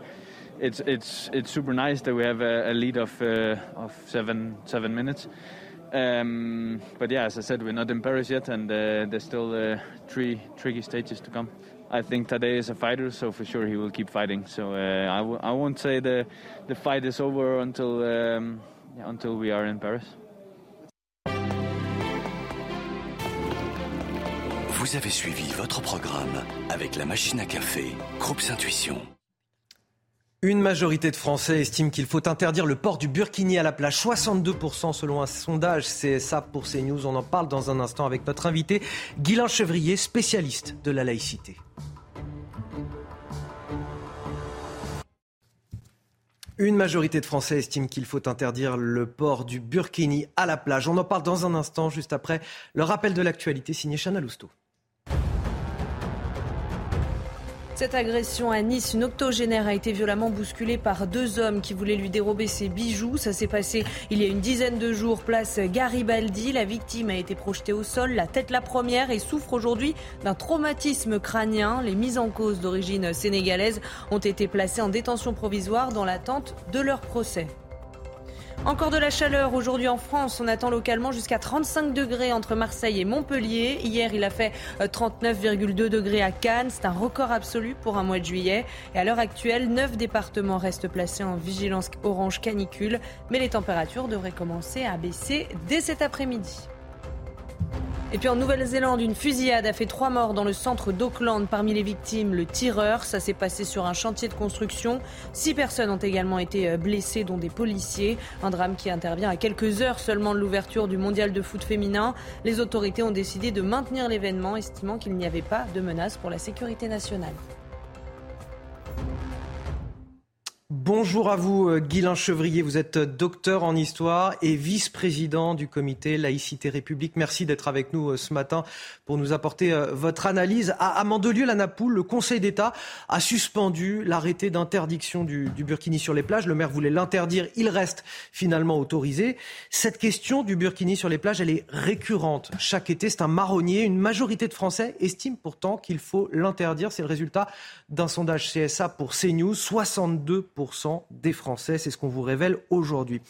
it's it's it's super nice that we have a, a lead of uh, of seven seven minutes. Um, but yeah, as I said, we're not in Paris yet, and uh, there's still uh, three tricky stages to come. I think Tadej is a fighter, so for sure he will keep fighting. So uh, I w- I won't say the the fight is over until um, yeah, until we are in Paris. Vous avez suivi votre programme avec la machine à café, Groupe Intuition. Une majorité de Français estime qu'il faut interdire le port du burkini à la plage. 62% selon un sondage CSA pour CNews. On en parle dans un instant avec notre invité, Guylain Chevrier, spécialiste de la laïcité. Une majorité de Français estime qu'il faut interdire le port du burkini à la plage. On en parle dans un instant, juste après le rappel de l'actualité signé Chana Lousteau. Cette agression à Nice, une octogénaire a été violemment bousculée par deux hommes qui voulaient lui dérober ses bijoux. Ça s'est passé il y a une dizaine de jours, place Garibaldi. La victime a été projetée au sol, la tête la première, et souffre aujourd'hui d'un traumatisme crânien. Les mises en cause d'origine sénégalaise ont été placées en détention provisoire dans l'attente de leur procès. Encore de la chaleur aujourd'hui en France. On attend localement jusqu'à 35 degrés entre Marseille et Montpellier. Hier, il a fait 39,2 degrés à Cannes. C'est un record absolu pour un mois de juillet. Et à l'heure actuelle, 9 départements restent placés en vigilance orange canicule. Mais les températures devraient commencer à baisser dès cet après-midi. Et puis en Nouvelle-Zélande, une fusillade a fait trois morts dans le centre d'Auckland. Parmi les victimes, le tireur. Ça s'est passé sur un chantier de construction. Six personnes ont également été blessées, dont des policiers. Un drame qui intervient à quelques heures seulement de l'ouverture du mondial de foot féminin. Les autorités ont décidé de maintenir l'événement, estimant qu'il n'y avait pas de menace pour la sécurité nationale. Bonjour à vous, Guylain Chevrier. Vous êtes docteur en histoire et vice-président du comité Laïcité République. Merci d'être avec nous ce matin pour nous apporter votre analyse. À Mandelieu, la Napoule, le Conseil d'État a suspendu l'arrêté d'interdiction du, burkini sur les plages. Le maire voulait l'interdire. Il reste finalement autorisé. Cette question du burkini sur les plages, elle est récurrente. Chaque été, c'est un marronnier. Une majorité de Français estime pourtant qu'il faut l'interdire. C'est le résultat d'un sondage CSA pour CNews. 62 des Français. C'est ce qu'on vous révèle aujourd'hui.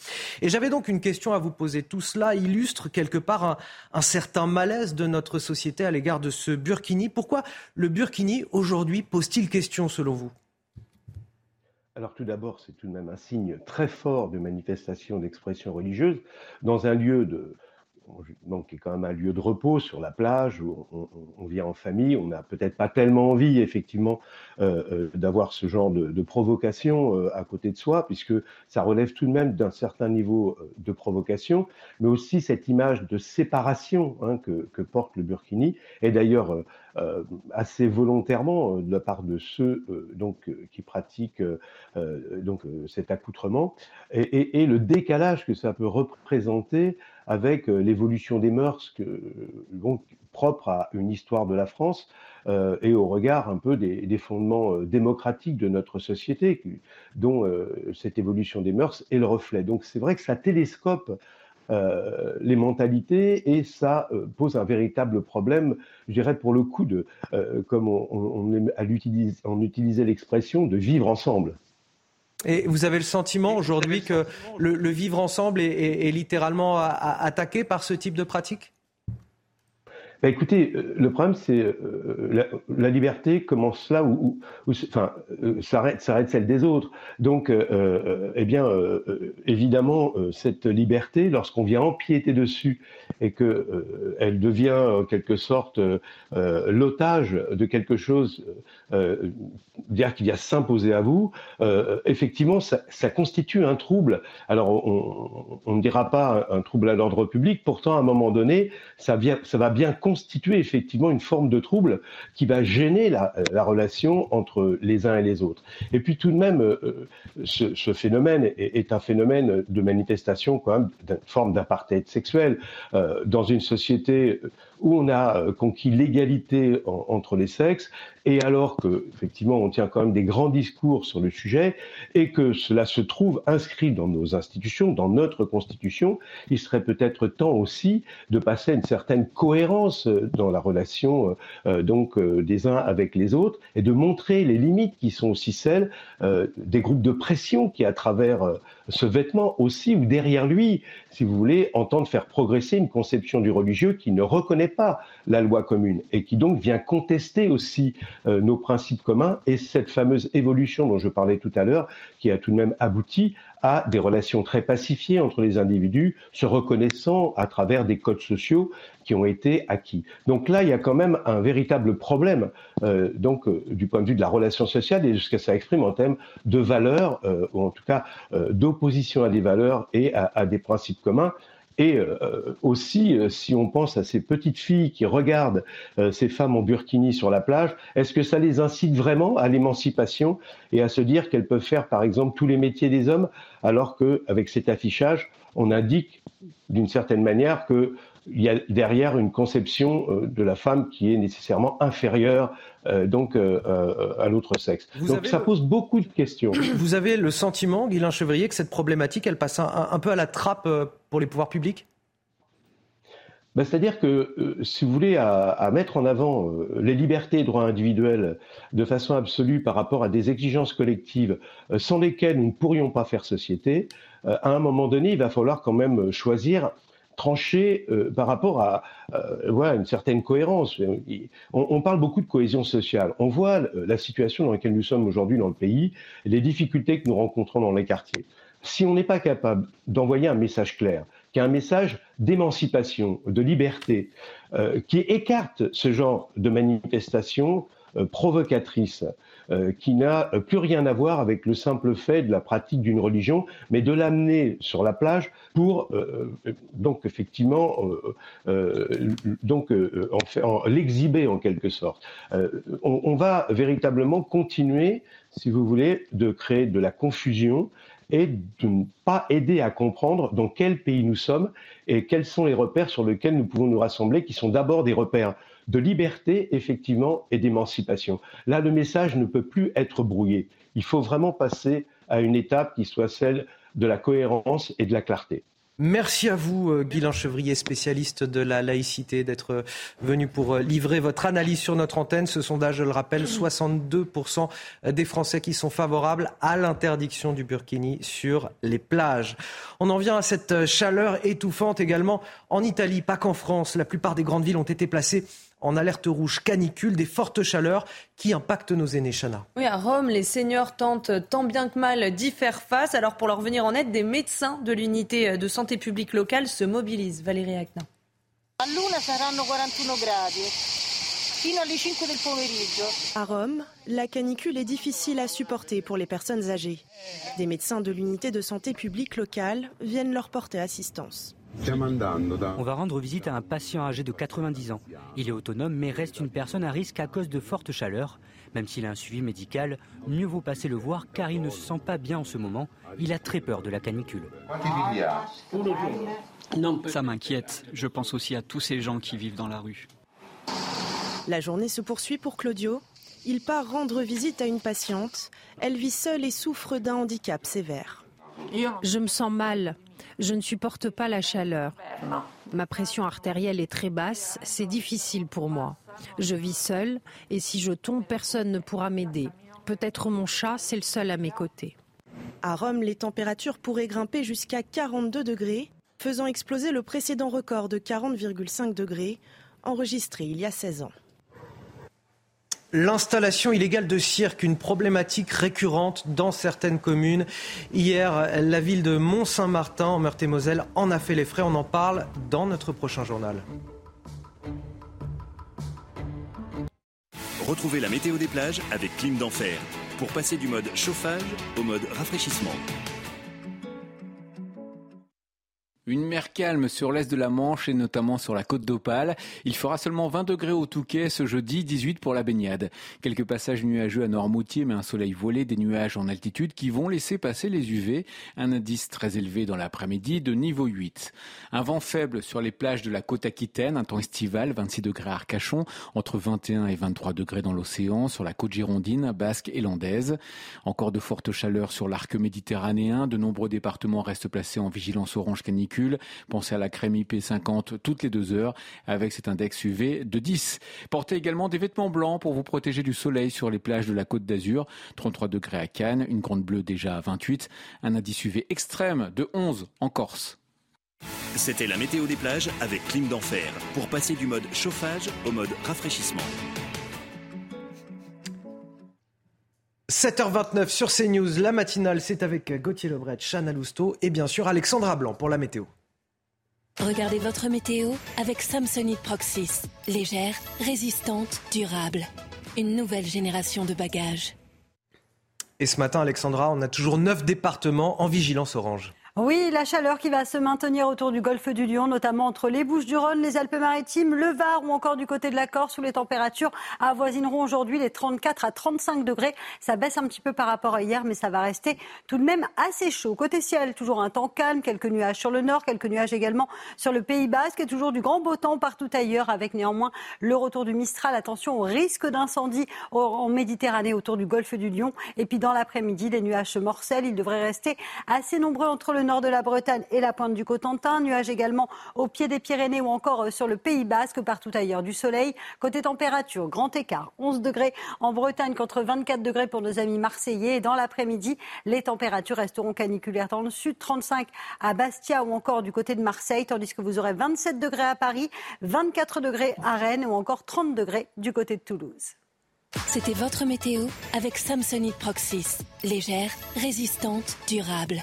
Et j'avais donc une question à vous poser. Tout cela illustre quelque part un, certain malaise de notre société à l'égard de ce burkini. Pourquoi le burkini aujourd'hui pose-t-il question selon vous? Alors tout d'abord, c'est tout de même un signe très fort de manifestation d'expression religieuse dans un lieu de, donc qui est quand même un lieu de repos sur la plage où on, on, vient en famille. On n'a peut-être pas tellement envie, effectivement, euh, euh, d'avoir ce genre de, provocation euh, à côté de soi, puisque ça relève tout de même d'un certain niveau de provocation, mais aussi cette image de séparation hein, que, porte le burkini, et d'ailleurs assez volontairement de la part de ceux donc qui pratiquent donc cet accoutrement, et, le décalage que ça peut représenter avec l'évolution des mœurs que, donc, propre à une histoire de la France euh, et au regard un peu des, fondements euh, démocratiques de notre société, dont euh, cette évolution des mœurs est le reflet. Donc c'est vrai que ça télescope euh, les mentalités et ça euh, pose un véritable problème, je dirais pour le coup de, euh, comme on, on utilisait l'expression, de vivre ensemble. Et vous avez le sentiment aujourd'hui que le, vivre ensemble est, littéralement attaqué par ce type de pratique? Bah, écoutez, euh, le problème, c'est euh, la, liberté commence là où, enfin, euh, s'arrête, celle des autres. Donc, eh bien, évidemment, cette liberté, lorsqu'on vient empiéter dessus et que elle devient en quelque sorte l'otage de quelque chose, dire qu'il vient s'imposer à vous, effectivement, ça, constitue un trouble. Alors, on ne dira pas un, trouble à l'ordre public. Pourtant, à un moment donné, ça, vient, ça va bien constituer effectivement une forme de trouble qui va gêner la, relation entre les uns et les autres. Et puis tout de même, euh, ce, phénomène est, un phénomène de manifestation quand même d'une forme d'apartheid sexuel euh, dans une société où on a euh, conquis l'égalité entre les sexes, et alors que effectivement on tient quand même des grands discours sur le sujet, et que cela se trouve inscrit dans nos institutions, dans notre constitution, il serait peut-être temps aussi de passer une certaine cohérence euh, dans la relation euh, donc des uns avec les autres, et de montrer les limites qui sont aussi celles des groupes de pression qui, à travers ce vêtement aussi, ou derrière lui, si vous voulez, entendent faire progresser une conception du religieux qui ne reconnaît pas la loi commune et qui donc vient contester aussi euh, nos principes communs. Et cette fameuse évolution dont je parlais tout à l'heure qui a tout de même abouti à des relations très pacifiées entre les individus, se reconnaissant à travers des codes sociaux qui ont été acquis. Donc là, il y a quand même un véritable problème, euh, euh, du point de vue de la relation sociale et de ce que ça exprime en termes de valeurs, ou en tout cas d'opposition à des valeurs et à des principes communs. Et euh, aussi, euh, si on pense à ces petites filles qui regardent euh, ces femmes en burkini sur la plage, est-ce que ça les incite vraiment à l'émancipation et à se dire qu'elles peuvent faire, par exemple, tous les métiers des hommes, alors qu'avec cet affichage, on indique d'une certaine manière que il y a derrière une conception euh, de la femme qui est nécessairement inférieure euh, donc euh, à l'autre sexe. donc ça pose beaucoup de questions. Vous avez le sentiment, Guylain Chevrier, que cette problématique, elle passe un, peu à la trappe pour les pouvoirs publics? Ben, C'est-à-dire que, si vous voulez, à, mettre en avant les libertés et droits individuels de façon absolue par rapport à des exigences collectives sans lesquelles nous ne pourrions pas faire société, à un moment donné, il va falloir quand même choisir tranché euh, par rapport à euh, une certaine cohérence. On, parle beaucoup de cohésion sociale. On voit euh, la situation dans laquelle nous sommes aujourd'hui dans le pays, les difficultés que nous rencontrons dans les quartiers. Si on n'est pas capable d'envoyer un message clair, qui est un message d'émancipation, de liberté, qui écarte ce genre de manifestation provocatrice, euh, qui n'a plus rien à voir avec le simple fait de la pratique d'une religion, mais de l'amener sur la plage pour euh, donc effectivement euh, donc en, en l'exhiber en quelque sorte. On, on, va véritablement continuer, si vous voulez, de créer de la confusion et de ne pas aider à comprendre dans quel pays nous sommes et quels sont les repères sur lesquels nous pouvons nous rassembler, qui sont d'abord des repères de liberté, effectivement, et d'émancipation. Là, le message ne peut plus être brouillé. Il faut vraiment passer à une étape qui soit celle de la cohérence et de la clarté. Merci à vous, euh, Guylain Chevrier, spécialiste de la laïcité, d'être euh, venu pour euh, livrer votre analyse sur notre antenne. Ce sondage, je le rappelle, 62% des Français qui sont favorables à l'interdiction du burkini sur les plages. On en vient à cette chaleur étouffante également en Italie, pas qu'en France. La plupart des grandes villes ont été placées en alerte rouge canicule, des fortes chaleurs qui impactent nos aînés, Chana. Oui, à Rome, les seniors tentent tant bien que mal d'y faire face. Alors pour leur venir en aide, des médecins de l'unité de santé publique locale se mobilisent. Valérie Acna. À Rome, la canicule est difficile à supporter pour les personnes âgées. Des médecins de l'unité de santé publique locale viennent leur porter assistance. On va rendre visite à un patient âgé de 90 ans. Il est autonome mais reste une personne à risque à cause de fortes chaleurs. Même s'il a un suivi médical, mieux vaut passer le voir car il ne se sent pas bien en ce moment. Il a très peur de la canicule. Ça m'inquiète. Je pense aussi à tous ces gens qui vivent dans la rue. La journée se poursuit pour Claudio. Il part rendre visite à une patiente. Elle vit seule et souffre d'un handicap sévère. Je me sens mal. Je ne supporte pas la chaleur. Ma pression artérielle est très basse, c'est difficile pour moi. Je vis seule et si je tombe, personne ne pourra m'aider. Peut-être mon chat, c'est le seul à mes côtés. À Rome, les températures pourraient grimper jusqu'à 42 degrés, faisant exploser le précédent record de 40,5 degrés enregistré il y a 16 ans. L'installation illégale de cirque, une problématique récurrente dans certaines communes. Hier, la ville de Mont-Saint-Martin, en Meurthe-et-Moselle, en a fait les frais. On en parle dans notre prochain journal. Retrouvez la météo des plages avec Clim d'Enfer pour passer du mode chauffage au mode rafraîchissement. Une mer calme sur l'est de la Manche et notamment sur la côte d'Opale. Il fera seulement 20 degrés au Touquet ce jeudi, 18 pour la baignade. Quelques passages nuageux à Noirmoutier, mais un soleil voilé, des nuages en altitude qui vont laisser passer les UV. Un indice très élevé dans l'après-midi de niveau 8. Un vent faible sur les plages de la côte aquitaine, un temps estival, 26 degrés à Arcachon, entre 21 et 23 degrés dans l'océan, sur la côte girondine, basque et landaise. Encore de fortes chaleurs sur l'arc méditerranéen. De nombreux départements restent placés en vigilance orange canicule Pensez à la crème IP50 toutes les deux heures avec cet index UV de 10. Portez également des vêtements blancs pour vous protéger du soleil sur les plages de la Côte d'Azur. 33 degrés à Cannes, une grande bleue déjà à 28, un indice UV extrême de 11 en Corse. C'était la météo des plages avec Clim d'Enfer pour passer du mode chauffage au mode rafraîchissement. 7h29 sur CNews, la matinale, c'est avec Gauthier Lebret, Chana Lousteau et bien sûr Alexandra Blanc pour la météo. Regardez votre météo avec Samsonite Proxys. Légère, résistante, durable. Une nouvelle génération de bagages. Et ce matin, Alexandra, on a toujours 9 départements en vigilance orange. Oui, la chaleur qui va se maintenir autour du golfe du Lion, notamment entre les Bouches-du-Rhône, les Alpes-Maritimes, le Var ou encore du côté de la Corse, où les températures avoisineront aujourd'hui les 34 à 35 degrés. Ça baisse un petit peu par rapport à hier, mais ça va rester tout de même assez chaud. Côté ciel, toujours un temps calme, quelques nuages sur le nord, quelques nuages également sur le Pays Basque et toujours du grand beau temps partout ailleurs, avec néanmoins le retour du Mistral. Attention au risque d'incendie en Méditerranée autour du golfe du Lion. Et puis dans l'après-midi, les nuages se morcellent. Ils devraient rester assez nombreux entre le nord de la Bretagne et la pointe du Cotentin. Nuages également au pied des Pyrénées ou encore euh, sur le Pays Basque, partout ailleurs du soleil. Côté température, grand écart, 11 degrés en Bretagne contre 24 degrés pour nos amis marseillais. Et dans l'après-midi, les températures resteront caniculaires dans le sud, 35 à Bastia ou encore du côté de Marseille, tandis que vous aurez 27 degrés à Paris, 24 degrés à Rennes ou encore 30 degrés du côté de Toulouse. C'était votre météo avec Samsonite Proxys. Légère, résistante, durable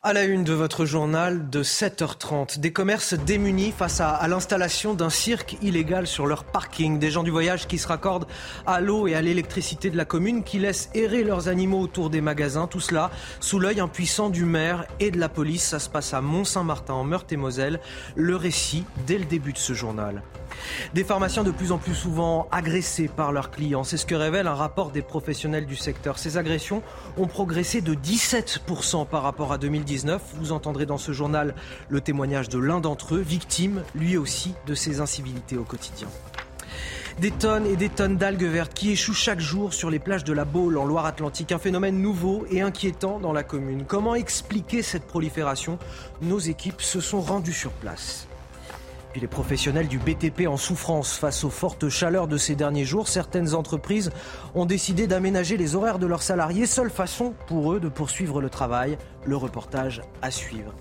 À la une de votre journal de 7h30, des commerces démunis face à, à l'installation d'un cirque illégal sur leur parking. Des gens du voyage qui se raccordent à l'eau et à l'électricité de la commune, qui laissent errer leurs animaux autour des magasins. Tout cela sous l'œil impuissant du maire et de la police. Ça se passe à Mont-Saint-Martin en Meurthe-et-Moselle. Le récit dès le début de ce journal. Des pharmaciens de plus en plus souvent agressés par leurs clients. C'est ce que révèle un rapport des professionnels du secteur. Ces agressions ont progressé de 17% par rapport à 2019. Vous entendrez dans ce journal le témoignage de l'un d'entre eux, victime lui aussi de ces incivilités au quotidien. Des tonnes et des tonnes d'algues vertes qui échouent chaque jour sur les plages de la Baule en Loire-Atlantique. Un phénomène nouveau et inquiétant dans la commune. Comment expliquer cette prolifération? Nos équipes se sont rendues sur place. Les professionnels du BTP en souffrance face aux fortes chaleurs de ces derniers jours, certaines entreprises ont décidé d'aménager les horaires de leurs salariés, seule façon pour eux de poursuivre le travail. Le reportage à suivre.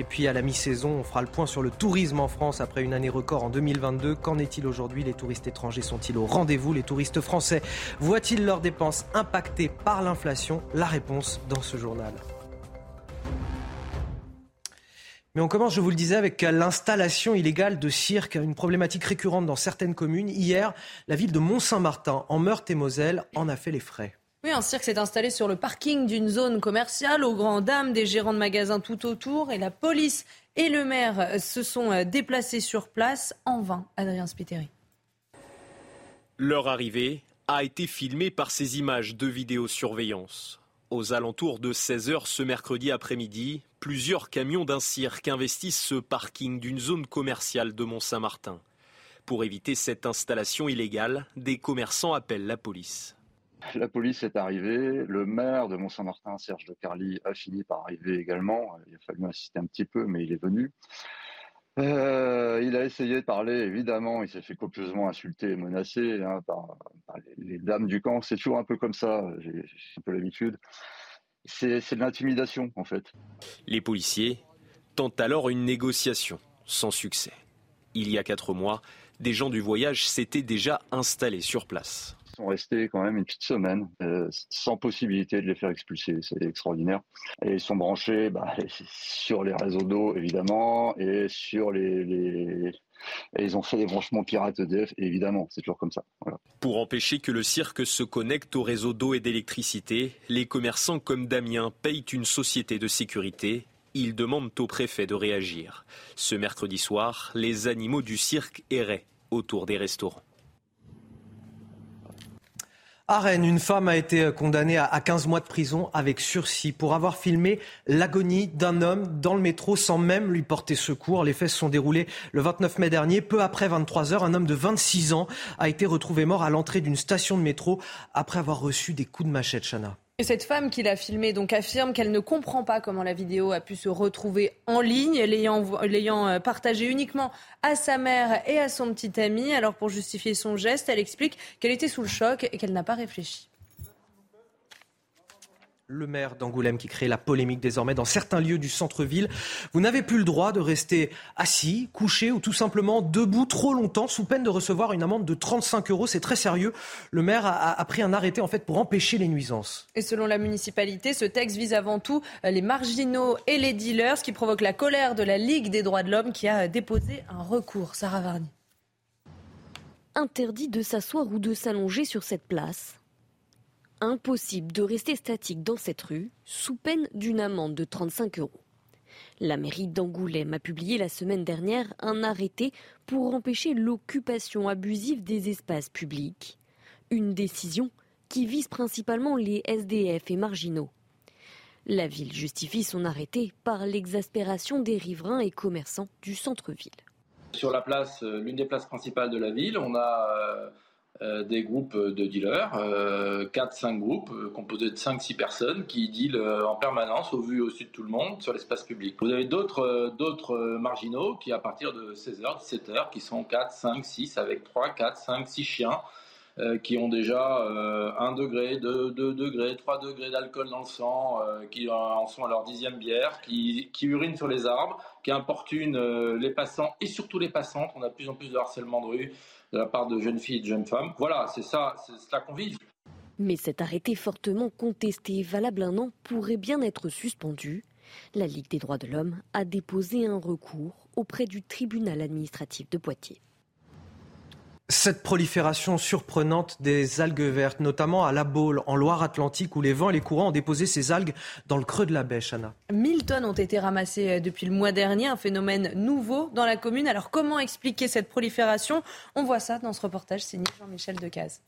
Et puis à la mi-saison, on fera le point sur le tourisme en France après une année record en 2022. Qu'en est-il aujourd'hui? Les touristes étrangers sont-ils au rendez-vous? Les touristes français voient-ils leurs dépenses impactées par l'inflation? La réponse dans ce journal. Mais on commence, je vous le disais, avec l'installation illégale de cirques, une problématique récurrente dans certaines communes. Hier, la ville de Mont-Saint-Martin, en Meurthe-et-Moselle, en a fait les frais. Oui, un cirque s'est installé sur le parking d'une zone commerciale, aux grandes dames des gérants de magasins tout autour, et la police et le maire se sont déplacés sur place en vain. Adrien Spiteri. Leur arrivée a été filmée par ces images de vidéosurveillance. Aux alentours de 16h ce mercredi après-midi, plusieurs camions d'un cirque investissent ce parking d'une zone commerciale de Mont-Saint-Martin. Pour éviter cette installation illégale, des commerçants appellent la police. La police est arrivée, le maire de Mont-Saint-Martin, Serge de Carly, a fini par arriver également. Il a fallu insister un petit peu, mais il est venu. Euh, il a essayé de parler, évidemment, il s'est fait copieusement insulter et menacer hein, par, les, dames du camp. C'est toujours un peu comme ça, j'ai un peu l'habitude. C'est de l'intimidation, en fait. Les policiers tentent alors une négociation, sans succès. Il y a quatre mois, des gens du voyage s'étaient déjà installés sur place. Sont restés quand même une petite semaine euh, sans possibilité de les faire expulser. C'est extraordinaire. Et ils sont branchés bah, sur les réseaux d'eau, évidemment, et sur les, ils ont fait des branchements pirates EDF, évidemment, c'est toujours comme ça. Pour empêcher que le cirque se connecte au réseau d'eau et d'électricité, les commerçants comme Damien payent une société de sécurité. Ils demandent au préfet de réagir. Ce mercredi soir, les animaux du cirque erraient autour des restaurants. À une femme a été condamnée à 15 mois de prison avec sursis pour avoir filmé l'agonie d'un homme dans le métro sans même lui porter secours. Les faits se sont déroulés le 29 mai dernier. Peu après 23 heures, un homme de 26 ans a été retrouvé mort à l'entrée d'une station de métro après avoir reçu des coups de machette, Chana. Et cette femme qui l'a filmé donc affirme qu'elle ne comprend pas comment la vidéo a pu se retrouver en ligne, l'ayant euh, partagée uniquement à sa mère et à son petit ami. Alors pour justifier son geste, elle explique qu'elle était sous le choc et qu'elle n'a pas réfléchi le maire d'Angoulême qui crée la polémique désormais dans certains lieux du centre-ville. Vous n'avez plus le droit de rester assis, couché ou tout simplement debout trop longtemps sous peine de recevoir une amende de 35 euros. C'est très sérieux. Le maire a, pris un arrêté en fait pour empêcher les nuisances. Et selon la municipalité, ce texte vise avant tout euh, les marginaux et les dealers, ce qui provoque la colère de la Ligue des droits de l'homme qui a déposé un recours. Sarah Varni. Interdit de s'asseoir ou de s'allonger sur cette place Impossible de rester statique dans cette rue sous peine d'une amende de 35 euros. La mairie d'Angoulême a publié la semaine dernière un arrêté pour empêcher l'occupation abusive des espaces publics. Une décision qui vise principalement les SDF et marginaux. La ville justifie son arrêté par l'exaspération des riverains et commerçants du centre-ville. Sur la place, euh, l'une des places principales de la ville, on a euh, des groupes de dealers, euh, 4-5 groupes euh, composés de 5-6 personnes qui dealent euh, en permanence au vu et au sud de tout le monde sur l'espace public. Vous avez d'autres marginaux qui à partir de 16h, 17h, qui sont 4, 5, 6 avec 3, 4, 5, 6 chiens. qui ont déjà 1 degré, 2, 2 degrés, 3 degrés d'alcool dans le sang, qui en sont à leur dixième bière, qui, qui urinent sur les arbres, qui importunent les passants et surtout les passantes. On a de plus en plus de harcèlement de rue de la part de jeunes filles et de jeunes femmes. Voilà, c'est ça, c'est cela qu'on vit. Mais cet arrêté fortement contesté, valable un an, pourrait bien être suspendu. La Ligue des droits de l'homme a déposé un recours auprès du tribunal administratif de Poitiers. Cette prolifération surprenante des algues vertes, notamment à La Baule, en Loire-Atlantique, où les vents et les courants ont déposé ces algues dans le creux de la baie, Chana. 1000 tonnes ont été ramassées euh, depuis le mois dernier, un phénomène nouveau dans la commune. Alors comment expliquer cette prolifération? On voit ça dans ce reportage signé Jean-Michel Decaze.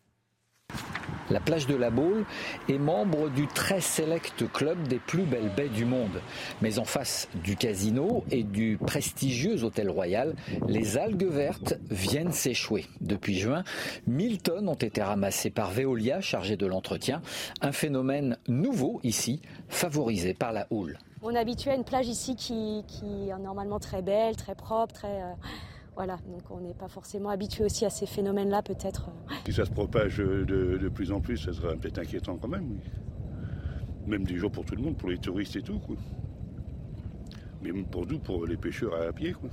La plage de la Baule est membre du très select club des plus belles baies du monde. Mais en face du casino et du prestigieux hôtel royal, les algues vertes viennent s'échouer. Depuis juin, 1000 tonnes ont été ramassées par Veolia, chargée de l'entretien. Un phénomène nouveau ici, favorisé par la houle. On est habitué à une plage ici qui, est normalement très belle, très propre, très... Euh, voilà, donc on n'est pas forcément habitué aussi à ces phénomènes-là, peut-être. Si ça se propage de, plus en plus, ça serait peut-être inquiétant quand même. Oui. Même des jours pour tout le monde, pour les touristes et tout. Quoi. Mais pour nous, pour les pêcheurs à pied. Quoi.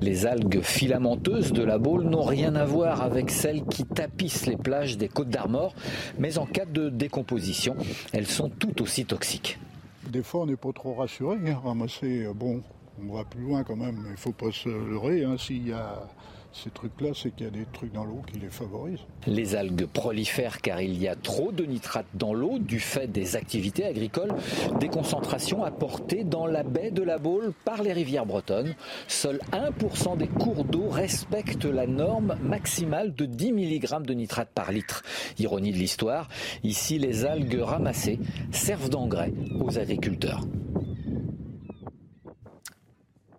Les algues filamenteuses de la Baule n'ont rien à voir avec celles qui tapissent les plages des Côtes d'Armor, mais en cas de décomposition, elles sont tout aussi toxiques. Des fois, on n'est pas trop rassuré. Hein, ramasser, euh, bon, on va plus loin quand même. Il ne faut pas se leurrer. Hein. S'il y a ces trucs-là, c'est qu'il y a des trucs dans l'eau qui les favorisent. Les algues prolifèrent car il y a trop de nitrates dans l'eau du fait des activités agricoles, des concentrations apportées dans la baie de la Baule par les rivières bretonnes. Seul 1% des cours d'eau respectent la norme maximale de 10 mg de nitrate par litre. Ironie de l'histoire, ici les algues ramassées servent d'engrais aux agriculteurs.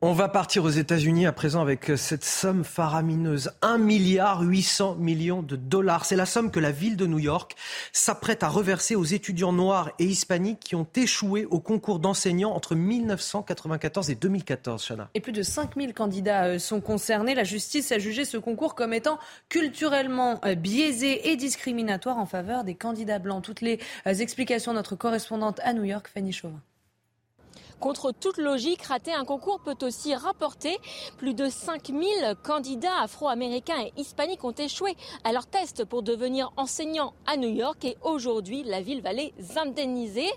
On va partir aux États-Unis à présent avec cette somme faramineuse 1 milliard 800 millions de dollars. C'est la somme que la ville de New York s'apprête à reverser aux étudiants noirs et hispaniques qui ont échoué au concours d'enseignants entre 1994 et 2014, Chana. Et plus de 5000 candidats euh, sont concernés. La justice a jugé ce concours comme étant culturellement euh, biaisé et discriminatoire en faveur des candidats blancs. Toutes les euh, explications de notre correspondante à New York, Fanny Chauvin. Contre toute logique, rater un concours peut aussi rapporter. Plus de 5000 candidats afro-américains et hispaniques ont échoué à leur test pour devenir enseignants à New York et aujourd'hui, la ville va les indemniser.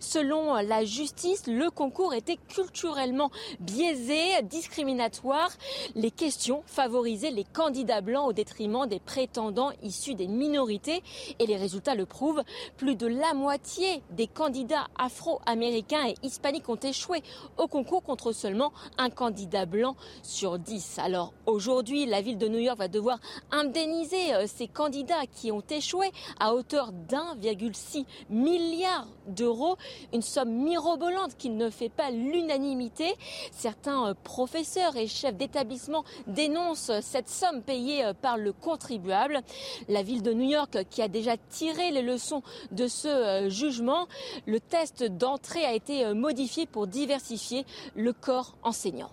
Selon la justice, le concours était culturellement biaisé, discriminatoire. Les questions favorisaient les candidats blancs au détriment des prétendants issus des minorités et les résultats le prouvent. Plus de la moitié des candidats afro-américains et hispaniques ont échoué au concours contre seulement un candidat blanc sur dix. Alors aujourd'hui, la ville de New York va devoir indemniser euh, ces candidats qui ont échoué à hauteur d'1,6 milliard d'euros, une somme mirobolante qui ne fait pas l'unanimité. Certains euh, professeurs et chefs d'établissement dénoncent cette somme payée euh, par le contribuable. La ville de New York qui a déjà tiré les leçons de ce jugement, le test d'entrée a été modifié pour diversifier le corps enseignant.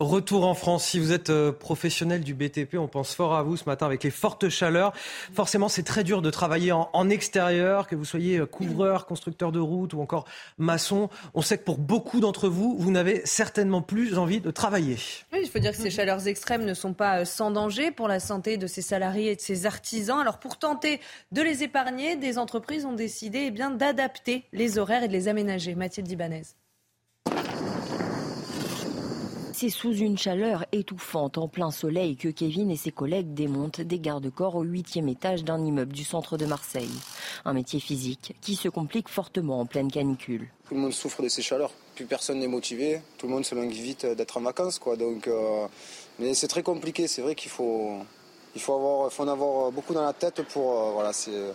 Retour en France. Si vous êtes euh, professionnel du BTP, on pense fort à vous ce matin avec les fortes chaleurs. Forcément, c'est très dur de travailler en, extérieur, que vous soyez euh, couvreur, constructeur de route ou encore maçon. On sait que pour beaucoup d'entre vous, vous n'avez certainement plus envie de travailler. Oui, il faut dire que ces chaleurs extrêmes ne sont pas euh, sans danger pour la santé de ces salariés et de ces artisans. Alors, pour tenter de les épargner, des entreprises ont décidé eh d'adapter les horaires et de les aménager. Mathilde Ibanez. C'est sous une chaleur étouffante en plein soleil que Kevin et ses collègues démontent des garde-corps au huitième étage d'un immeuble du centre de Marseille. Un métier physique qui se complique fortement en pleine canicule. Tout le monde souffre de ces chaleurs. Plus personne n'est motivé. Tout le monde se langue vite d'être en vacances. Quoi. Euh, Mais c'est très compliqué. C'est vrai qu'il faut, il faut, avoir, faut en avoir beaucoup dans la tête pour. Euh, voilà, c'est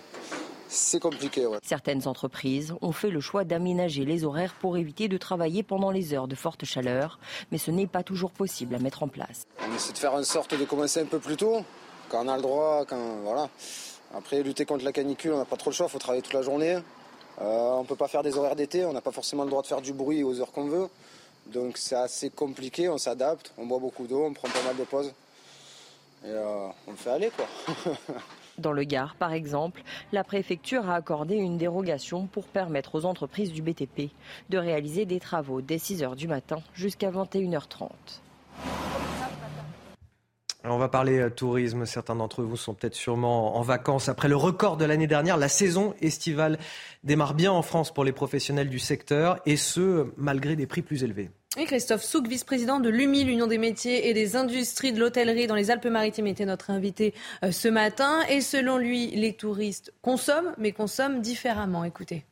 c'est compliqué. Certaines entreprises ont fait le choix d'aménager les horaires pour éviter de travailler pendant les heures de forte chaleur, mais ce n'est pas toujours possible à mettre en place. On essaie de faire en sorte de commencer un peu plus tôt, quand on a le droit, quand voilà. Après, lutter contre la canicule, on n'a pas trop le choix, il faut travailler toute la journée. Euh, on ne peut pas faire des horaires d'été, on n'a pas forcément le droit de faire du bruit aux heures qu'on veut. Donc c'est assez compliqué, on s'adapte, on boit beaucoup d'eau, on prend pas mal de pauses. Et euh, on le fait aller quoi. Dans le Gard, par exemple, la préfecture a accordé une dérogation pour permettre aux entreprises du BTP de réaliser des travaux dès 6 h du matin jusqu'à 21h30. On va parler euh, tourisme. Certains d'entre vous sont peut-être sûrement en vacances. Après le record de l'année dernière, la saison estivale démarre bien en France pour les professionnels du secteur, et ce, malgré des prix plus élevés. Christophe Souk, vice-président de l'UMI, l'Union des métiers et des industries de l'hôtellerie dans les Alpes-Maritimes, était notre invité euh, ce matin. Et selon lui, les touristes consomment, mais consomment différemment. Écoutez.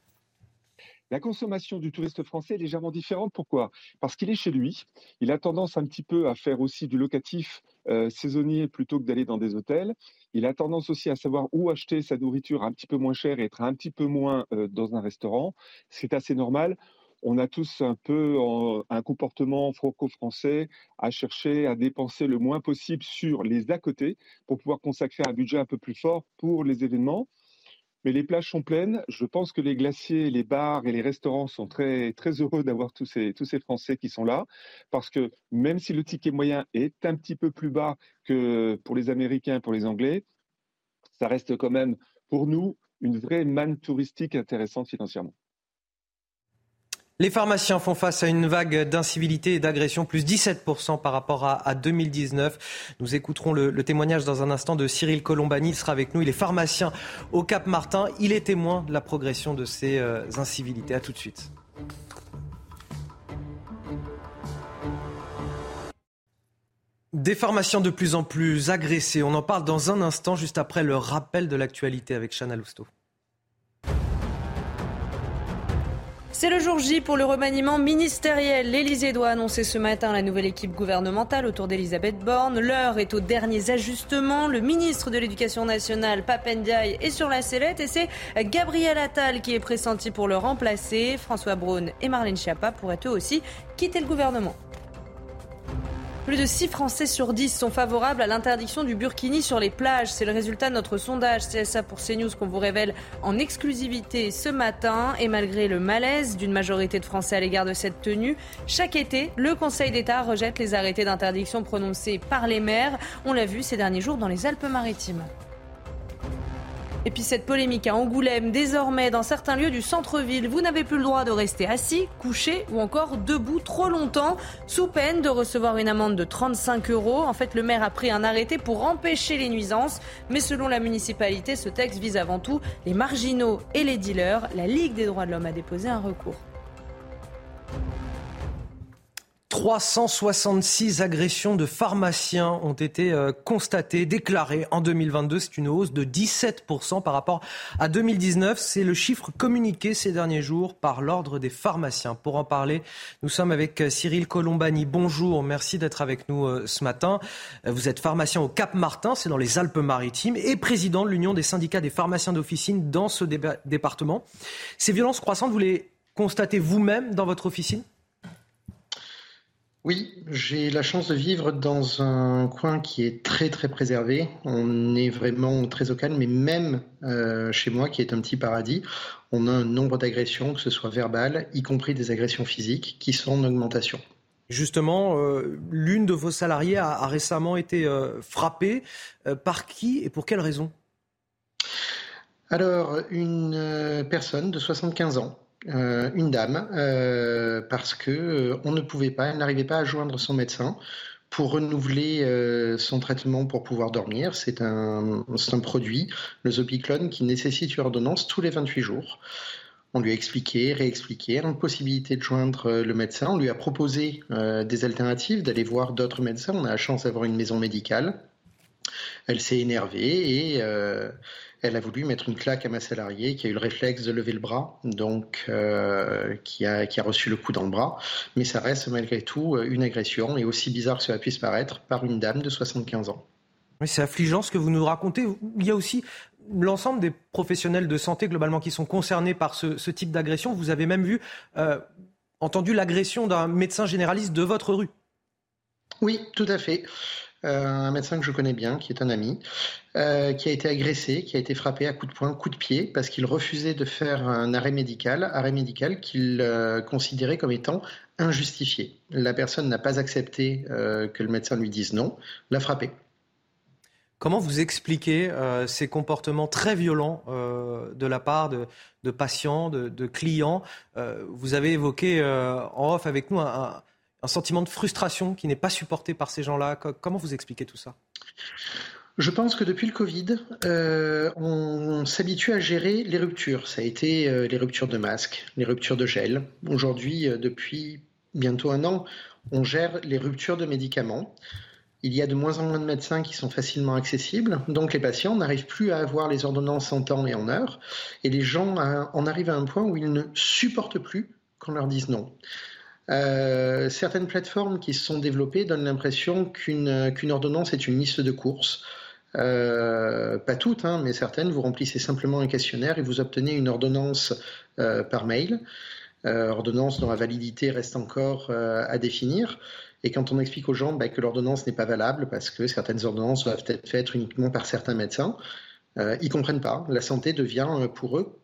La consommation du touriste français est légèrement différente. Pourquoi? Parce qu'il est chez lui. Il a tendance un petit peu à faire aussi du locatif euh, saisonnier plutôt que d'aller dans des hôtels. Il a tendance aussi à savoir où acheter sa nourriture un petit peu moins cher et être un petit peu moins euh, dans un restaurant. C'est assez normal on a tous un peu un comportement franco-français à chercher à dépenser le moins possible sur les à côté pour pouvoir consacrer un budget un peu plus fort pour les événements. Mais les plages sont pleines. Je pense que les glaciers, les bars et les restaurants sont très, très heureux d'avoir tous ces, Français qui sont là. Parce que même si le ticket moyen est un petit peu plus bas que pour les Américains, pour les Anglais, ça reste quand même pour nous une vraie manne touristique intéressante financièrement. Les pharmaciens font face à une vague d'incivilité et d'agression, plus 17% par rapport à, 2019. Nous écouterons le, témoignage dans un instant de Cyril Colombani. Il sera avec nous. Il est pharmacien au Cap Martin. Il est témoin de la progression de ces euh, incivilités. A tout de suite. Des pharmaciens de plus en plus agressés. On en parle dans un instant, juste après le rappel de l'actualité avec Chana Lousteau. C'est le jour J pour le remaniement ministériel. L'Élysée doit annoncer ce matin la nouvelle équipe gouvernementale autour d'Elisabeth Borne. L'heure est aux derniers ajustements. Le ministre de l'Éducation nationale, Papendiaï, est sur la sellette et c'est Gabriel Attal qui est pressenti pour le remplacer. François Braun et Marlène Schiappa pourraient eux aussi quitter le gouvernement. Plus de 6 Français sur 10 sont favorables à l'interdiction du burkini sur les plages. C'est le résultat de notre sondage CSA pour CNews qu'on vous révèle en exclusivité ce matin. Et malgré le malaise d'une majorité de Français à l'égard de cette tenue, chaque été, le Conseil d'État rejette les arrêtés d'interdiction prononcés par les maires. On l'a vu ces derniers jours dans les Alpes-Maritimes. Et puis cette polémique à Angoulême, désormais dans certains lieux du centre-ville, vous n'avez plus le droit de rester assis, couché ou encore debout trop longtemps, sous peine de recevoir une amende de 35 euros. En fait, le maire a pris un arrêté pour empêcher les nuisances, mais selon la municipalité, ce texte vise avant tout les marginaux et les dealers. La Ligue des droits de l'homme a déposé un recours. 366 agressions de pharmaciens ont été euh, constatées, déclarées en 2022. C'est une hausse de 17% par rapport à 2019. C'est le chiffre communiqué ces derniers jours par l'Ordre des pharmaciens. Pour en parler, nous sommes avec euh, Cyril Colombani. Bonjour, merci d'être avec nous euh, ce matin. Vous êtes pharmacien au Cap Martin, c'est dans les Alpes-Maritimes, et président de l'Union des syndicats des pharmaciens d'officine dans ce département. Ces violences croissantes, vous les constatez vous-même dans votre officine? Oui, j'ai la chance de vivre dans un coin qui est très très préservé. On est vraiment très au calme, mais même euh, chez moi, qui est un petit paradis, on a un nombre d'agressions, que ce soit verbales, y compris des agressions physiques, qui sont en augmentation. Justement, euh, l'une de vos salariés a, récemment été euh, frappée. par qui et pour quelle raison? Alors, une personne de 75 ans euh, une dame euh, parce que euh, on ne pouvait pas, elle n'arrivait pas à joindre son médecin pour renouveler son traitement pour pouvoir dormir. C'est un, produit, le Zopiclone, qui nécessite une ordonnance tous les 28 jours. On lui a expliqué, réexpliqué, impossibilité de joindre le médecin. On lui a proposé des alternatives, d'aller voir d'autres médecins. On a la chance d'avoir une maison médicale. Elle s'est énervée et elle a voulu mettre une claque à ma salariée qui a eu le réflexe de lever le bras, donc euh, qui, a, qui a reçu le coup dans le bras. Mais ça reste malgré tout une agression, et aussi bizarre que cela puisse paraître, par une dame de 75 ans. Oui, c'est affligeant ce que vous nous racontez. Il y a aussi l'ensemble des professionnels de santé globalement qui sont concernés par ce, type d'agression. Vous avez même vu, euh, entendu l'agression d'un médecin généraliste de votre rue. Oui, tout à fait. Euh, un médecin que je connais bien, qui est un ami, euh, qui a été agressé, qui a été frappé à coups de poing, coups de pied, parce qu'il refusait de faire un arrêt médical, arrêt médical qu'il euh, considérait comme étant injustifié. La personne n'a pas accepté que le médecin lui dise non, l'a frappé. Comment vous expliquez ces comportements très violents de la part de, patients, de, clients? Vous avez évoqué en off avec nous un, un sentiment de frustration qui n'est pas supporté par ces gens-là. Comment vous expliquez tout ça? Je pense que depuis le Covid, euh, on, s'habitue à gérer les ruptures. Ça a été euh, les ruptures de masques, les ruptures de gel. Aujourd'hui, euh, depuis bientôt un an, on gère les ruptures de médicaments. Il y a de moins en moins de médecins qui sont facilement accessibles, donc les patients n'arrivent plus à avoir les ordonnances en temps et en heure, et les gens en arrivent à un point où ils ne supportent plus qu'on leur dise non. Euh, certaines plateformes qui se sont développées donnent l'impression qu'une qu'une ordonnance est une liste de courses. Euh, pas toutes, hein, mais certaines, vous remplissez simplement un questionnaire et vous obtenez une ordonnance euh, par mail, ordonnance dont la validité reste encore à définir. Et quand on explique aux gens bah, que l'ordonnance n'est pas valable parce que certaines ordonnances doivent être faites uniquement par certains médecins, ils ils comprennent pas. La santé devient pour eux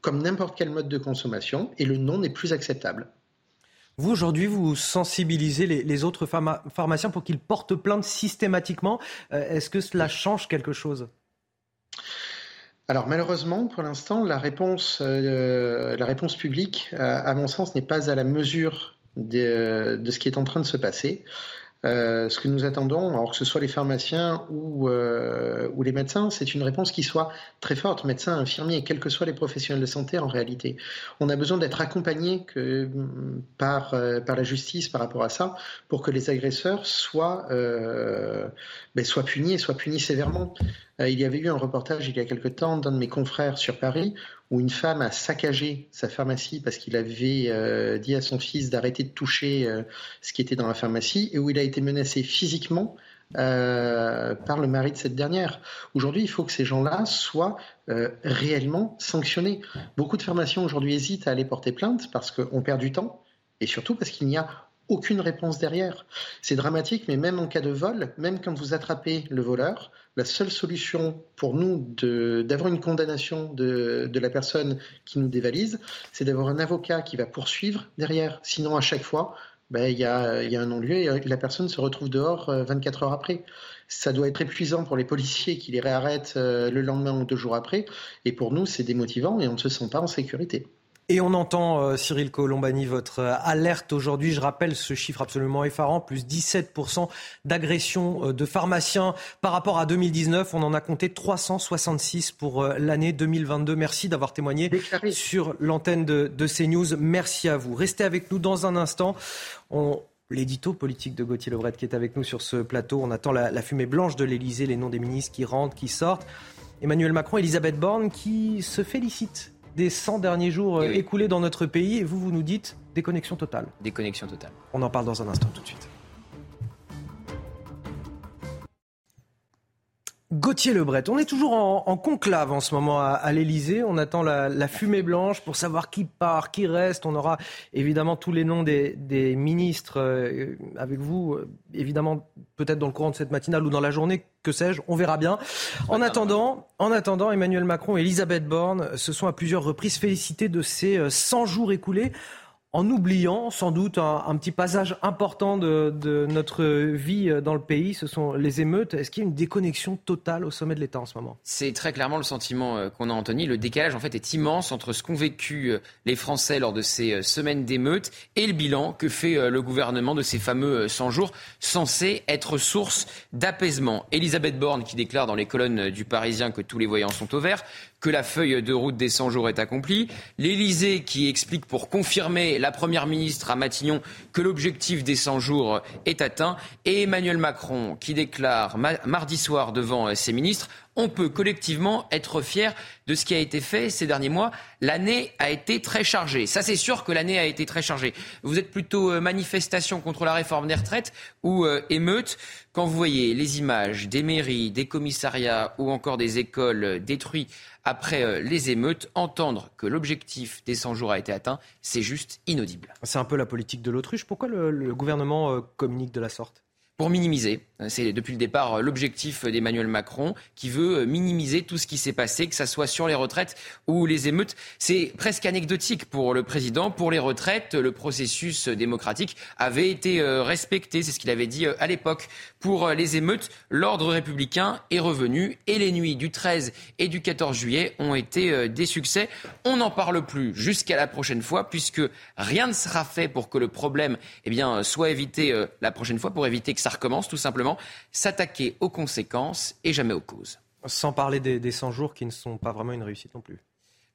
comme n'importe quel mode de consommation et le non n'est plus acceptable. Vous, aujourd'hui, vous sensibilisez les, autres pharmaciens pour qu'ils portent plainte systématiquement. Euh, est-ce que cela change quelque chose? Alors malheureusement, pour l'instant, la réponse, euh, la réponse publique, à, mon sens, n'est pas à la mesure de, ce qui est en train de se passer. Euh, ce que nous attendons, alors que ce soit les pharmaciens ou, euh, les médecins, c'est une réponse qui soit très forte, médecins, infirmiers, quels que soient les professionnels de santé en réalité. On a besoin d'être accompagnés que, par, euh, la justice par rapport à ça pour que les agresseurs soient, ben, soient punis et soient punis sévèrement. Il y avait eu un reportage il y a quelque temps d'un de mes confrères sur Paris où une femme a saccagé sa pharmacie parce qu'il avait euh, dit à son fils d'arrêter de toucher euh, ce qui était dans la pharmacie et où il a été menacé physiquement par le mari de cette dernière. Aujourd'hui, il faut que ces gens-là soient réellement sanctionnés. Beaucoup de pharmaciens aujourd'hui hésitent à aller porter plainte parce qu'on perd du temps et surtout parce qu'il n'y a aucune réponse derrière. C'est dramatique, mais même en cas de vol, même quand vous attrapez le voleur, la seule solution pour nous d'avoir une condamnation de, la personne qui nous dévalise, c'est d'avoir un avocat qui va poursuivre derrière. Sinon, à chaque fois, ben, il y, a, y, a, un non-lieu et la personne se retrouve dehors 24 euh, heures après. Ça doit être épuisant pour les policiers qui les réarrêtent euh, le lendemain ou deux jours après. Et pour nous, c'est démotivant et on ne se sent pas en sécurité. Et on entend, euh, Cyril Colombani, votre euh, alerte aujourd'hui. Je rappelle ce chiffre absolument effarant, plus 17% d'agressions euh, de pharmaciens par rapport à 2019. On en a compté 366 pour l'année 2022. Merci d'avoir témoigné sur l'antenne de, de, CNews. Merci à vous. Restez avec nous dans un instant. On, l'édito politique de Gauthier Lebret qui est avec nous sur ce plateau. On attend la, la fumée blanche de l'Elysée, les noms des ministres qui rentrent, qui sortent. Emmanuel Macron, Elisabeth Borne qui se félicite des 100 derniers jours euh, écoulés dans notre pays. Et vous, vous nous dites déconnexion totale. Déconnexion totale. On en parle dans un instant tout de suite. Gauthier Lebret, on est toujours en, conclave en ce moment à, à l'Elysée. On attend la, fumée blanche pour savoir qui part, qui reste. On aura évidemment tous les noms des, ministres euh, avec vous, euh, évidemment peut-être dans le courant de cette matinale ou dans la journée, que sais-je, on verra bien. En attendant, en attendant, Emmanuel Macron et Elisabeth Borne se sont à plusieurs reprises félicités de ces 100 euh, jours écoulés en oubliant sans doute un, petit passage important de, notre vie euh, dans le pays, ce sont les émeutes. Est-ce qu'il y a une déconnexion totale au sommet de l'État en ce moment? C'est très clairement le sentiment euh, qu'on a, Anthony. Le décalage, en fait, est immense entre ce qu'ont vécu euh, les Français lors de ces semaines d'émeutes et le bilan que fait le gouvernement de ces fameux 100 jours censés être source d'apaisement. Elisabeth Borne, qui déclare dans les colonnes du Parisien que tous les voyants sont au vert, que la feuille de route des 100 jours est accomplie. L'Élysée qui explique pour confirmer la Première ministre à Matignon que l'objectif des 100 jours est atteint. Et Emmanuel Macron qui déclare mardi soir devant ses ministres on peut collectivement être fier de ce qui a été fait ces derniers mois. L'année a été très chargée. Ça, c'est sûr que l'année a été très chargée. Vous êtes plutôt euh, manifestation contre la réforme des retraites ou euh, émeute? Quand vous voyez les images des mairies, des commissariats ou encore des écoles euh, détruites après les émeutes, entendre que l'objectif des 100 jours a été atteint, c'est juste inaudible. C'est un peu la politique de l'autruche. Pourquoi le gouvernement communique de la sorte? Pour minimiser. C'est depuis le départ euh, l'objectif d'Emmanuel Macron qui veut euh, minimiser tout ce qui s'est passé, que ce soit sur les retraites ou les émeutes. C'est presque anecdotique pour le président. Pour les retraites, le processus démocratique avait été euh, respecté. C'est ce qu'il avait dit à l'époque. Pour les émeutes, l'ordre républicain est revenu et les nuits du 13 et du 14 juillet ont été des succès. On n'en parle plus jusqu'à la prochaine fois puisque rien ne sera fait pour que le problème eh bien, soit évité la prochaine fois, pour éviter que ça recommence tout simplement, s'attaquer aux conséquences et jamais aux causes. Sans parler des, des 100 jours qui ne sont pas vraiment une réussite non plus.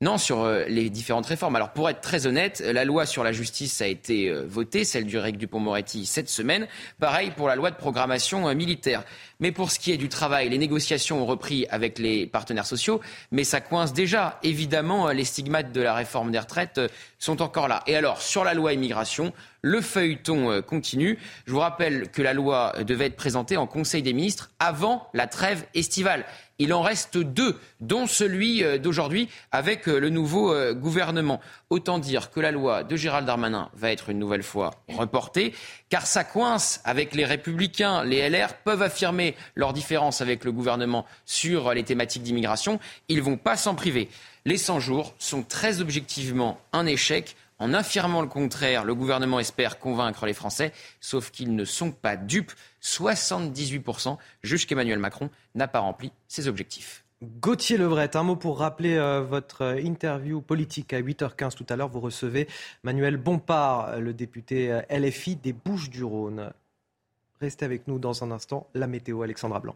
Non, sur euh, les différentes réformes. Alors pour être très honnête, la loi sur la justice a été euh, votée, celle du REC Dupont-Moretti cette semaine. Pareil pour la loi de programmation euh, militaire. Mais pour ce qui est du travail, les négociations ont repris avec les partenaires sociaux, mais ça coince déjà. Évidemment, les stigmates de la réforme des retraites sont encore là. Et alors, sur la loi immigration, le feuilleton continue. Je vous rappelle que la loi devait être présentée en Conseil des ministres avant la trêve estivale. Il en reste deux, dont celui euh, d'aujourd'hui avec euh, le nouveau euh, gouvernement. Autant dire que la loi de Gérald Darmanin va être une nouvelle fois reportée, car ça coince avec les républicains. Les LR peuvent affirmer leur différence avec le gouvernement sur les thématiques d'immigration. Ils ne vont pas s'en priver. Les 100 jours sont très objectivement un échec. En affirmant le contraire, le gouvernement espère convaincre les Français, sauf qu'ils ne sont pas dupes. 78% jugent qu'Emmanuel Macron n'a pas rempli ses objectifs. Gauthier Levret, un mot pour rappeler euh, votre euh, interview politique à 8h15 tout à l'heure. Vous recevez Manuel Bompard, le député euh, LFI des Bouches-du-Rhône. Restez avec nous dans un instant. La météo, Alexandra Blanc.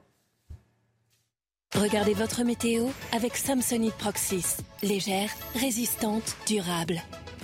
Regardez votre météo avec Samsonite Proxys. Légère, résistante, durable.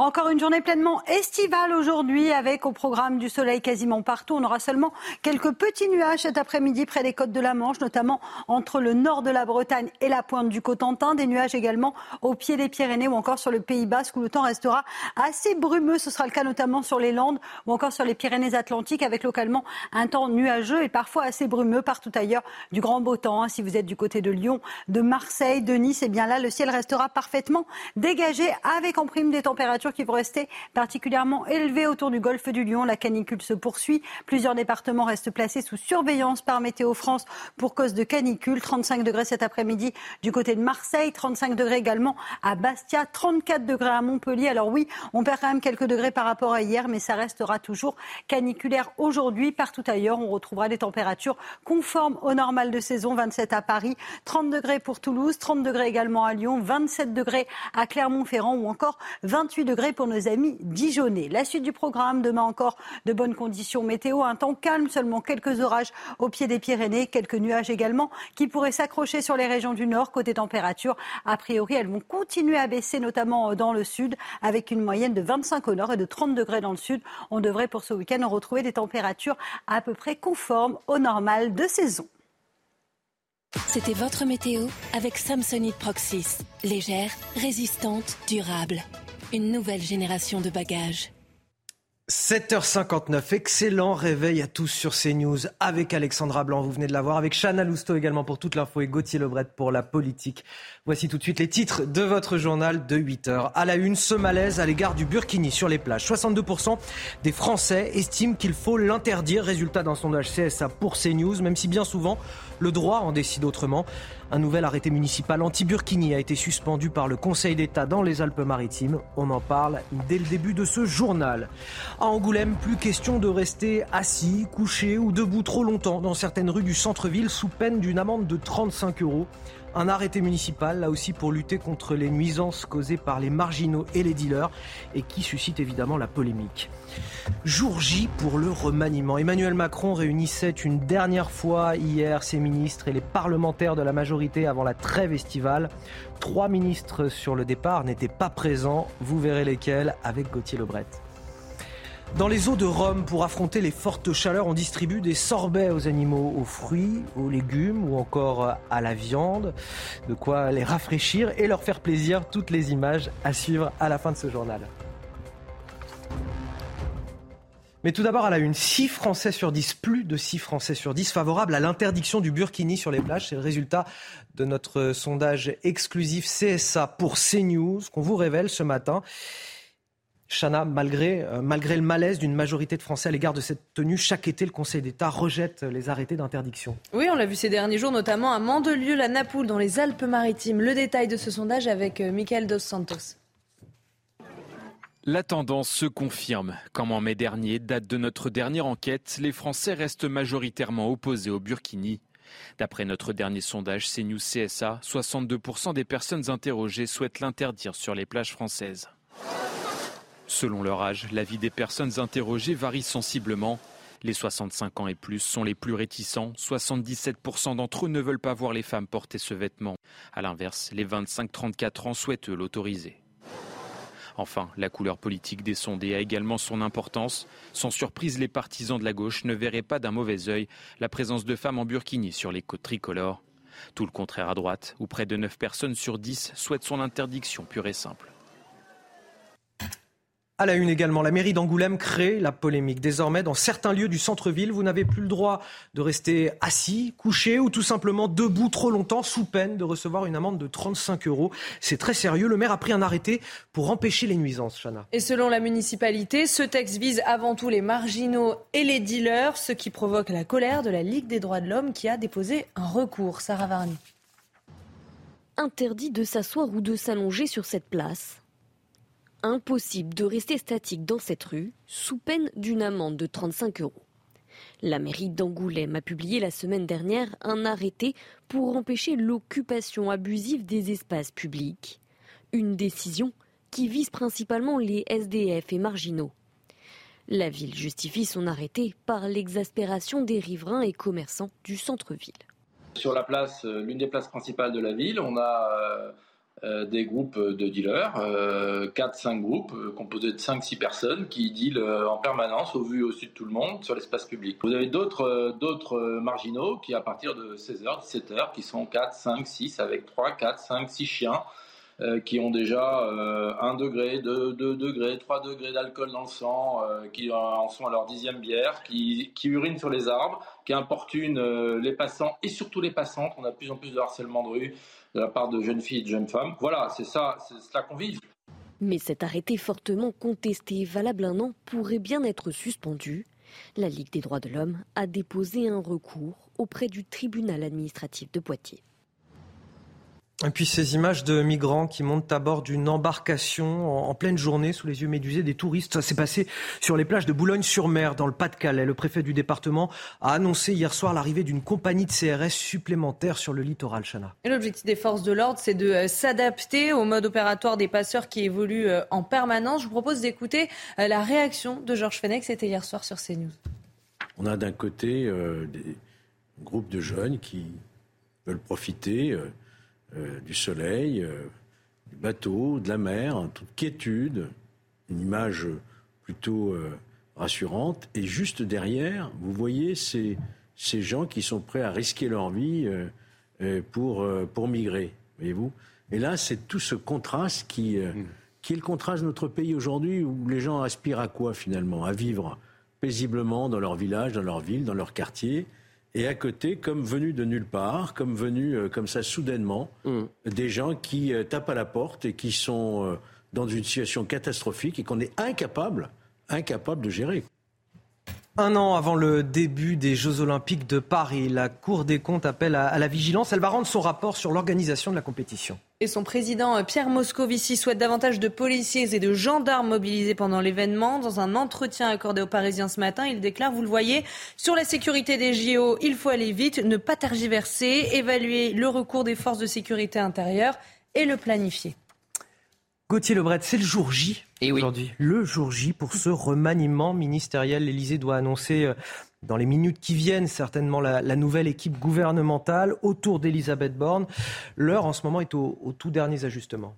Encore une journée pleinement estivale aujourd'hui avec au programme du soleil quasiment partout. On aura seulement quelques petits nuages cet après-midi près des côtes de la Manche, notamment entre le nord de la Bretagne et la pointe du Cotentin. Des nuages également au pied des Pyrénées ou encore sur le Pays Basque où le temps restera assez brumeux. Ce sera le cas notamment sur les Landes ou encore sur les Pyrénées-Atlantiques avec localement un temps nuageux et parfois assez brumeux partout ailleurs du grand beau temps. Hein. Si vous êtes du côté de Lyon, de Marseille, de Nice, eh bien là, le ciel restera parfaitement dégagé avec en prime des températures qui vont rester particulièrement élevées autour du golfe du Lion. La canicule se poursuit. Plusieurs départements restent placés sous surveillance par Météo France pour cause de canicule. 35 degrés cet après-midi du côté de Marseille, 35 degrés également à Bastia, 34 degrés à Montpellier. Alors oui, on perd quand même quelques degrés par rapport à hier, mais ça restera toujours caniculaire aujourd'hui. Partout ailleurs, on retrouvera des températures conformes au normal de saison. 27 à Paris, 30 degrés pour Toulouse, 30 degrés également à Lyon, 27 degrés à Clermont-Ferrand ou encore 28 degrés pour nos amis dijonnais. La suite du programme, demain encore de bonnes conditions météo, un temps calme, seulement quelques orages au pied des Pyrénées, quelques nuages également qui pourraient s'accrocher sur les régions du nord. Côté température, a priori, elles vont continuer à baisser, notamment dans le sud, avec une moyenne de 25 au nord et de 30 degrés dans le sud. On devrait pour ce week-end retrouver des températures à peu près conformes au normal de saison. C'était votre météo avec Samsonite Proxys. Légère, résistante, durable une nouvelle génération de bagages. 7h59, excellent réveil à tous sur CNews avec Alexandra Blanc, vous venez de la voir, avec Chana Lousteau également pour toute l'info et Gauthier Lebret pour la politique. Voici tout de suite les titres de votre journal de 8h. À la une, ce malaise à l'égard du Burkini sur les plages. 62% des Français estiment qu'il faut l'interdire, résultat d'un sondage CSA pour CNews, même si bien souvent le droit en décide autrement. Un nouvel arrêté municipal anti-Burkini a été suspendu par le Conseil d'État dans les Alpes-Maritimes. On en parle dès le début de ce journal. À Angoulême, plus question de rester assis, couché ou debout trop longtemps dans certaines rues du centre-ville sous peine d'une amende de 35 euros. Un arrêté municipal, là aussi pour lutter contre les nuisances causées par les marginaux et les dealers, et qui suscite évidemment la polémique. Jour J pour le remaniement. Emmanuel Macron réunissait une dernière fois hier ses ministres et les parlementaires de la majorité avant la trêve estivale. Trois ministres sur le départ n'étaient pas présents. Vous verrez lesquels avec Gauthier Lebret. Dans les eaux de Rome, pour affronter les fortes chaleurs, on distribue des sorbets aux animaux, aux fruits, aux légumes ou encore à la viande. De quoi les rafraîchir et leur faire plaisir. Toutes les images à suivre à la fin de ce journal. Mais tout d'abord, à la une, 6 Français sur 10, plus de 6 Français sur 10 favorables à l'interdiction du burkini sur les plages. C'est le résultat de notre sondage exclusif CSA pour CNews qu'on vous révèle ce matin. Chana, malgré, euh, malgré le malaise d'une majorité de Français à l'égard de cette tenue, chaque été, le Conseil d'État rejette les arrêtés d'interdiction. Oui, on l'a vu ces derniers jours, notamment à Mandelieu, la Napoule, dans les Alpes-Maritimes. Le détail de ce sondage avec euh, Michael Dos Santos. La tendance se confirme. Comme en mai dernier, date de notre dernière enquête, les Français restent majoritairement opposés au burkini. D'après notre dernier sondage CNews CSA, 62% des personnes interrogées souhaitent l'interdire sur les plages françaises. Selon leur âge, la vie des personnes interrogées varie sensiblement. Les 65 ans et plus sont les plus réticents. 77% d'entre eux ne veulent pas voir les femmes porter ce vêtement. A l'inverse, les 25-34 ans souhaitent l'autoriser. Enfin, la couleur politique des sondés a également son importance. Sans surprise, les partisans de la gauche ne verraient pas d'un mauvais œil la présence de femmes en burkini sur les côtes tricolores. Tout le contraire à droite, où près de 9 personnes sur 10 souhaitent son interdiction pure et simple. À la une également, la mairie d'Angoulême crée la polémique. Désormais, dans certains lieux du centre-ville, vous n'avez plus le droit de rester assis, couché ou tout simplement debout trop longtemps sous peine de recevoir une amende de 35 euros. C'est très sérieux. Le maire a pris un arrêté pour empêcher les nuisances, Chana. Et selon la municipalité, ce texte vise avant tout les marginaux et les dealers, ce qui provoque la colère de la Ligue des droits de l'homme qui a déposé un recours. Sarah Varni. Interdit de s'asseoir ou de s'allonger sur cette place Impossible de rester statique dans cette rue sous peine d'une amende de 35 euros. La mairie d'Angoulême a publié la semaine dernière un arrêté pour empêcher l'occupation abusive des espaces publics. Une décision qui vise principalement les SDF et marginaux. La ville justifie son arrêté par l'exaspération des riverains et commerçants du centre-ville. Sur euh, l'une des places principales de la ville, on a euh, des groupes de dealers, 4-5 groupes composés de 5-6 personnes qui dealent en permanence au vu et au sud de tout le monde sur l'espace public. Vous avez d'autres marginaux qui à partir de 16h, 17h, qui sont 4, 5, 6 avec 3, 4, 5, 6 chiens euh, qui ont déjà euh, 1 degré, 2, 2 degrés, 3 degrés d'alcool dans le sang, euh, qui en sont à leur dixième bière, qui, qui urinent sur les arbres, qui importunent euh, les passants et surtout les passantes. On a de plus en plus de harcèlement de rue de la part de jeunes filles et de jeunes femmes. Voilà, c'est ça, c'est cela qu'on vit. Mais cet arrêté fortement contesté, valable un an, pourrait bien être suspendu. La Ligue des droits de l'homme a déposé un recours auprès du tribunal administratif de Poitiers. Et puis ces images de migrants qui montent à bord d'une embarcation en, pleine journée sous les yeux médusés des touristes. Ça s'est passé sur les plages de Boulogne-sur-Mer, dans le Pas-de-Calais. Le préfet du département a annoncé hier soir l'arrivée d'une compagnie de CRS supplémentaire sur le littoral, Chana. l'objectif des forces de l'ordre, c'est de euh, s'adapter au mode opératoire des passeurs qui évoluent euh, en permanence. Je vous propose d'écouter euh, la réaction de Georges Fenech. C'était hier soir sur CNews. On a d'un côté des groupes de jeunes qui veulent profiter euh, du soleil, euh, du bateau, de la mer, en toute quiétude, une image plutôt euh, rassurante. Et juste derrière, vous voyez ces, ces gens qui sont prêts à risquer leur vie pour, pour migrer, voyez-vous. Et là, c'est tout ce contraste qui, mmh. qui est le contraste de notre pays aujourd'hui, où les gens aspirent à quoi finalement? À vivre paisiblement dans leur village, dans leur ville, dans leur quartier, et à côté, comme venus de nulle part, comme venus euh, comme ça soudainement, mm. des gens qui euh, tapent à la porte et qui sont euh, dans une situation catastrophique et qu'on est incapable, incapable de gérer. Un an avant le début des Jeux Olympiques de Paris, la Cour des comptes appelle à, la vigilance. Elle va rendre son rapport sur l'organisation de la compétition. Et son président euh, Pierre Moscovici souhaite davantage de policiers et de gendarmes mobilisés pendant l'événement. Dans un entretien accordé aux Parisiens ce matin, il déclare, vous le voyez, sur la sécurité des JO, il faut aller vite, ne pas tergiverser, évaluer le recours des forces de sécurité intérieure et le planifier. Gauthier Lebret, c'est le jour J et aujourd'hui. Le jour J pour ce remaniement ministériel. L'Elysée doit annoncer euh, dans les minutes qui viennent certainement la, nouvelle équipe gouvernementale autour d'Elisabeth Borne. L'heure en ce moment est aux au tout derniers ajustements.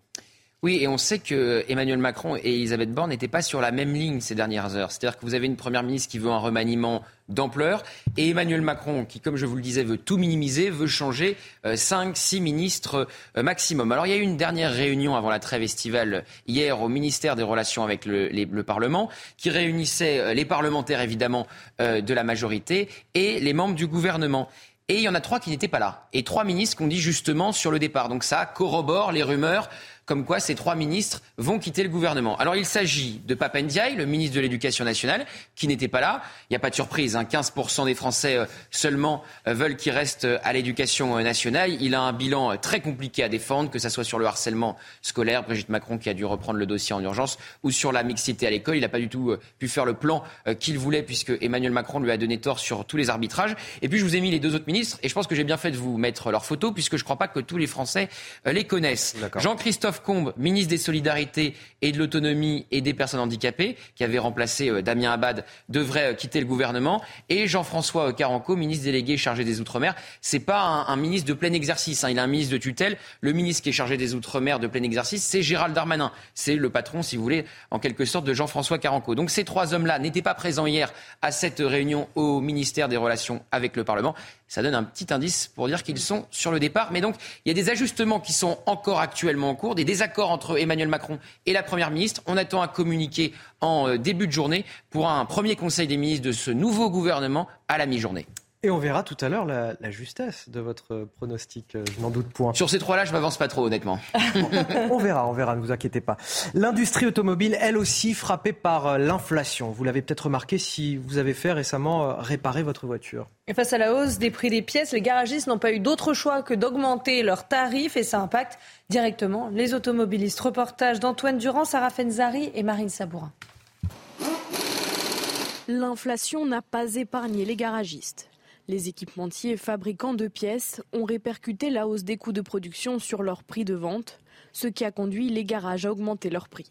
Oui, et on sait que Emmanuel Macron et Elisabeth Borne n'étaient pas sur la même ligne ces dernières heures. C'est-à-dire que vous avez une première ministre qui veut un remaniement d'ampleur et Emmanuel Macron qui, comme je vous le disais, veut tout minimiser, veut changer euh, cinq, six ministres euh, maximum. Alors il y a eu une dernière réunion avant la trêve estivale hier au ministère des Relations avec le, le Parlement qui réunissait euh, les parlementaires évidemment de la majorité et les membres du gouvernement. Et il y en a trois qui n'étaient pas là. Et trois ministres qu'on dit justement sur le départ. Donc ça corrobore les rumeurs comme quoi ces trois ministres vont quitter le gouvernement. Alors il s'agit de Papendiaï, le ministre de l'Éducation nationale, qui n'était pas là. Il n'y a pas de surprise, hein, 15% des Français euh, seulement euh, veulent qu'il reste euh, à l'éducation nationale. Il a un bilan très compliqué à défendre, que ce soit sur le harcèlement scolaire, Brigitte Macron qui a dû reprendre le dossier en urgence, ou sur la mixité à l'école. Il n'a pas du tout pu faire le plan qu'il voulait, puisque Emmanuel Macron lui a donné tort sur tous les arbitrages. Et puis je vous ai mis les deux autres ministres, et je pense que j'ai bien fait de vous mettre leurs photos, puisque je ne crois pas que tous les Français les connaissent. Jean-Christophe Combe, ministre des Solidarités et de l'Autonomie et des Personnes Handicapées, qui avait remplacé euh, Damien Abad, devrait euh, quitter le gouvernement. Et Jean-François euh, Caranco, ministre délégué chargé des Outre-mer. C'est pas un, ministre de plein exercice, hein. il a un ministre de tutelle. Le ministre qui est chargé des Outre-mer de plein exercice, c'est Gérald Darmanin. C'est le patron, si vous voulez, en quelque sorte, de Jean-François Caranco. Donc ces trois hommes-là n'étaient pas présents hier à cette réunion au ministère des Relations avec le Parlement. Ça donne un petit indice pour dire qu'ils sont sur le départ. Mais donc, il y a des ajustements qui sont encore actuellement en cours, des désaccords entre Emmanuel Macron et la Première ministre. On attend un communiqué en euh, début de journée pour un premier conseil des ministres de ce nouveau gouvernement à la mi-journée. Et on verra tout à l'heure la, justesse de votre pronostic, euh, je n'en doute point. Sur ces trois-là, je m'avance pas trop, honnêtement. on verra, on verra, ne vous inquiétez pas. L'industrie automobile, elle aussi, frappée par euh, l'inflation. Vous l'avez peut-être remarqué si vous avez fait récemment euh, réparer votre voiture. Et face à la hausse des prix des pièces, les garagistes n'ont pas eu d'autre choix que d'augmenter leurs tarifs et ça impacte directement les automobilistes. Reportage d'Antoine Durand, Sarah Fenzari et Marine Sabourin. L'inflation n'a pas épargné les garagistes. Les équipementiers fabricants de pièces ont répercuté la hausse des coûts de production sur leur prix de vente, ce qui a conduit les garages à augmenter leur prix.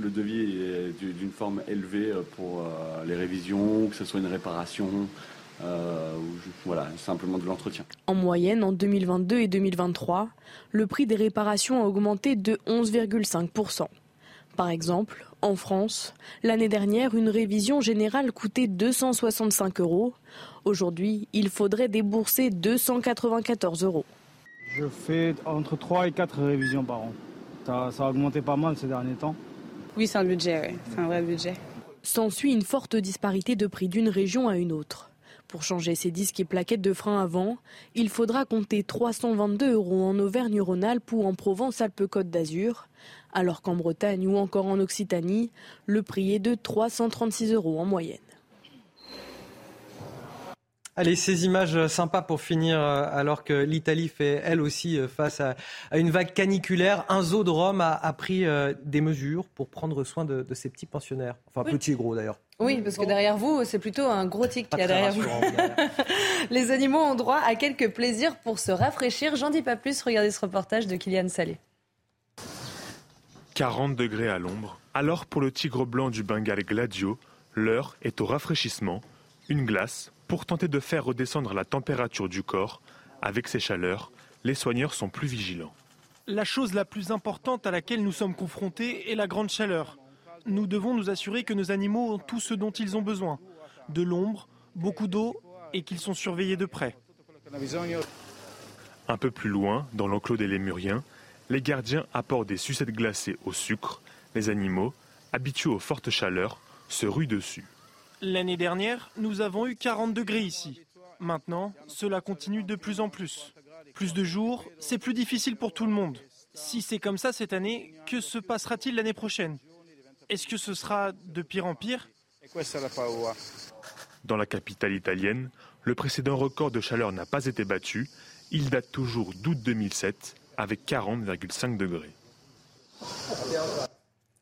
Le devis est d'une forme élevée pour euh, les révisions, que ce soit une réparation, euh, voilà, simplement de l'entretien. En moyenne, en 2022 et 2023, le prix des réparations a augmenté de 11,5%. Par exemple, en France, l'année dernière, une révision générale coûtait 265 euros. Aujourd'hui, il faudrait débourser 294 euros. Je fais entre 3 et 4 révisions par an. Ça, a augmenté pas mal ces derniers temps. Oui, c'est un budget, c'est un vrai budget. S'ensuit une forte disparité de prix d'une région à une autre. Pour changer ces disques et plaquettes de frein avant, il faudra compter 322 euros en Auvergne-Rhône-Alpes ou en Provence-Alpes-Côte d'Azur, alors qu'en Bretagne ou encore en Occitanie, le prix est de 336 euros en moyenne. Allez, ces images sympas pour finir, euh, alors que l'Italie fait elle aussi euh, face à, une vague caniculaire. Un zoo de Rome a, pris euh, des mesures pour prendre soin de, de ses petits pensionnaires. Enfin, petits et gros d'ailleurs. Oui, parce que derrière vous, c'est plutôt un gros tic qui a derrière vous. Les animaux ont droit à quelques plaisirs pour se rafraîchir. J'en dis pas plus, regardez ce reportage de Kylian Salé. 40 degrés à l'ombre. Alors pour le tigre blanc du Bengale Gladio, l'heure est au rafraîchissement. Une glace pour tenter de faire redescendre la température du corps. Avec ces chaleurs, les soigneurs sont plus vigilants. La chose la plus importante à laquelle nous sommes confrontés est la grande chaleur. Nous devons nous assurer que nos animaux ont tout ce dont ils ont besoin. De l'ombre, beaucoup d'eau et qu'ils sont surveillés de près. Un peu plus loin, dans l'enclos des lémuriens, les gardiens apportent des sucettes glacées au sucre. Les animaux, habitués aux fortes chaleurs, se ruent dessus. L'année dernière, nous avons eu 40 degrés ici. Maintenant, cela continue de plus en plus. Plus de jours, c'est plus difficile pour tout le monde. Si c'est comme ça cette année, que se passera-t-il l'année prochaine? Est-ce que ce sera de pire en pire? Dans la capitale italienne, le précédent record de chaleur n'a pas été battu. Il date toujours d'août 2007 avec 40,5 degrés.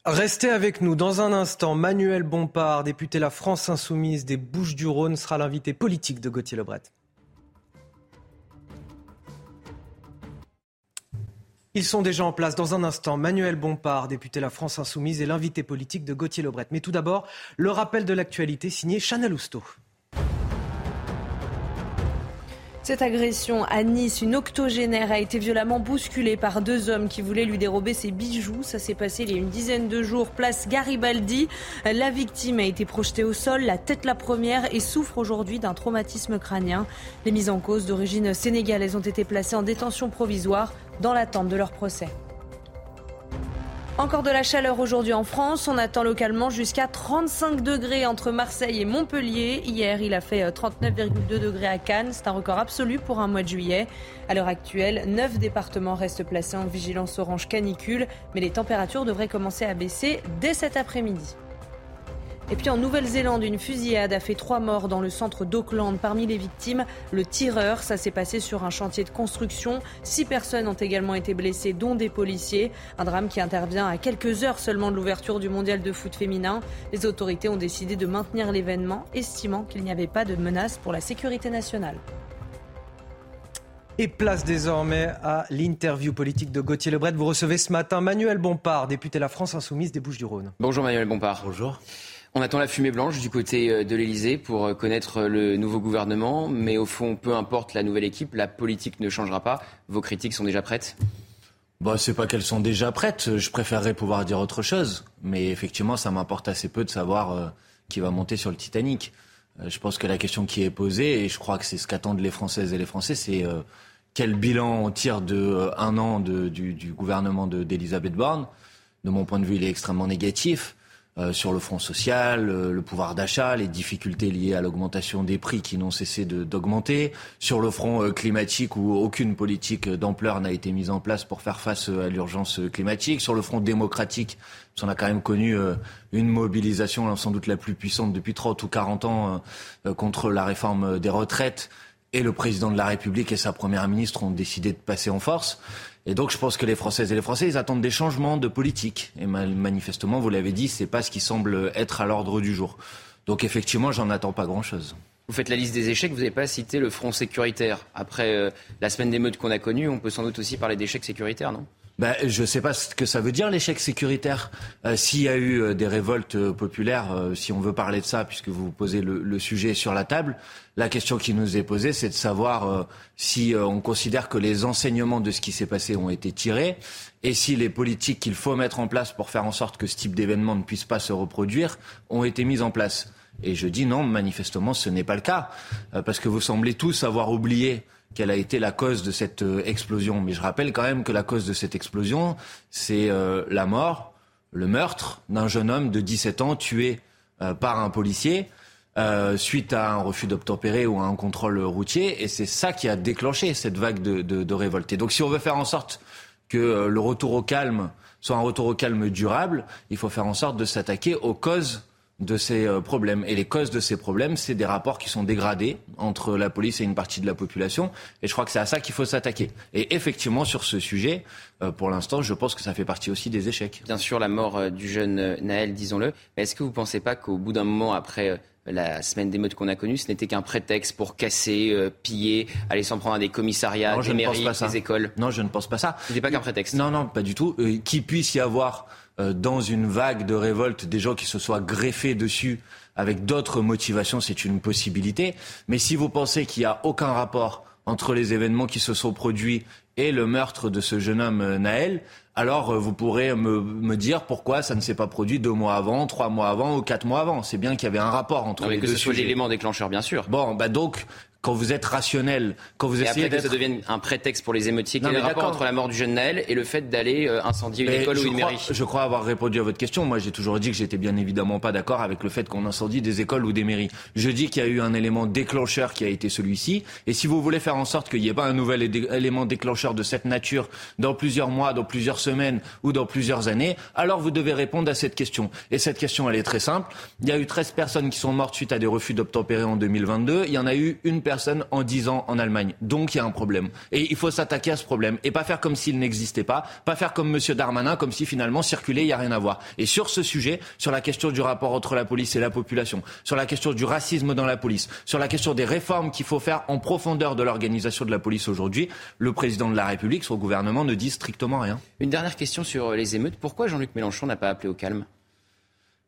Restez avec nous dans un instant. Manuel Bompard, député La France Insoumise des Bouches-du-Rhône, sera l'invité politique de Gauthier Lebret. Ils sont déjà en place dans un instant. Manuel Bompard, député La France Insoumise, et l'invité politique de Gauthier Lebret. Mais tout d'abord, le rappel de l'actualité signé Chanel Housteau. Cette agression à Nice, une octogénaire a été violemment bousculée par deux hommes qui voulaient lui dérober ses bijoux. Ça s'est passé il y a une dizaine de jours, place Garibaldi. La victime a été projetée au sol, la tête la première, et souffre aujourd'hui d'un traumatisme crânien. Les mises en cause d'origine sénégalaise ont été placées en détention provisoire dans l'attente de leur procès. Encore de la chaleur aujourd'hui en France. On attend localement jusqu'à 35 degrés entre Marseille et Montpellier. Hier, il a fait 39,2 euh, degrés à Cannes. C'est un record absolu pour un mois de juillet. À l'heure actuelle, 9 départements restent placés en vigilance orange canicule, mais les températures devraient commencer à baisser dès cet après-midi. Et puis en Nouvelle-Zélande, une fusillade a fait trois morts dans le centre d'Auckland. Parmi les victimes, le tireur. Ça s'est passé sur un chantier de construction. Six personnes ont également été blessées, dont des policiers. Un drame qui intervient à quelques heures seulement de l'ouverture du mondial de foot féminin. Les autorités ont décidé de maintenir l'événement, estimant qu'il n'y avait pas de menace pour la sécurité nationale. Et place désormais à l'interview politique de Gauthier Lebret. Vous recevez ce matin Manuel Bompard, député La France Insoumise des Bouches-du-Rhône. Bonjour Manuel Bompard. Bonjour. On attend la fumée blanche du côté euh, de l'Elysée pour euh, connaître le nouveau gouvernement, mais au fond, peu importe la nouvelle équipe, la politique ne changera pas. Vos critiques sont déjà prêtes? Bah, c'est pas qu'elles sont déjà prêtes. Je préférerais pouvoir dire autre chose. Mais effectivement, ça m'importe assez peu de savoir euh, qui va monter sur le Titanic. je pense que la question qui est posée, et je crois que c'est ce qu'attendent les Françaises et les Français, c'est quel bilan on tire de un an du, du, gouvernement d'Elisabeth Borne? De mon point de vue, il est extrêmement négatif. Euh, sur le front social, euh, le pouvoir d'achat, les difficultés liées à l'augmentation des prix qui n'ont cessé d'augmenter, sur le front euh, climatique où aucune politique d'ampleur n'a été mise en place pour faire face à l'urgence climatique, sur le front démocratique, on a quand même connu une mobilisation sans doute la plus puissante depuis 30 ou 40 ans contre la réforme des retraites. Et le président de la République et sa première ministre ont décidé de passer en force. Et donc je pense que les Françaises et les Français, ils attendent des changements de politique. Et manifestement, vous l'avez dit, c'est pas ce qui semble être à l'ordre du jour. Donc effectivement, j'en attends pas grand-chose. Vous faites la liste des échecs, vous n'avez pas cité le front sécuritaire. Après euh, la semaine d'émeutes qu'on a connue, on peut sans doute aussi parler d'échecs sécuritaires, non? Ben, je ne sais pas ce que ça veut dire l'échec sécuritaire. Euh, S'il y a eu euh, des révoltes euh, populaires, si on veut parler de ça, puisque vous posez le, sujet sur la table, la question qui nous est posée, c'est de savoir si on considère que les enseignements de ce qui s'est passé ont été tirés et si les politiques qu'il faut mettre en place pour faire en sorte que ce type d'événement ne puisse pas se reproduire ont été mises en place. Et je dis non, manifestement, ce n'est pas le cas, parce que vous semblez tous avoir oublié quelle a été la cause de cette euh, explosion. Mais je rappelle quand même que la cause de cette explosion, c'est euh, la mort, le meurtre d'un jeune homme de 17 ans tué euh, par un policier. Euh, suite à un refus d'obtempérer ou à un contrôle routier, et c'est ça qui a déclenché cette vague de, de, de révolte. Donc, si on veut faire en sorte que le retour au calme soit un retour au calme durable, il faut faire en sorte de s'attaquer aux causes de ces euh, problèmes. Et les causes de ces problèmes, c'est des rapports qui sont dégradés entre la police et une partie de la population. Et je crois que c'est à ça qu'il faut s'attaquer. Et effectivement, sur ce sujet, euh, pour l'instant, je pense que ça fait partie aussi des échecs. Bien sûr, la mort euh, du jeune Naël, disons-le. Mais est-ce que vous ne pensez pas qu'au bout d'un moment, après la semaine d'émeute qu'on a connue, ce n'était qu'un prétexte pour casser, piller, aller s'en prendre à des commissariats, non, des mairies, des écoles? Non, je ne pense pas ça. Ce n'était pas qu'un prétexte. Non, non, pas du tout. Euh, Qu'il puisse y avoir euh, dans une vague de révolte des gens qui se soient greffés dessus avec d'autres motivations, c'est une possibilité. Mais si vous pensez qu'il n'y a aucun rapport entre les événements qui se sont produits et le meurtre de ce jeune homme euh, Naël, alors vous pourrez me, me, dire pourquoi ça ne s'est pas produit deux mois avant, trois mois avant ou quatre mois avant. C'est bien qu'il y avait un rapport entre non, les que deux ce soit l'élément déclencheur, bien sûr. Bon, bah donc quand vous êtes rationnel, quand vous et essayez après que ça devienne un prétexte pour les émeutiers, quel est le rapport d'accord. entre la mort du jeune Naël et le fait d'aller euh, incendier une Mais école ou une crois, mairie? Je crois avoir répondu à votre question. Moi, j'ai toujours dit que j'étais bien évidemment pas d'accord avec le fait qu'on incendie des écoles ou des mairies. Je dis qu'il y a eu un élément déclencheur qui a été celui-ci. Et si vous voulez faire en sorte qu'il n'y ait pas un nouvel élément déclencheur de cette nature dans plusieurs mois, dans plusieurs semaines ou dans plusieurs années, alors vous devez répondre à cette question. Et cette question, elle est très simple. Il y a eu 13 personnes qui sont mortes suite à des refus d'obtempérer en 2022. Il y en a eu une personne en 10 ans en Allemagne. Donc il y a un problème. Et il faut s'attaquer à ce problème. Et pas faire comme s'il n'existait pas. Pas faire comme Monsieur Darmanin, comme si finalement circuler, il n'y a rien à voir. Et sur ce sujet, sur la question du rapport entre la police et la population, sur la question du racisme dans la police, sur la question des réformes qu'il faut faire en profondeur de l'organisation de la police aujourd'hui, le président de la République, son gouvernement ne dit strictement rien. Une dernière question sur les émeutes. Pourquoi Jean-Luc Mélenchon n'a pas appelé au calme?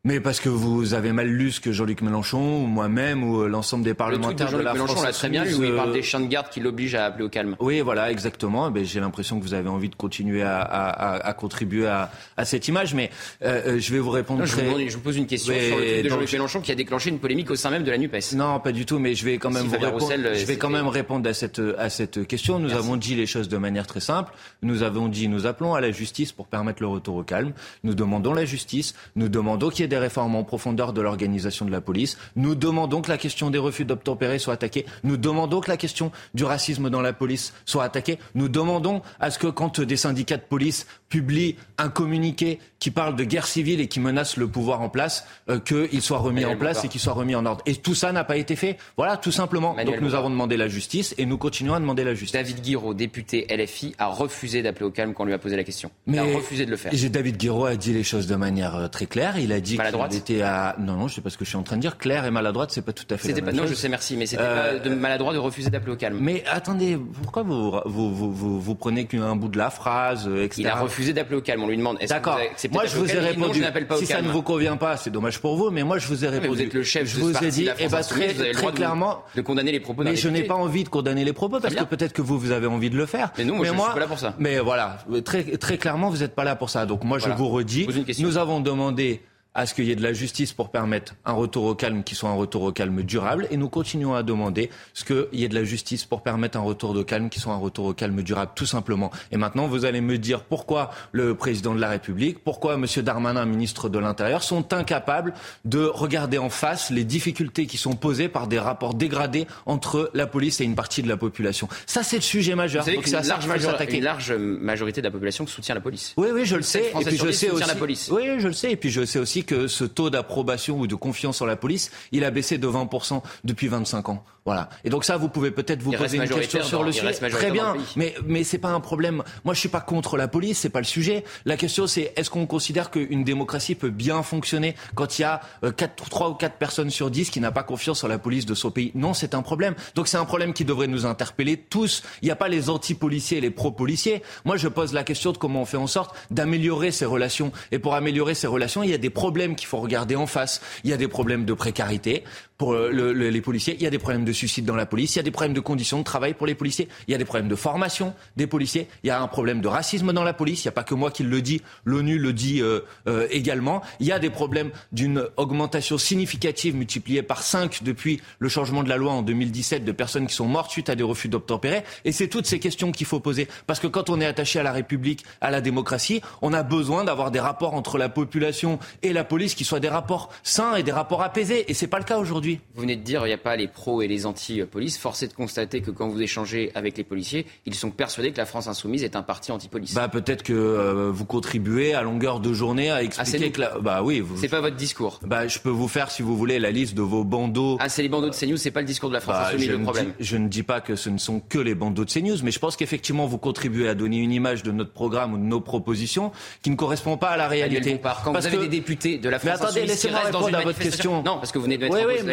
Mais parce que vous avez mal lu ce que Jean-Luc Mélenchon ou moi-même ou euh, l'ensemble des Le tweet de parlementaires de, la Mélenchon, France l'a très bien lu, où il parle euh, des chiens de garde qui l'obligent à appeler au calme. Oui, voilà, exactement. Eh ben, J'ai l'impression que vous avez envie de continuer à, à- à- à contribuer à, à cette image, mais euh, euh, je vais vous répondre Non, je, vous très... demande- je vous pose une question Mais sur le tweet de Jean-Luc Mélenchon qui a déclenché une polémique au sein même de la NUPES. Non, pas du tout, mais je vais quand même Si, vous répondre. Roussel, euh, je vais c'était- quand même répondre à cette à cette question. Nous avons dit les choses de manière très simple. Nous avons dit, nous appelons à la justice pour permettre le retour au calme. Nous demandons la justice. Nous demandons qu'il y ait des réformes en profondeur de l'organisation de la police. Nous demandons que la question des refus d'obtempérer soit attaquée. Nous demandons que la question du racisme dans la police soit attaquée. Nous demandons à ce que quand des syndicats de police publient un communiqué qui parle de guerre civile et qui menace le pouvoir en place, euh, qu'il soit remis Manuel en place Bompard. et qu'il soit remis en ordre. Et tout ça n'a pas été fait. Voilà, tout simplement. Manuel Donc nous Bompard. avons demandé la justice et nous continuons à demander la justice. David Guiraud, député LFI, a refusé d'appeler au calme quand on lui a posé la question. Il a refusé de le faire. David Guiraud a dit les choses de manière euh, très claire. Il a dit qu'il était à. Non, non, je sais pas ce que je suis en train de dire. Claire et maladroite, c'est pas tout à fait. la même Non, je sais, merci, mais c'était Euh, de maladroit de refuser d'appeler au calme. Mais attendez, pourquoi vous vous, vous, vous, vous prenez qu'un bout de la phrase, euh, etc. Il a refusé d'appeler au calme. On lui demande est-ce que D'accord. vous Moi, je vous ai Non, répondu. je n'appelle pas si au ça calme. ne vous convient pas, c'est dommage pour vous, mais moi, je vous ai mais répondu. vous êtes le chef je de vous ai dit, eh ben, très, vous avez le très droit clairement. de condamner les propos Mais je n'ai pas envie de condamner les propos parce que peut-être que vous, vous avez envie de le faire. Mais non, moi, je suis pas là pour ça. Mais voilà, très, très clairement, vous n'êtes pas là pour ça. Donc moi, Voilà. je vous redis, nous avons demandé à ce qu'il y ait de la justice pour permettre un retour au calme qui soit un retour au calme durable et nous continuons à demander ce qu'il y ait de la justice pour permettre un retour de calme qui soit un retour au calme durable tout simplement. Et maintenant vous allez me dire pourquoi le président de la République, pourquoi monsieur Darmanin, ministre de l'Intérieur sont incapables de regarder en face les difficultés qui sont posées par des rapports dégradés entre la police et une partie de la population. Ça c'est le sujet majeur. Vous savez Donc ça large, qu'il faut major- s'attaquer. une large majorité de la population soutient la police. Oui, oui, je le sais. Et puis je sais aussi. la police. Oui, je le sais. Et puis je sais aussi que ce taux d'approbation ou de confiance en la police, a baissé de 20% depuis 25 ans. Voilà. Et donc ça, vous pouvez peut-être vous poser une question sur le sujet. Très bien, mais mais c'est pas un problème. Moi, je suis pas contre la police, c'est pas le sujet. La question, c'est est-ce qu'on considère qu'une démocratie peut bien fonctionner quand il y a euh, trois ou quatre personnes sur 10 qui n'a pas confiance en la police de son pays? Non, c'est un problème. Donc c'est un problème qui devrait nous interpeller tous. Il n'y a pas les anti-policiers et les pro-policiers. Moi, je pose la question de comment on fait en sorte d'améliorer ces relations. Et pour améliorer ces relations, il y a des problèmes qu'il faut regarder en face. Il y a des problèmes de précarité pour euh, les policiers. Il y a des problèmes de suicide dans la police. Il y a des problèmes de conditions de travail pour les policiers. Il y a des problèmes de formation des policiers. Il y a un problème de racisme dans la police. Il n'y a pas que moi qui le dis. L'ONU le dit euh, euh, également. Il y a des problèmes d'une augmentation significative multipliée par 5 depuis le changement de la loi en 2017 de personnes qui sont mortes suite à des refus d'obtempérer. Et c'est toutes ces questions qu'il faut poser. Parce que quand on est attaché à la République, à la démocratie, on a besoin d'avoir des rapports entre la population et la police qui soient des rapports sains et des rapports apaisés. Et c'est pas le cas aujourd'hui. Vous venez de dire qu'il n'y a pas les pros et les anti-police. Force est de constater que quand vous échangez avec les policiers, ils sont persuadés que la France insoumise est un parti anti-police. Bah, peut-être que euh, vous contribuez à longueur de journée à expliquer ah, que la... Bah oui. Vous... C'est pas votre discours. Bah, je peux vous faire, si vous voulez, la liste de vos bandeaux. Ah, c'est les bandeaux de CNews, c'est pas le discours de la France bah, insoumise, le problème. je ne dis pas que ce ne sont que les bandeaux de CNews, mais je pense qu'effectivement, vous contribuez à donner une image de notre programme ou de nos propositions qui ne correspond pas à la réalité. Quand vous avez des députés de la France mais attendez, laissez-moi répondre à votre question. Non, parce que vous venez de mettre oui, en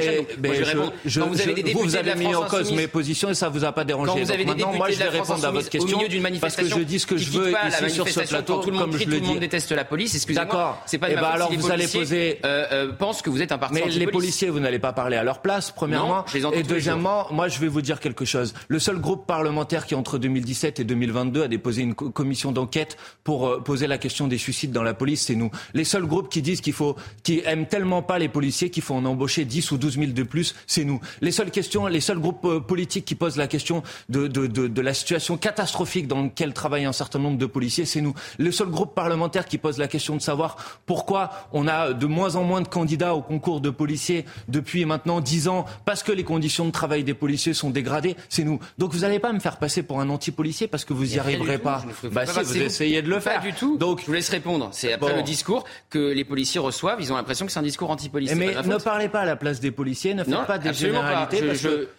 je, vous avez des vous avez mis en cause mes positions et ça vous a pas dérangé. Quand vous avez des maintenant, moi, je vais répondre à votre question au milieu d'une manifestation parce que je dis ce que je veux ici sur ce plateau, tout le monde crie, tout le monde déteste la police. Excusez-moi. C'est pas. Et eh ben alors vous allez poser. Euh, euh, pense que vous êtes un parti. Mais les policiers, vous n'allez pas parler à leur place, premièrement. Et deuxièmement, moi, je vais vous dire quelque chose. Le seul groupe parlementaire qui entre 2017 et 2022 a déposé une commission d'enquête pour euh, poser la question des suicides dans la police, c'est nous. Les seuls groupes qui disent qu'il faut, qui aiment tellement pas les policiers qu'il faut en embaucher 10 ou 12 000 de plus, c'est nous. Les seules questions, les seuls groupes euh, politiques qui posent la question de, de, de, de la situation catastrophique dans laquelle travaillent un certain nombre de policiers, c'est nous. Le seul groupe parlementaire qui pose la question de savoir pourquoi on a de moins en moins de candidats au concours de policiers depuis maintenant dix ans, parce que les conditions de travail des policiers sont dégradées, c'est nous. Donc vous n'allez pas me faire passer pour un anti-policier parce que vous n'y arriverez pas. Bah si, vous essayez de le faire. Pas du tout. Donc je vous laisse répondre. C'est après le discours que les policiers reçoivent. Ils ont l'impression que c'est un discours anti-policier. Mais ne parlez pas à la place des policiers. Ne faites pas des généralités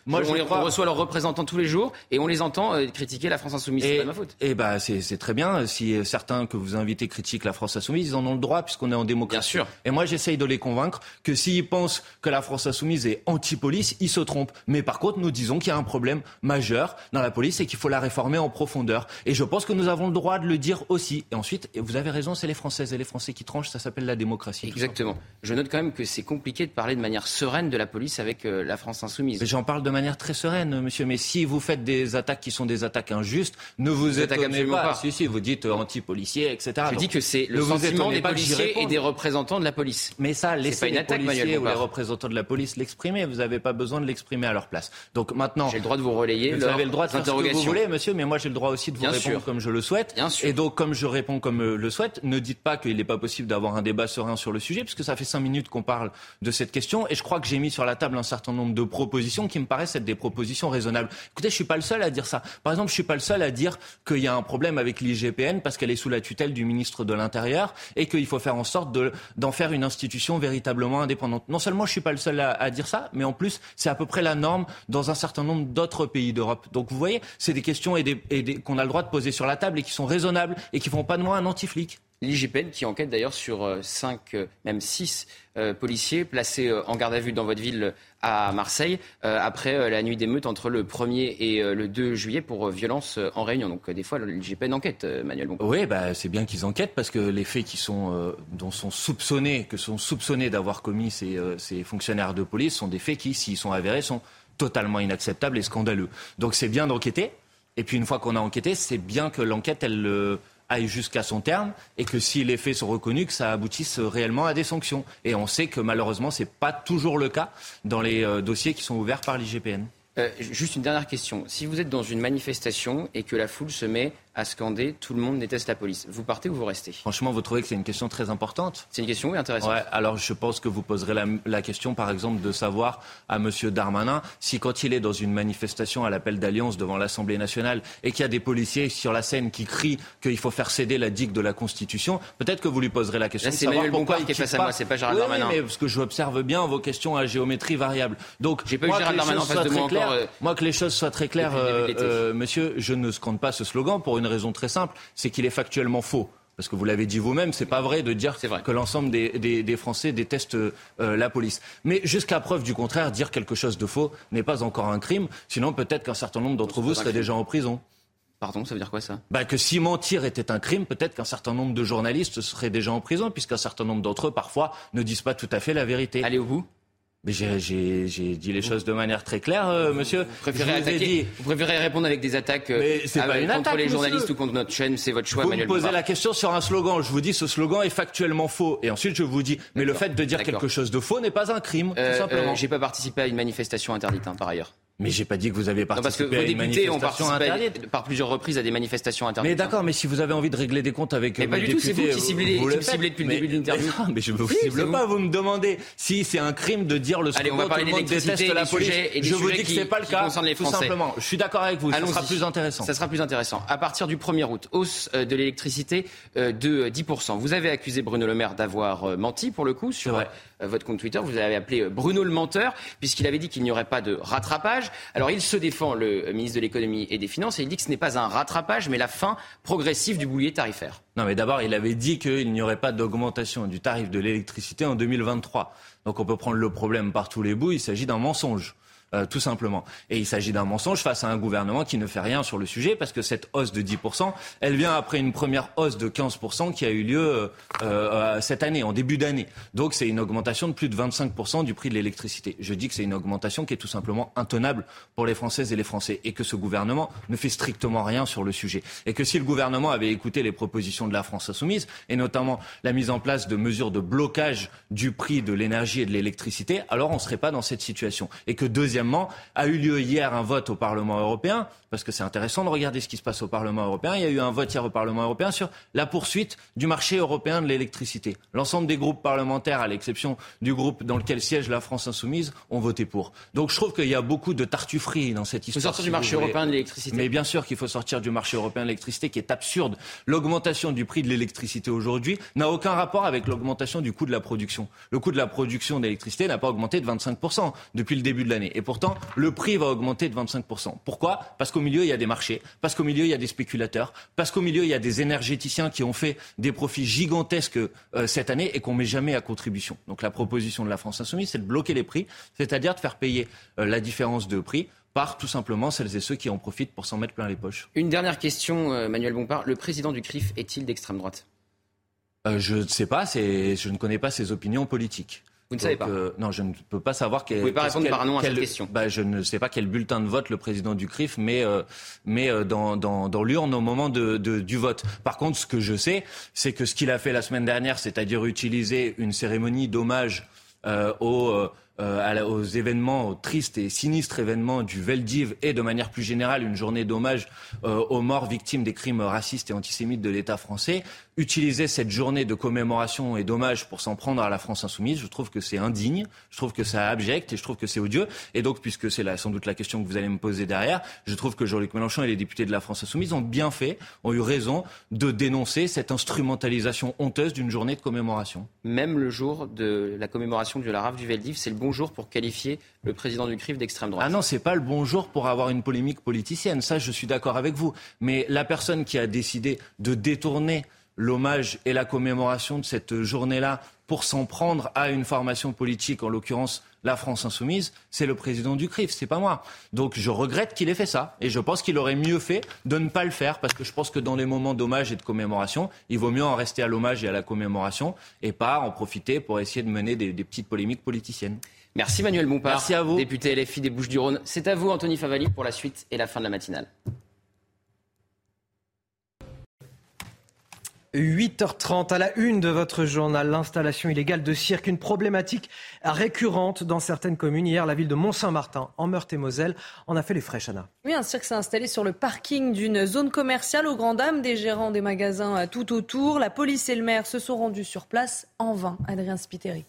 moi, je on, reçoit leurs représentants tous les jours et on les entend euh, critiquer la France insoumise. C'est pas ma faute. Et bah, c'est très bien. Si certains que vous invitez critiquent la France insoumise, ils en ont le droit puisqu'on est en démocratie. Bien sûr. Et moi, j'essaye de les convaincre que s'ils pensent que la France insoumise est anti-police, ils se trompent. Mais par contre, nous disons qu'il y a un problème majeur dans la police et qu'il faut la réformer en profondeur. Et je pense que nous avons le droit de le dire aussi. Et ensuite, vous avez raison, c'est les Françaises et les Français qui tranchent. Ça s'appelle la démocratie. Exactement. Je note quand même que c'est compliqué de parler de manière sereine de la police avec euh, la France insoumise. J'en parle de manière très sereine, monsieur. Mais si vous faites des attaques qui sont des attaques injustes, ne vous, étonnez pas. Si, si, vous dites euh, anti-policier, etc. Je dis que c'est le sentiment des policiers et des représentants de la police. Mais ça, laissez les policiers ou les représentants de la police l'exprimer. Vous n'avez pas besoin de l'exprimer à leur place. Donc maintenant, j'ai le droit de vous relayer. Vous avez le droit de faire ce que vous voulez, monsieur. Mais moi, j'ai le droit aussi de vous répondre comme je le souhaite. Bien sûr. Et donc, comme je réponds comme euh, le souhaite, ne dites pas qu'il n'est pas possible d'avoir un débat serein sur le sujet, puisque ça fait cinq minutes qu'on parle de cette question. Et je crois que j'ai mis sur la table un certain nombre de propositions qui me paraissent être des propositions raisonnable. Écoutez, je suis pas le seul à dire ça. Par exemple, je suis pas le seul à dire qu'il y a un problème avec l'IGPN parce qu'elle est sous la tutelle du ministre de l'Intérieur et qu'il faut faire en sorte d'en faire une institution véritablement indépendante. Non seulement je suis pas le seul à, dire ça, mais en plus, c'est à peu près la norme dans un certain nombre d'autres pays d'Europe. Donc vous voyez, c'est des questions et qu'on a le droit de poser sur la table et qui sont raisonnables et qui font pas de moi un anti-flic. L'IGPN qui enquête d'ailleurs sur 5, euh, euh, même 6 euh, policiers placés en garde à vue dans votre ville à Marseille après la nuit d'émeute entre le 1er et le 2 juillet pour violence en réunion. Donc des fois, l'IGPN enquête, Manuel. Oui, bah, c'est bien qu'ils enquêtent parce que les faits qui sont, dont sont soupçonnés, que sont soupçonnés d'avoir commis ces fonctionnaires de police sont des faits qui, s'ils sont avérés, sont totalement inacceptables et scandaleux. Donc c'est bien d'enquêter. Et puis une fois qu'on a enquêté, c'est bien que l'enquête, elle aille jusqu'à son terme et que si les faits sont reconnus, que ça aboutisse réellement à des sanctions. Et on sait que malheureusement, ce n'est pas toujours le cas dans les euh, dossiers qui sont ouverts par l'IGPN. Euh, juste une dernière question. Si vous êtes dans une manifestation et que la foule se met à scander Tout le monde déteste la police. Vous partez ou vous restez? Franchement, vous trouvez que c'est une question très importante C'est une question, oui, intéressante. Ouais, alors je pense que vous poserez la, la, question, par exemple, de savoir à M. Darmanin si quand il est dans une manifestation à l'appel d'alliance devant l'Assemblée nationale et qu'il y a des policiers sur la scène qui crient qu'il faut faire céder la digue de la Constitution, peut-être que vous lui poserez la question Là, de c'est savoir Emmanuel pourquoi Bompard il qui est face à moi, c'est pas Gérald Oui, Darmanin. oui, mais parce que je observe bien vos questions à géométrie variable. Donc, J'ai pas eu moi, Gérald les Darmanin en choses face de soient moi très claires, encore, euh, moi, que les choses soient très claires, euh, euh, monsieur, je ne scande pas ce slogan pour une raison très simple, c'est qu'il est factuellement faux. Parce que vous l'avez dit vous-même, c'est pas vrai de dire que l'ensemble des, des- des Français détestent euh, la police. Mais jusqu'à preuve du contraire, dire quelque chose de faux n'est pas encore un crime. Sinon, peut-être qu'un certain nombre d'entre vous seraient déjà en prison. Pardon, ça veut dire quoi ça? Bah, que si mentir était un crime, peut-être qu'un certain nombre de journalistes seraient déjà en prison, puisqu'un certain nombre d'entre eux, parfois, ne disent pas tout à fait la vérité. Allez au bout. Mais j'ai, j'ai- j'ai dit les choses de manière très claire, euh, monsieur. Vous préférez, Je vous ai attaquer- dit- vous préférez répondre avec des attaques euh, c'est pas une contre attaque, les monsieur. journalistes ou contre notre chaîne, c'est votre choix, Vous me Emmanuel posez Bompard. la question sur un slogan. Je vous dis ce slogan est factuellement faux. Et ensuite, je vous dis, mais le fait de dire quelque chose de faux n'est pas un crime, Euh, tout simplement. euh, J'ai pas participé à une manifestation interdite, hein, par ailleurs. Mais j'ai pas dit que vous avez Non, parce que participé vos à une députés manifestation participé interdite. par plusieurs reprises à des manifestations interdites. Mais d'accord, mais si vous avez envie de régler des comptes avec Mais euh, pas du tout, c'est vous qui ciblez- vous qui le ciblez depuis le début de l'interview. Mais, non, mais je ne vous Oui, cible pas, vous me demandez si c'est un crime de dire le Allez, on va tout parler le monde déteste et la police. et je vous dis que c'est pas le cas, les tout simplement. Je suis d'accord avec vous, ça sera plus intéressant. Ça sera plus intéressant. À partir du 1er août, hausse euh, de l'électricité euh, de 10%. Vous avez accusé Bruno Le Maire d'avoir menti, pour le coup, sur votre compte Twitter. Vous avez appelé euh, Bruno le menteur, puisqu'il avait dit qu'il n'y aurait pas de rattrapage. Alors, il se défend, le euh, ministre de l'économie et des finances, et il dit que ce n'est pas un rattrapage, mais la fin progressive du boulier tarifaire. Non, mais d'abord, il avait dit qu'il n'y aurait pas d'augmentation du tarif de l'électricité en 2023. Donc on peut prendre le problème par tous les bouts, il s'agit d'un mensonge. Euh, tout simplement. Et il s'agit d'un mensonge face à un gouvernement qui ne fait rien sur le sujet parce que cette hausse de 10%, elle vient après une première hausse de 15% qui a eu lieu euh, euh, cette année, en début d'année. Donc c'est une augmentation de plus de 25% du prix de l'électricité. Je dis que c'est une augmentation qui est tout simplement intenable pour les Françaises et les Français et que ce gouvernement ne fait strictement rien sur le sujet. Et que si le gouvernement avait écouté les propositions de la France insoumise, et notamment la mise en place de mesures de blocage du prix de l'énergie et de l'électricité, alors on ne serait pas dans cette situation. Et que deuxièmement, a eu lieu hier un vote au Parlement européen, parce que c'est intéressant de regarder ce qui se passe au Parlement européen. Il y a eu un vote hier au Parlement européen sur la poursuite du marché européen de l'électricité. L'ensemble des groupes parlementaires, à l'exception du groupe dans lequel siège la France insoumise, ont voté pour. Donc je trouve qu'il y a beaucoup de tartufferie dans cette histoire. sortir si du marché européen de l'électricité. Mais bien sûr qu'il faut sortir du marché européen de l'électricité, qui est absurde. L'augmentation du prix de l'électricité aujourd'hui n'a aucun rapport avec l'augmentation du coût de la production. Le coût de la production d'électricité n'a pas augmenté de 25% depuis le début de l'année. Et pourtant, le prix va augmenter de 25%. Pourquoi? Parce qu'au milieu, il y a des marchés, parce qu'au milieu, il y a des spéculateurs, parce qu'au milieu, il y a des énergéticiens qui ont fait des profits gigantesques euh, cette année et qu'on met jamais à contribution. Donc la proposition de la France insoumise, c'est de bloquer les prix, c'est-à-dire de faire payer euh, la différence de prix par tout simplement celles et ceux qui en profitent pour s'en mettre plein les poches. Une dernière question, euh, Manuel Bompard. Le président du CRIF est-il d'extrême droite? Je ne sais pas, je ne connais pas ses opinions politiques. Vous ne savez Donc, pas euh, Non, je ne peux pas savoir. Vous pouvez pas répondre par un non à cette question. Bah, je ne sais pas quel bulletin de vote le président du CRIF met, euh, met euh, dans, dans, dans l'urne au moment de, de- du vote. Par contre, ce que je sais, c'est que ce qu'il a fait la semaine dernière, c'est-à-dire utiliser une cérémonie d'hommage euh, aux, euh, aux événements, aux tristes et sinistres événements du Veldiv et de manière plus générale une journée d'hommage euh, aux morts victimes des crimes racistes et antisémites de l'État français, utiliser cette journée de commémoration et d'hommage pour s'en prendre à la France insoumise, je trouve que c'est indigne, je trouve que c'est abject et je trouve que c'est odieux. Et donc, puisque c'est sans doute la question que vous allez me poser derrière, je trouve que Jean-Luc Mélenchon et les députés de la France insoumise ont bien fait, ont eu raison de dénoncer cette instrumentalisation honteuse d'une journée de commémoration. Même le jour de la commémoration de la rave du Veldiv, c'est le bon jour pour qualifier le président du CRIF d'extrême droite. Ah non, c'est pas le bon jour pour avoir une polémique politicienne. Ça, je suis d'accord avec vous. Mais la personne qui a décidé de détourner l'hommage et la commémoration de cette journée-là pour s'en prendre à une formation politique, en l'occurrence la France insoumise, c'est le président du CRIF, c'est pas moi. Donc je regrette qu'il ait fait ça et je pense qu'il aurait mieux fait de ne pas le faire parce que je pense que dans les moments d'hommage et de commémoration, il vaut mieux en rester à l'hommage et à la commémoration et pas en profiter pour essayer de mener des petites polémiques politiciennes. Merci Manuel Bompard, Merci à vous. député LFI des Bouches-du-Rhône. C'est à vous Anthony Favali pour la suite et la fin de la matinale. 8h30 à la une de votre journal, l'installation illégale de cirque, une problématique récurrente dans certaines communes. Hier, la ville de Mont-Saint-Martin, en Meurthe-et-Moselle, en a fait les frais, Chana. Oui, un cirque s'est installé sur le parking d'une zone commerciale aux grand dames des gérants des magasins euh, tout autour. La police et le maire se sont rendus sur place en vain. Adrien Spiteri.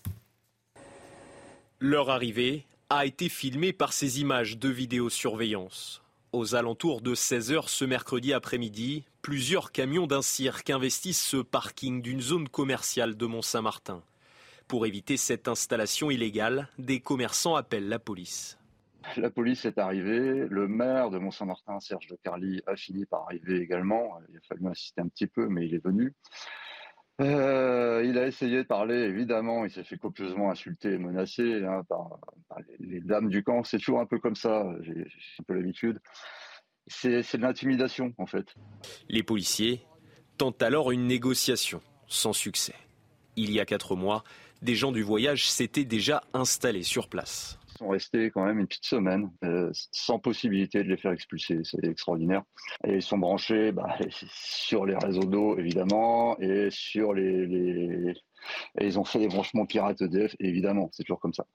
Leur arrivée a été filmée par ces images de vidéosurveillance. Aux alentours de 16h ce mercredi après-midi, plusieurs camions d'un cirque investissent ce parking d'une zone commerciale de Mont-Saint-Martin. Pour éviter cette installation illégale, des commerçants appellent la police. La police est arrivée, le maire de Mont-Saint-Martin, Serge de Carly, a fini par arriver également. Il a fallu insister un petit peu, mais il est venu. Euh, il a essayé de parler, évidemment, il s'est fait copieusement insulter et menacer hein, par, les, dames du camp. C'est toujours un peu comme ça, j'ai un peu l'habitude. C'est de l'intimidation, en fait. Les policiers tentent alors une négociation, sans succès. Il y a quatre mois, des gens du voyage s'étaient déjà installés sur place sont restés quand même une petite semaine euh, sans possibilité de les faire expulser. C'est extraordinaire. Et ils sont branchés bah, sur les réseaux d'eau, évidemment, et sur les, Et ils ont fait des branchements pirates EDF, évidemment, c'est toujours comme ça.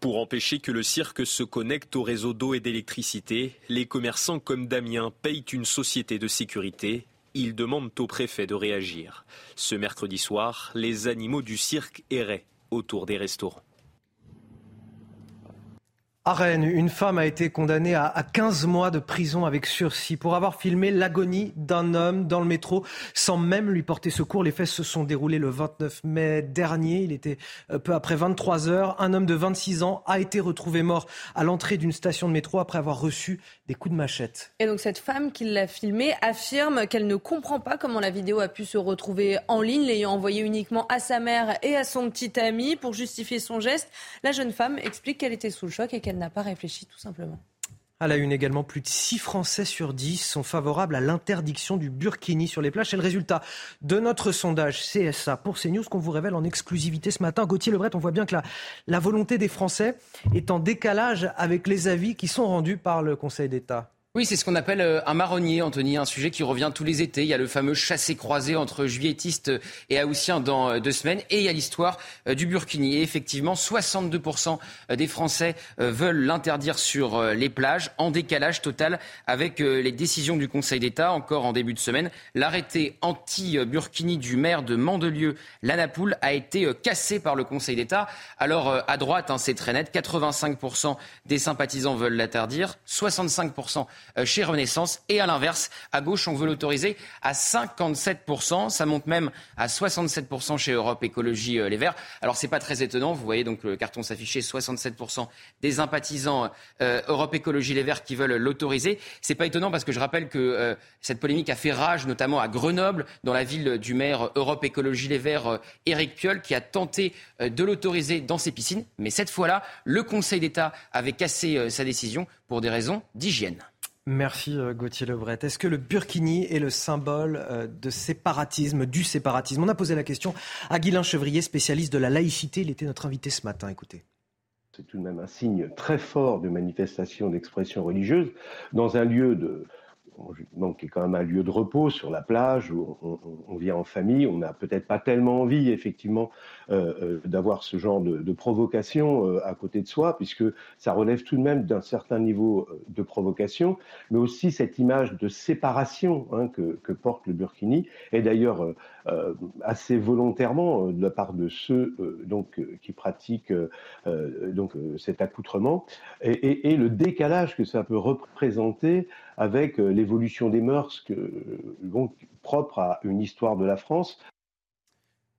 Pour empêcher que le cirque se connecte au réseau d'eau et d'électricité, les commerçants comme Damien payent une société de sécurité. Ils demandent au préfet de réagir. Ce mercredi soir, les animaux du cirque erraient autour des restaurants. À Rennes, une femme a été condamnée à 15 mois de prison avec sursis pour avoir filmé l'agonie d'un homme dans le métro sans même lui porter secours. Les faits se sont déroulés le 29 mai dernier. Il était euh, peu après 23 heures. Un homme de 26 ans a été retrouvé mort à l'entrée d'une station de métro après avoir reçu des coups de machette. Et donc cette femme qui l'a filmé affirme qu'elle ne comprend pas comment la vidéo a pu se retrouver en ligne, l'ayant envoyée uniquement à sa mère et à son petit ami pour justifier son geste. La jeune femme explique qu'elle était sous le choc et qu'elle n'a pas réfléchi tout simplement. À la une également, plus de 6 Français sur 10 sont favorables à l'interdiction du burkini sur les plages. C'est le résultat de notre sondage CSA pour CNews qu'on vous révèle en exclusivité ce matin. Gauthier Lebret, on voit bien que la, la volonté des Français est en décalage avec les avis qui sont rendus par le Conseil d'État. Oui, c'est ce qu'on appelle euh, un marronnier, Anthony, un sujet qui revient tous les étés. Il y a le fameux chassé-croisé entre juilletistes et haussiens dans euh, deux semaines. Et il y a l'histoire euh, du Burkini. Et effectivement, 62% des Français veulent l'interdire sur les plages, en décalage total avec les décisions du Conseil d'État, encore en début de semaine. L'arrêté anti-Burkini du maire de Mandelieu, Lanapoule, a été cassé par le Conseil d'État. Alors, à droite, hein, c'est très net, 85% des sympathisants veulent l'interdire, 65% euh, chez Renaissance. Et à l'inverse, à gauche, on veut l'autoriser à 57%. Ça monte même à 67% chez Europe Écologie euh, Les Verts. Alors, c'est pas très étonnant. Vous voyez donc le carton s'afficher 67% des sympathisants euh, Europe Écologie Les Verts qui veulent l'autoriser. C'est pas étonnant parce que je rappelle que cette polémique a fait rage, notamment à Grenoble, dans la ville du maire Europe Écologie Les Verts, Éric Piolle, qui a tenté de l'autoriser dans ses piscines. Mais cette fois-là, le Conseil d'État avait cassé sa décision pour des raisons d'hygiène. Merci euh, Gauthier Lebret. Est-ce que le burkini est le symbole euh, de séparatisme, du séparatisme? On a posé la question à Guilain Chevrier, spécialiste de la laïcité. Il était notre invité ce matin. Écoutez. C'est tout de même un signe très fort de manifestation d'expression religieuse dans un lieu de, qui est quand même un lieu de repos sur la plage où on, vient en famille. On n'a peut-être pas tellement envie, effectivement, d'avoir ce genre de, provocation euh, à côté de soi, puisque ça relève tout de même d'un certain niveau de provocation, mais aussi cette image de séparation hein, que, que, porte le burkini, et d'ailleurs assez volontairement de la part de ceux donc qui pratiquent donc cet accoutrement, et, et, et, le décalage que ça peut représenter avec l'évolution des mœurs que, donc, propre à une histoire de la France.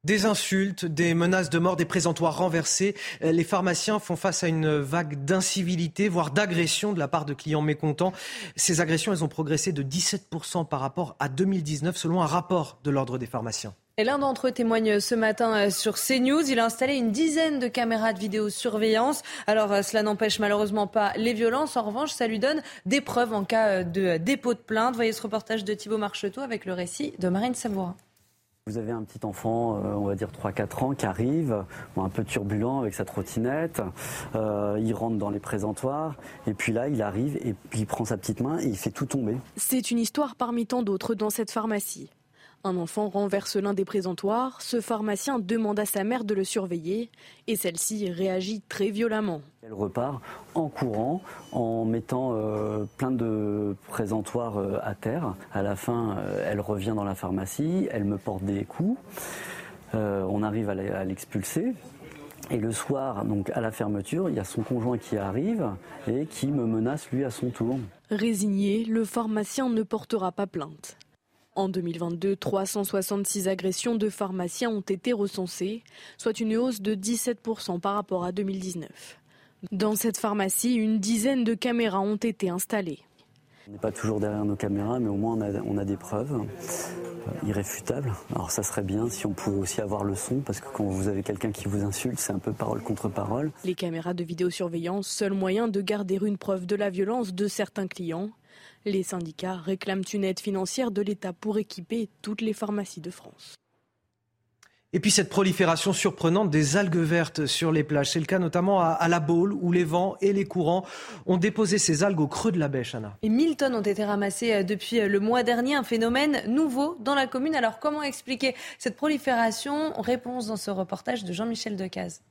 Des insultes, des menaces de mort, des présentoirs renversés. Euh, les pharmaciens font face à une vague d'incivilité, voire d'agression de la part de clients mécontents. Ces agressions, elles ont progressé de 17% par rapport à 2019, selon un rapport de l'Ordre des pharmaciens. Et l'un d'entre eux témoigne ce matin euh, sur CNews. Il a installé une dizaine de caméras de vidéosurveillance. Alors, euh, cela n'empêche malheureusement pas les violences. En revanche, ça lui donne des preuves en cas de dépôt de plainte. Voyez ce reportage de Thibault Marcheteau avec le récit de Marine Savourin. Vous avez un petit enfant, on va dire 3-4 ans, qui arrive, un peu turbulent avec sa trottinette. il rentre dans les présentoirs et puis là, il arrive et puis il prend sa petite main et il fait tout tomber. C'est une histoire parmi tant d'autres dans cette pharmacie. Un enfant renverse l'un des présentoirs, ce pharmacien demande à sa mère de le surveiller et celle-ci réagit très violemment. Elle repart en courant, en mettant euh, plein de présentoirs euh, à terre. À la fin, euh, elle revient dans la pharmacie, elle me porte des coups. on arrive à l'expulser. Et le soir, donc à la fermeture, il y a son conjoint qui arrive et qui me menace lui à son tour. Résigné, le pharmacien ne portera pas plainte. En 2022, 366 agressions de pharmaciens ont été recensées, soit une hausse de 17% par rapport à 2019. Dans cette pharmacie, une dizaine de caméras ont été installées. On n'est pas toujours derrière nos caméras, mais au moins on a, des preuves euh, irréfutables. Alors ça serait bien si on pouvait aussi avoir le son, parce que quand vous avez quelqu'un qui vous insulte, c'est un peu parole contre parole. Les caméras de vidéosurveillance, seul moyen de garder une preuve de la violence de certains clients. Les syndicats réclament une aide financière de l'État pour équiper toutes les pharmacies de France. Et puis cette prolifération surprenante des algues vertes sur les plages. C'est le cas notamment à, La Baule, où les vents et les courants ont déposé ces algues au creux de la bêche, Anna. Et 1000 tonnes ont été ramassées euh, depuis euh, le mois dernier, un phénomène nouveau dans la commune. Alors comment expliquer cette prolifération? Réponse dans ce reportage de Jean-Michel Decaze.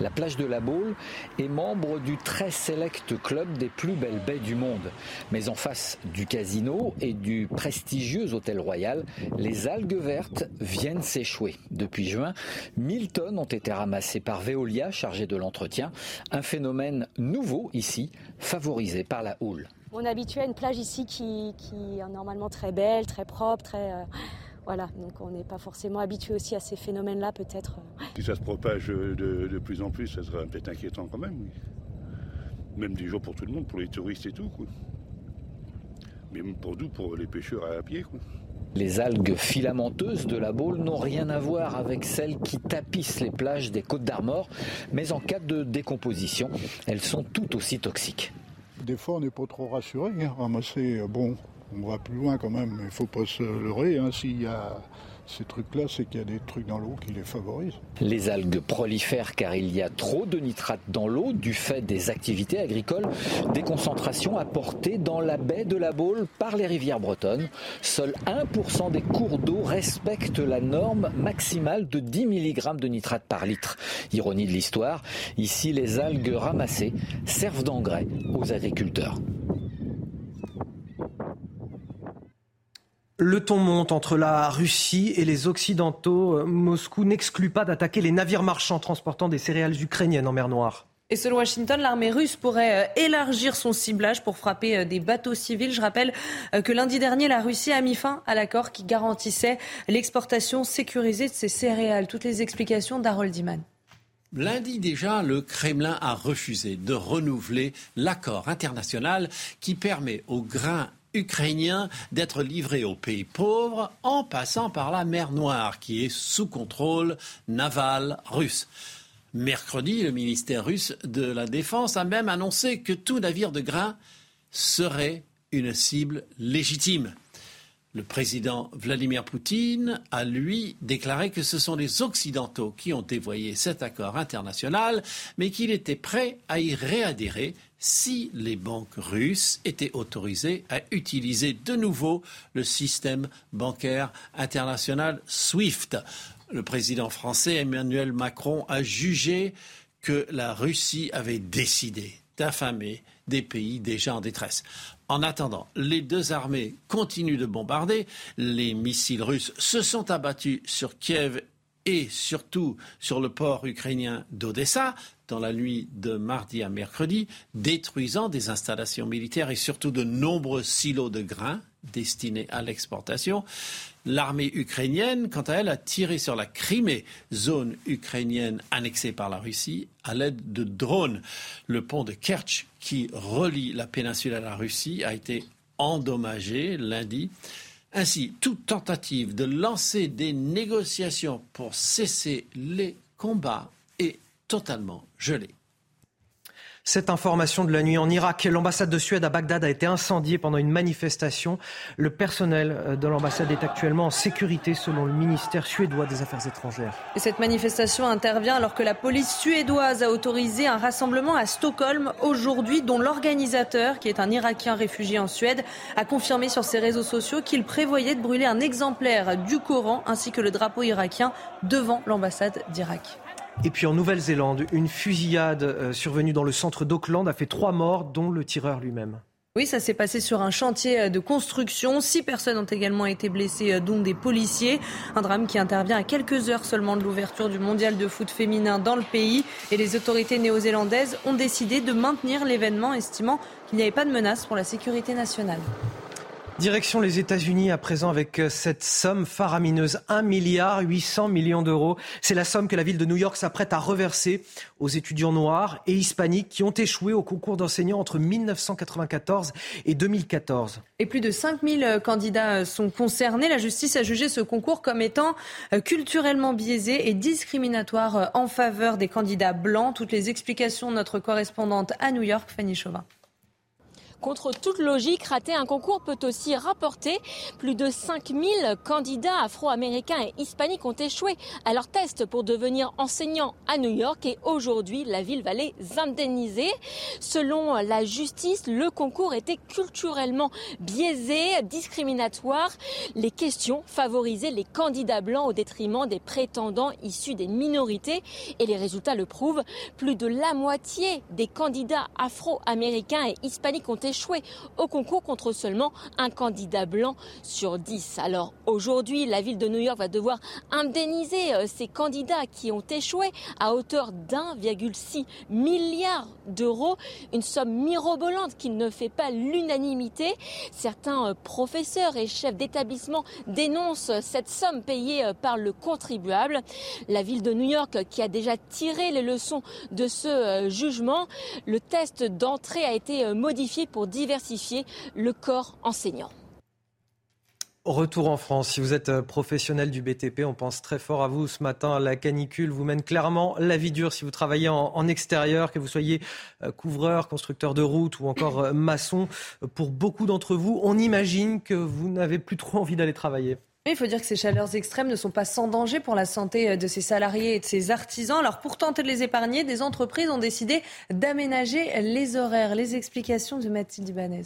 La plage de la Baule est membre du très select club des plus belles baies du monde. Mais en face du casino et du prestigieux hôtel royal, les algues vertes viennent s'échouer. Depuis juin, 1000 tonnes ont été ramassées par Veolia, chargé de l'entretien. Un phénomène nouveau ici, favorisé par la houle. On est à une plage ici qui, est normalement très belle, très propre, très... Euh, voilà, donc on n'est pas forcément habitué aussi à ces phénomènes-là, peut-être. Si ça se propage de, plus en plus, ça serait peut-être inquiétant quand même. Même du jour pour tout le monde, pour les touristes et tout. Quoi. Mais pour nous, pour les pêcheurs à pied. Quoi. Les algues filamenteuses de la Baule n'ont rien à voir avec celles qui tapissent les plages des Côtes d'Armor, mais en cas de décomposition, elles sont tout aussi toxiques. Des fois, on n'est pas trop rassuré. Hein. Ramasser, euh, bon, on va plus loin quand même, il ne faut pas se leurrer. Hein. S'il y a ces trucs-là, c'est qu'il y a des trucs dans l'eau qui les favorisent. Les algues prolifèrent car il y a trop de nitrates dans l'eau du fait des activités agricoles, des concentrations apportées dans la baie de la Baule par les rivières bretonnes. Seul 1% des cours d'eau respectent la norme maximale de 10 mg de nitrate par litre. Ironie de l'histoire, ici les algues ramassées servent d'engrais aux agriculteurs. Le ton monte entre la Russie et les Occidentaux. Moscou n'exclut pas d'attaquer les navires marchands transportant des céréales ukrainiennes en mer Noire. Et selon Washington, l'armée russe pourrait euh, élargir son ciblage pour frapper euh, des bateaux civils. Je rappelle euh, que lundi dernier, la Russie a mis fin à l'accord qui garantissait l'exportation sécurisée de ces céréales. Toutes les explications d'Harold Diman. Lundi déjà, le Kremlin a refusé de renouveler l'accord international qui permet aux grains ukrainien d'être livré aux pays pauvres en passant par la mer Noire, qui est sous contrôle naval russe. Mercredi, le ministère russe de la Défense a même annoncé que tout navire de grain serait une cible légitime. Le président Vladimir Poutine a, lui, déclaré que ce sont les Occidentaux qui ont dévoyé cet accord international, mais qu'il était prêt à y réadhérer si les banques russes étaient autorisées à utiliser de nouveau le système bancaire international SWIFT. Le président français Emmanuel Macron a jugé que la Russie avait décidé d'affamer des pays déjà en détresse. En attendant, les deux armées continuent de bombarder. Les missiles russes se sont abattus sur Kiev et surtout sur le port ukrainien d'Odessa dans la nuit de mardi à mercredi, détruisant des installations militaires et surtout de nombreux silos de grains destinés à l'exportation. L'armée ukrainienne, quant à elle, a tiré sur la Crimée, zone ukrainienne annexée par la Russie, à l'aide de drones. Le pont de Kerch, qui relie la péninsule à la Russie, a été endommagé lundi. Ainsi, toute tentative de lancer des négociations pour cesser les combats est totalement gelée. Cette information de la nuit en Irak, l'ambassade de Suède à Bagdad a été incendiée pendant une manifestation. Le personnel euh, de l'ambassade est actuellement en sécurité selon le ministère suédois des Affaires étrangères. Et cette manifestation intervient alors que la police suédoise a autorisé un rassemblement à Stockholm aujourd'hui dont l'organisateur, qui est un Irakien réfugié en Suède, a confirmé sur ses réseaux sociaux qu'il prévoyait de brûler un exemplaire du Coran ainsi que le drapeau irakien devant l'ambassade d'Irak. Et puis en Nouvelle-Zélande, une fusillade euh, survenue dans le centre d'Auckland a fait trois morts, dont le tireur lui-même. Oui, ça s'est passé sur un chantier euh, de construction. Six personnes ont également été blessées, euh, dont des policiers. Un drame qui intervient à quelques heures seulement de l'ouverture du mondial de foot féminin dans le pays. Et les autorités néo-zélandaises ont décidé de maintenir l'événement, estimant qu'il n'y avait pas de menace pour la sécurité nationale. Direction les États-Unis à présent avec euh, cette somme faramineuse, 1 milliard 800 millions d'euros. C'est la somme que la ville de New York s'apprête à reverser aux étudiants noirs et hispaniques qui ont échoué au concours d'enseignants entre 1994 et 2014. Et plus de 5000 euh, candidats euh, sont concernés. La justice a jugé ce concours comme étant culturellement biaisé et discriminatoire en faveur des candidats blancs. Toutes les explications de notre correspondante à New York, Fanny Chauvin. Contre toute logique, rater un concours peut aussi rapporter. Plus de 5000 candidats afro-américains et hispaniques ont échoué à leur test pour devenir enseignants à New York et aujourd'hui, la ville va les indemniser. Selon la justice, le concours était culturellement biaisé, discriminatoire. Les questions favorisaient les candidats blancs au détriment des prétendants issus des minorités et les résultats le prouvent. Plus de la moitié des candidats afro-américains et hispaniques ont échoué échoué au concours contre seulement un candidat blanc sur 10. Alors aujourd'hui, la ville de New York va devoir indemniser euh, ces candidats qui ont échoué à hauteur d'1,6 milliard d'euros, une somme mirobolante qui ne fait pas l'unanimité. Certains euh, professeurs et chefs d'établissement dénoncent cette somme payée euh, par le contribuable. La ville de New York qui a déjà tiré les leçons de ce jugement, le test d'entrée a été modifié pour diversifier le corps enseignant. Retour en France. Si vous êtes euh, professionnel du BTP, on pense très fort à vous ce matin. La canicule vous mène clairement la vie dure si vous travaillez en, extérieur, que vous soyez euh, couvreur, constructeur de route ou encore euh, maçon. Pour beaucoup d'entre vous, on imagine que vous n'avez plus trop envie d'aller travailler. Il faut dire que ces chaleurs extrêmes ne sont pas sans danger pour la santé de ces salariés et de ces artisans. Alors pour tenter de les épargner, des entreprises ont décidé d'aménager les horaires. Les explications de Mathilde Ibanez.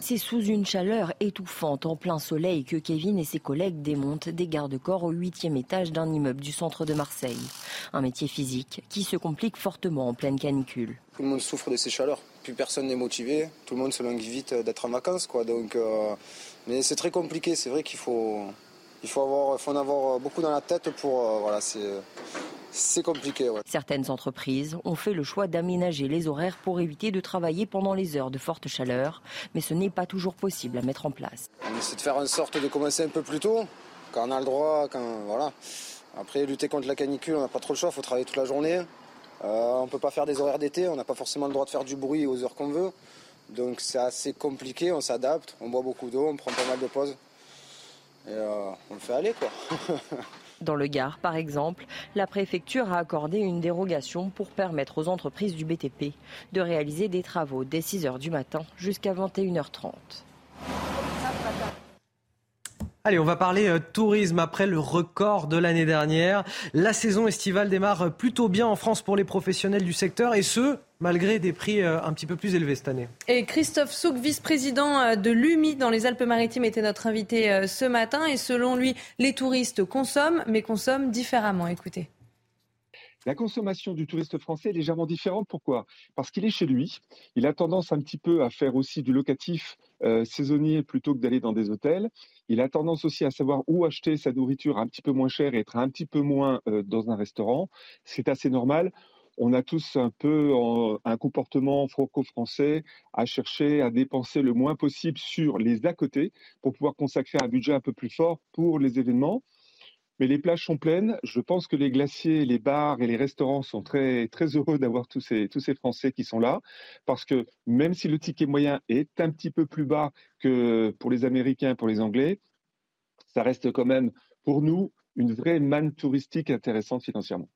C'est sous une chaleur étouffante en plein soleil que Kevin et ses collègues démontent des garde-corps au huitième étage d'un immeuble du centre de Marseille. Un métier physique qui se complique fortement en pleine canicule. Tout le monde souffre de ces chaleurs. Plus personne n'est motivé. Tout le monde se langue vite d'être en vacances. Quoi. Donc, euh, mais c'est très compliqué. C'est vrai qu'il faut, il faut, avoir, faut en avoir beaucoup dans la tête pour. Euh, voilà, c'est compliqué. Certaines entreprises ont fait le choix d'aménager les horaires pour éviter de travailler pendant les heures de forte chaleur, mais ce n'est pas toujours possible à mettre en place. On essaie de faire en sorte de commencer un peu plus tôt, quand on a le droit, quand voilà. Après, lutter contre la canicule, on n'a pas trop le choix, il faut travailler toute la journée. Euh, on ne peut pas faire des horaires d'été, on n'a pas forcément le droit de faire du bruit aux heures qu'on veut. Donc c'est assez compliqué, on s'adapte, on boit beaucoup d'eau, on prend pas mal de pauses. Et euh, on le fait aller quoi. Dans le Gard, par exemple, la préfecture a accordé une dérogation pour permettre aux entreprises du BTP de réaliser des travaux dès 6h du matin jusqu'à 21h30. Allez, on va parler euh, tourisme après le record de l'année dernière. La saison estivale démarre plutôt bien en France pour les professionnels du secteur et ce, malgré des prix euh, un petit peu plus élevés cette année. Et Christophe Souk, vice-président euh, de l'UMI dans les Alpes-Maritimes, était notre invité ce matin et selon lui, les touristes consomment, mais consomment différemment. Écoutez. La consommation du touriste français est légèrement différente. Pourquoi? Parce qu'il est chez lui. Il a tendance un petit peu à faire aussi du locatif euh, saisonnier plutôt que d'aller dans des hôtels. Il a tendance aussi à savoir où acheter sa nourriture un petit peu moins cher et être un petit peu moins euh, dans un restaurant. C'est assez normal. On a tous un peu un comportement franco-français à chercher à dépenser le moins possible sur les à côté pour pouvoir consacrer un budget un peu plus fort pour les événements. Mais les plages sont pleines. Je pense que les glaciers, les bars et les restaurants sont très, très heureux d'avoir tous ces, tous ces Français qui sont là. Parce que même si le ticket moyen est un petit peu plus bas que pour les Américains pour les Anglais, ça reste quand même pour nous une vraie manne touristique intéressante financièrement.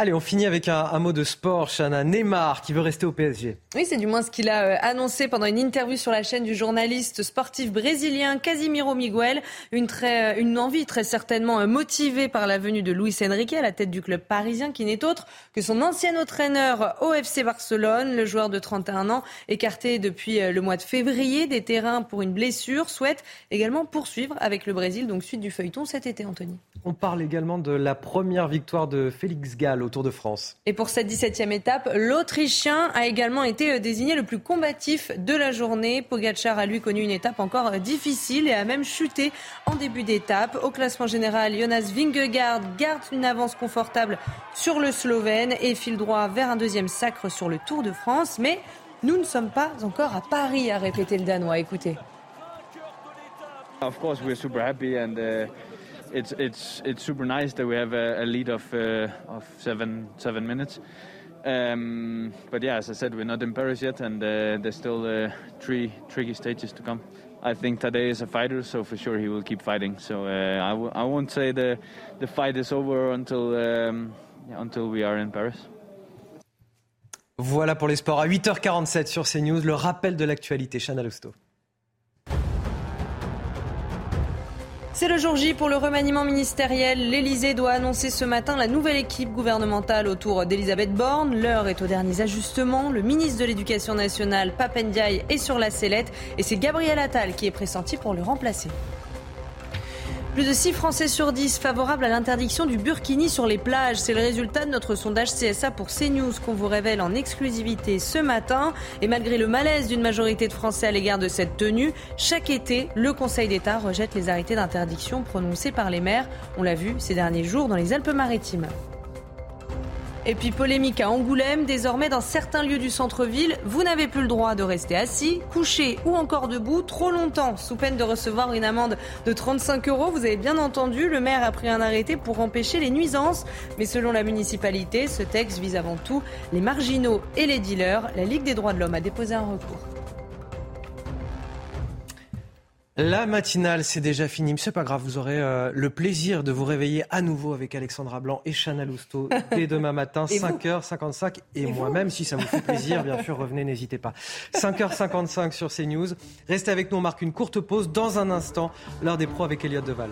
Allez, on finit avec un, mot de sport. Chana Neymar qui veut rester au PSG. Oui, c'est du moins ce qu'il a euh, annoncé pendant une interview sur la chaîne du journaliste sportif brésilien Casimiro Miguel. Une, très, euh, une envie très certainement euh, motivée par la venue de Luis Enrique à la tête du club parisien qui n'est autre que son ancien entraîneur au FC Barcelone. Le joueur de 31 ans, écarté depuis le mois de février des terrains pour une blessure, souhaite également poursuivre avec le Brésil. Donc suite du feuilleton cet été, Anthony. On parle également de la première victoire de Félix Gall au Tour de France. Et pour cette 17e étape, l'Autrichien a également été euh, désigné le plus combatif de la journée. Pogacar a lui connu une étape encore euh, difficile et a même chuté en début d'étape. Au classement général, Jonas Vingegaard garde une avance confortable sur le Slovène et file droit vers un deuxième sacre sur le Tour de France. Mais nous ne sommes pas encore à Paris, a répété le Danois. Écoutez. Of course, we're super happy and uh, it's it's it's super nice that we have a, a lead of uh, of seven seven minutes. Um, but yeah, as I said, we're not in Paris yet, and uh, there's still uh, three tricky stages to come. I think Tadej is a fighter, so for sure he will keep fighting. So uh, I w- I won't say the the fight is over until um, until we are in Paris. Voilà pour les sports à 8h47 sur CNews, le rappel de l'actualité. Chana Lousteau. C'est le jour J pour le remaniement ministériel. L'Elysée doit annoncer ce matin la nouvelle équipe gouvernementale autour d'Elisabeth Borne. L'heure est aux derniers ajustements. Le ministre de l'Éducation nationale, Papendiaï, est sur la sellette et c'est Gabriel Attal qui est pressenti pour le remplacer. Plus de 6 Français sur 10 favorables à l'interdiction du burkini sur les plages. C'est le résultat de notre sondage CSA pour CNews qu'on vous révèle en exclusivité ce matin. Et malgré le malaise d'une majorité de Français à l'égard de cette tenue, chaque été, le Conseil d'État rejette les arrêtés d'interdiction prononcés par les maires. On l'a vu ces derniers jours dans les Alpes-Maritimes. Et puis polémique à Angoulême, désormais dans certains lieux du centre-ville, vous n'avez plus le droit de rester assis, couché ou encore debout trop longtemps, sous peine de recevoir une amende de 35 euros. Vous avez bien entendu, le maire a pris un arrêté pour empêcher les nuisances. Mais selon la municipalité, ce texte vise avant tout les marginaux et les dealers. La Ligue des droits de l'homme a déposé un recours. La matinale, c'est déjà fini, mais c'est pas grave. Vous aurez euh, le plaisir de vous réveiller à nouveau avec Alexandra Blanc et Chana Lousteau dès demain matin, 5h55. Et, moi-même, si ça vous fait plaisir, bien sûr, revenez, n'hésitez pas. 5h55 sur CNews. Restez avec nous, on marque une courte pause dans un instant, l'heure des pros avec Elliot Deval.